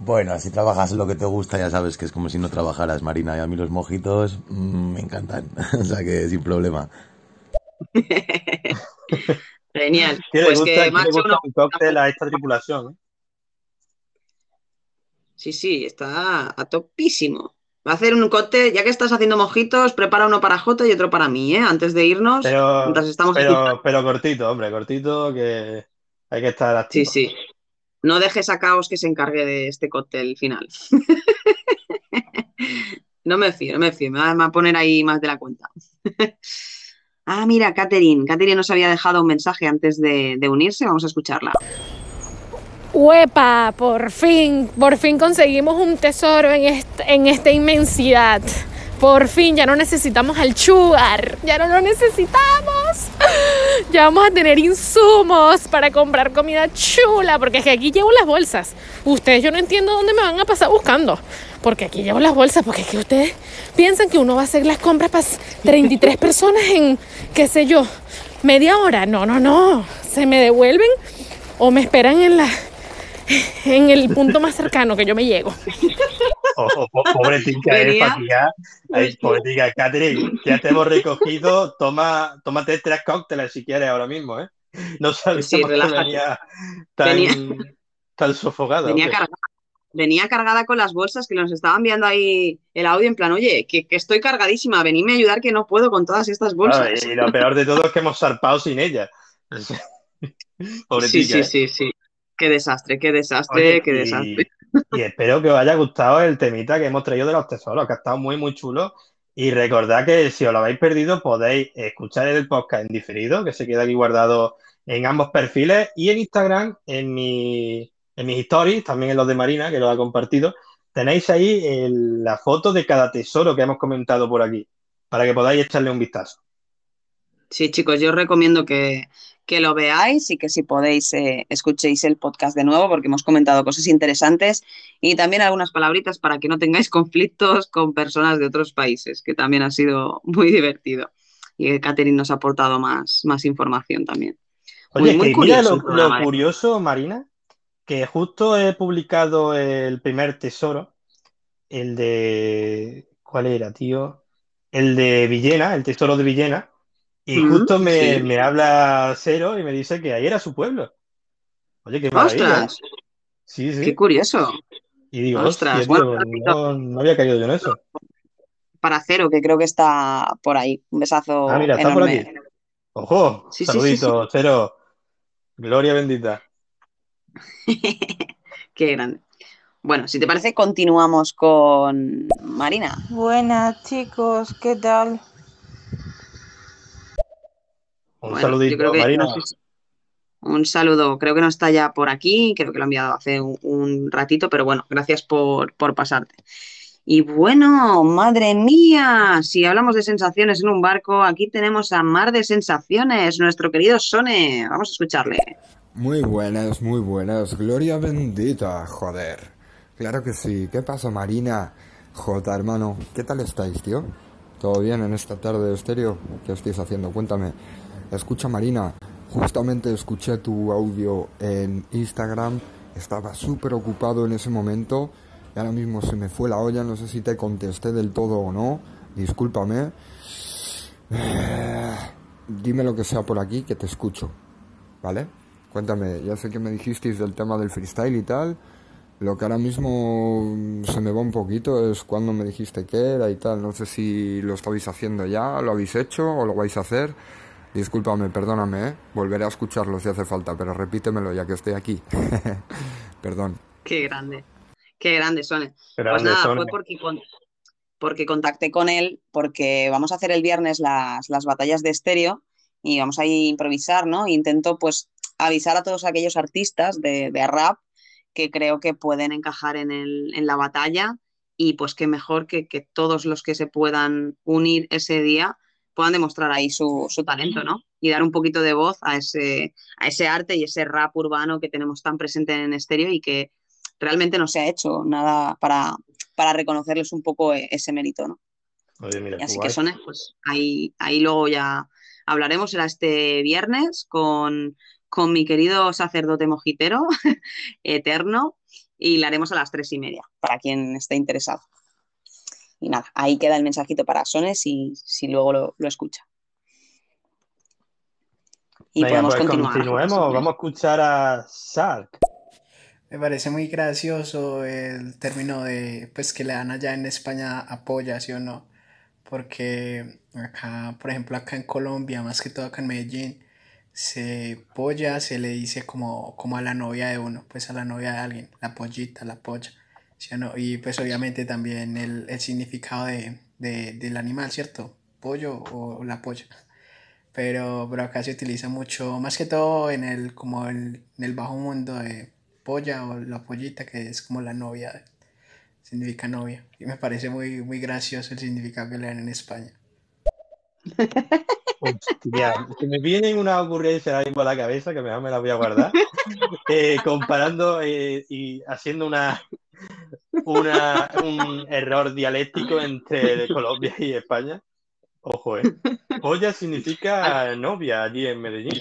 Bueno, si trabajas lo que te gusta, ya sabes que es como si no trabajaras, Marina. Y a mí los mojitos mm, me encantan. *laughs* o sea que sin problema. *laughs* genial. ¿Qué le Pues gusta, que hecho gusta un cóctel a esta tripulación? eh? Sí, sí, está a topísimo. Va a hacer un cóctel, ya que estás haciendo mojitos, prepara uno para Jota y otro para mí, ¿eh? Antes de irnos, Pero, mientras estamos pero, pero cortito, hombre, cortito, que hay que estar Sí, activo. sí. No dejes a Caos que se encargue de este cóctel final. *laughs* No me fío, no me fío. Me va, a poner ahí más de la cuenta. *laughs* Ah, mira, Catherine. Catherine nos había dejado un mensaje antes de, de unirse. Vamos a escucharla. ¡Huepa! Por fin, por fin conseguimos un tesoro en, est- en esta inmensidad. Por fin, ya no necesitamos al sugar, ya no lo necesitamos. *laughs* Ya vamos a tener insumos para comprar comida chula, porque es que aquí llevo las bolsas. Ustedes yo no entiendo dónde me van a pasar buscando, porque aquí llevo las bolsas, porque es que ustedes piensan que uno va a hacer las compras para 33 *laughs* personas en, qué sé yo, media hora. No, no, no, se me devuelven o me esperan en la *laughs* en el punto más cercano que yo me llego. O, o- po- pobre tica, eh. Ay, pobre tica, Catherine, ya te hemos recogido. Toma, tómate tres cócteles si quieres ahora mismo, ¿eh? No sabes Sí, venía tan, Venía- tan sofocada. Venía cargada. Venía cargada con las bolsas que nos estaban viendo ahí el audio en plan, oye, que, que estoy cargadísima, venidme a ayudar que no puedo con todas estas bolsas. Y lo peor de todo es que hemos zarpado sin ella. *laughs* Pobre Sí, tica, sí, ¿eh? sí, sí. Qué desastre, qué desastre, Oye, qué y- desastre. Y espero que os haya gustado el temita que hemos traído de los tesoros, que ha estado muy, muy chulo. Y recordad que si os lo habéis perdido, podéis escuchar el podcast en diferido, que se queda aquí guardado en ambos perfiles, y en Instagram, en mi, en mis stories, también en los de Marina, que lo ha compartido, tenéis ahí el- la foto de cada tesoro que hemos comentado por aquí, para que podáis echarle un vistazo. Sí, chicos, yo os recomiendo que, que lo veáis y que si podéis eh, escuchéis el podcast de nuevo porque hemos comentado cosas interesantes y también algunas palabritas para que no tengáis *laughs* conflictos con personas de otros países, que también ha sido muy divertido. Y que Catherine nos ha aportado más, más información también. Oye, Muy, muy que mira curioso lo, el programa, lo ¿eh? curioso, Marina, que justo he publicado el primer tesoro, el de... ¿Cuál era, tío? El de Villena, el tesoro de Villena, y Mm, justo me, sí. me habla Cero y me dice que ahí era su pueblo. Oye, qué maravilla. ¡Ostras! Sí, sí. ¡Qué curioso! Y digo, Ostras, hostia, tío, bueno, no, no había caído yo en eso. Para Cero, que creo que está por ahí. Un besazo Ah, mira, está por aquí. Ojo, Sí, sí, sí, saludito, Cero. Gloria bendita. *laughs* Qué grande. Bueno, si te parece, continuamos con Marina. Buenas chicos, ¿qué tal? Un Bueno, yo saludito, creo que Marina. no sé si- un saludo, creo que no está ya por aquí, creo que lo ha enviado hace un, un ratito, pero bueno, gracias por, por pasarte. Y bueno, madre mía, si hablamos de sensaciones en un barco, aquí tenemos a Mar de Sensaciones, nuestro querido Sone. Vamos a escucharle. Muy buenas, muy buenas. Gloria bendita, joder. Claro que sí. ¿Qué pasa, Marina? Jota, hermano, ¿qué tal estáis, tío? ¿Todo bien en esta tarde de estéreo? ¿Qué estáis haciendo? Cuéntame. Escucha, Marina, justamente escuché tu audio en Instagram. Estaba súper ocupado en ese momento. Y ahora mismo se me fue la olla. No sé si te contesté del todo o no. Discúlpame. *sighs* Dime lo que sea por aquí que te escucho. ¿Vale? Cuéntame, ya sé que me dijisteis del tema del freestyle y tal. Lo que ahora mismo se me va un poquito es cuando me dijiste que era y tal. No sé si lo estabais haciendo ya, lo habéis hecho o lo vais a hacer. Discúlpame, perdóname, ¿eh? Volveré a escucharlo si hace falta, pero repítemelo ya que estoy aquí. *laughs* Perdón. Qué grande, qué grande, Sone. Pues nada, Sone. fue porque, con- porque contacté con él, porque vamos a hacer el viernes las, las batallas de estéreo y vamos a improvisar, ¿no? Intento pues avisar a todos aquellos artistas de, de rap que creo que pueden encajar en, el, en la batalla y pues qué mejor que, que todos los que se puedan unir ese día puedan demostrar ahí su, su talento, ¿no? Y dar un poquito de voz a ese, a ese arte y ese rap urbano que tenemos tan presente en estéreo y que realmente no se ha hecho nada para, para reconocerles un poco e- ese mérito, ¿no? Oye, mira, Y así guay. que son, pues ahí, ahí luego ya hablaremos, será este viernes con, con mi querido sacerdote mojitero *laughs* eterno y la haremos a las tres y media, para quien esté interesado. Y nada, ahí queda el mensajito para Sones y si luego lo, lo escucha. Y Venga, podemos pues continuar. continuemos. Vamos a escuchar a Sark. Me parece muy gracioso el término de, pues, que le dan allá en España apoya, ¿sí o no? Porque acá, por ejemplo, acá en Colombia, más que todo acá en Medellín, se polla, se le dice como, como a la novia de uno, pues a la novia de alguien, la pollita, la polla, ¿sí o no? Y pues obviamente también el, el significado de, de- del animal, ¿cierto? Pollo o la polla. Pero, pero acá se utiliza mucho, más que todo en el, como el, en el bajo mundo de polla o la pollita, que es como la novia, significa novia. Y me parece muy, muy gracioso el significado que le dan en España. *laughs* Hostia, que me vienen una ocurrencia ahora mismo a la cabeza que mejor me la voy a guardar. *laughs* Eh, comparando eh, y haciendo una, una, un error dialéctico entre Colombia y España. Ojo, eh. Polla significa novia allí en Medellín.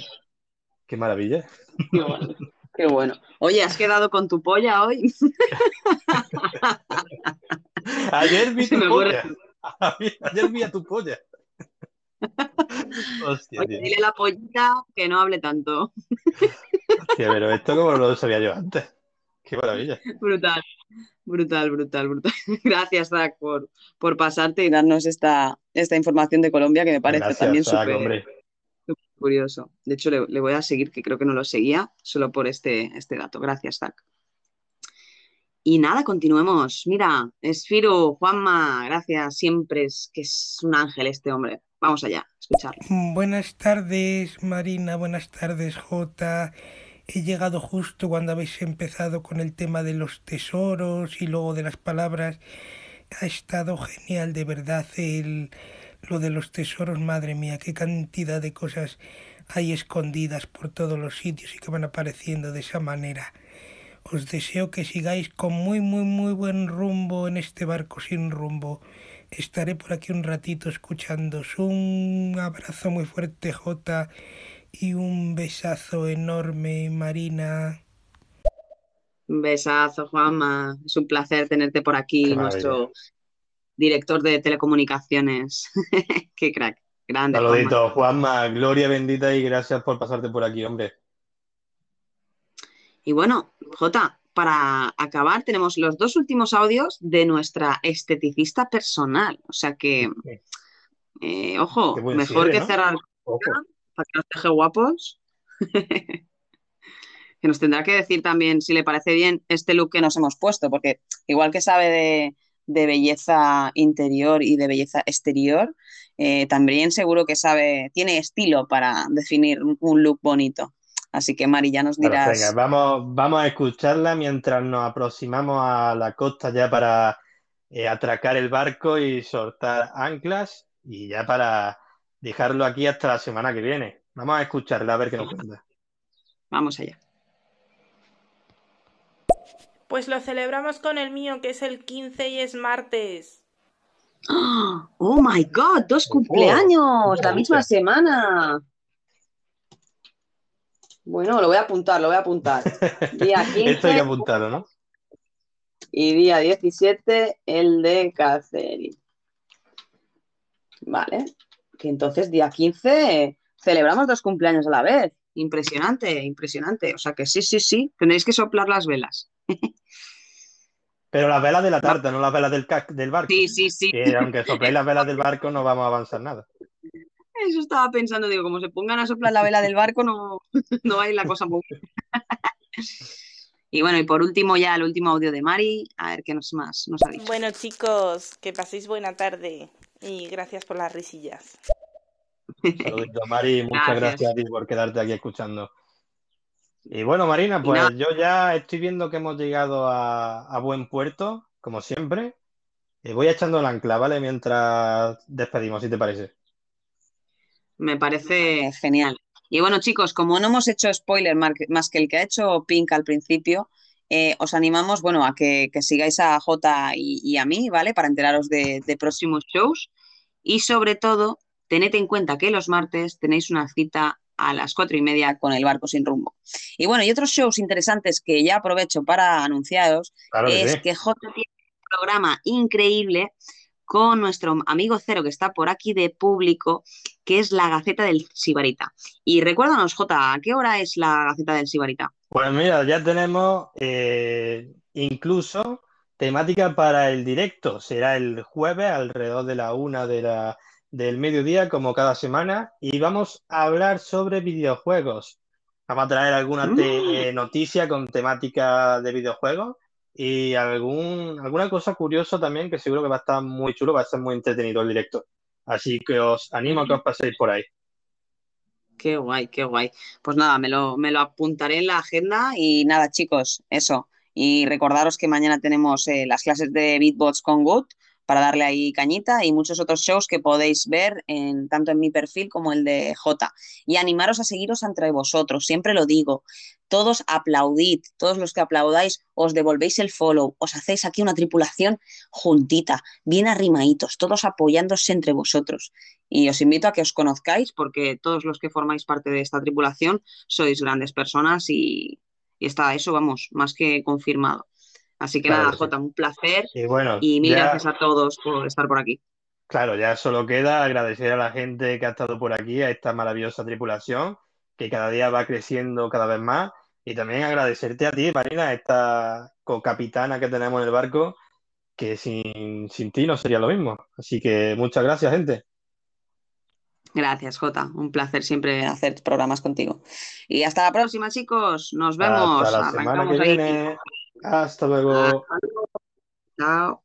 Qué maravilla. Qué bueno. Qué bueno. Oye, ¿has quedado con tu polla hoy? *laughs* Ayer vi tu polla. *laughs* Ayer vi a tu polla. *laughs* Hostia, Oye, dile a la pollita que no hable tanto. Hostia, pero esto como lo sabía yo antes. Qué maravilla. Brutal, brutal, brutal, brutal. *laughs* Gracias, Zach, por, por pasarte y darnos esta, esta información de Colombia que me parece Gracias, también súper curioso. De hecho, le, le voy a seguir, que creo que no lo seguía, solo por este, este dato. Gracias, Zach. Y nada, continuemos. Mira, Esfiro, Juanma, gracias. Siempre es que es un ángel este hombre. Vamos allá, a escucharlo. Buenas tardes, Marina. Buenas tardes, Jota. He llegado justo cuando habéis empezado con el tema de los tesoros y luego de las palabras. Ha estado genial, de verdad, el, lo de los tesoros. Madre mía, qué cantidad de cosas hay escondidas por todos los sitios y que van apareciendo de esa manera. Os deseo que sigáis con muy, muy, muy buen rumbo en este barco sin rumbo. Estaré por aquí un ratito escuchándoos. Un abrazo muy fuerte, Jota, y un besazo enorme, Marina. Un besazo, Juanma. Es un placer tenerte por aquí, Qué maravilla. nuestro director de telecomunicaciones. *laughs* Qué crack. Grande, Juanma. Saludito, Juanma, gloria bendita y gracias por pasarte por aquí, hombre. Y bueno, Jota, para acabar, tenemos los dos últimos audios de nuestra esteticista personal. O sea que, eh, ojo, mejor cierre, que ¿no? cerrar Ojo. Para que nos deje guapos. *laughs* Que nos tendrá que decir también si le parece bien este look que nos hemos puesto, porque igual que sabe de, de belleza interior y de belleza exterior, eh, también seguro que sabe, tiene estilo para definir un- look bonito. Así que Mari, ya nos Bueno, dirás. venga, vamos, vamos a escucharla mientras nos aproximamos a la costa ya para eh, atracar el barco y soltar anclas y ya para dejarlo aquí hasta la semana que viene. Vamos a escucharla a ver qué nos cuenta. Vamos allá. Pues lo celebramos con el mío, que es el 15 y es martes. *gasps* ¡Oh, my God! ¡Dos cumpleaños! La misma semana. Bueno, lo voy a apuntar, lo voy a apuntar. Día *laughs* Esto hay 15 que apuntarlo, ¿no? y día 17 el de Catherine. Vale. Que entonces día 15 celebramos dos cumpleaños a la vez. Impresionante, impresionante. O sea que sí, sí, sí. Tenéis que soplar las velas. Pero las velas de la tarta, no las velas del, del barco. Sí, sí, sí. Que aunque sopléis las velas del barco no vamos a avanzar nada. Eso estaba pensando, digo, como se pongan a soplar la vela del barco, no, no va a ir la cosa muy bien. *laughs* Y bueno, y por último ya el último audio de Mari, a ver qué nos más nos ha dicho. Bueno, chicos, que paséis buena tarde y gracias por las risillas. Saludito, Mari, muchas Gracias. gracias a ti por quedarte aquí escuchando. Y bueno, Marina, pues yo ya estoy viendo que hemos llegado a, a buen puerto, como siempre. Y voy echando el ancla, ¿vale? Mientras despedimos, si te parece. Me parece genial. Y bueno, chicos, como no hemos hecho spoiler más que el que ha hecho Pink al principio, eh, os animamos, bueno, a que, que sigáis a Jota y, y a mí, ¿vale? Para enteraros de, de próximos shows. Y sobre todo, tened en cuenta que los martes tenéis una cita a las cuatro y media con el barco sin rumbo. Y bueno, y otros shows interesantes que ya aprovecho para anunciaros Claro que es sí. que Jota tiene un programa increíble con nuestro amigo Cero que está por aquí de público, que es la Gaceta del Sibarita. Y recuérdanos, Jota, ¿a qué hora es la Gaceta del Sibarita? Pues mira, ya tenemos eh, incluso temática para el directo. Será el jueves alrededor de la una de la, del mediodía, como cada semana, y vamos a hablar sobre videojuegos. Vamos a traer alguna te- eh, noticia con temática de videojuegos y algún, alguna cosa curiosa también que seguro que va a estar muy chulo, va a ser muy entretenido el directo. Así que os animo a que os paséis por ahí. Qué guay, qué guay. Pues nada, me lo, me lo apuntaré en la agenda y nada, chicos, eso. Y recordaros que mañana tenemos eh, las clases de Beatbox con Good para darle ahí cañita y muchos otros shows que podéis ver en, tanto en mi perfil como el de J. Y animaros a seguiros entre vosotros, siempre lo digo. Todos aplaudid, todos los que aplaudáis os devolvéis el follow, os hacéis aquí una tripulación juntita, bien arrimaditos, todos apoyándose entre vosotros. Y os invito a que os conozcáis porque todos los que formáis parte de esta tripulación sois grandes personas y, y está eso, vamos, más que confirmado. Así que Claro nada. Jota, un placer Y bueno, y mil ya- gracias a todos por estar por aquí. Claro, ya solo queda agradecer a la gente que ha estado por aquí, a esta maravillosa tripulación, que cada día va creciendo cada vez más. Y también agradecerte a ti, Marina, esta co-capitana que tenemos en el barco, que sin, sin ti no sería lo mismo. Así que muchas gracias, gente. Gracias, Jota. Un placer siempre hacer programas contigo. Y hasta la próxima, chicos. Nos vemos. Hasta la semana que Arrancamos ahí. Viene. Hasta luego. Chao.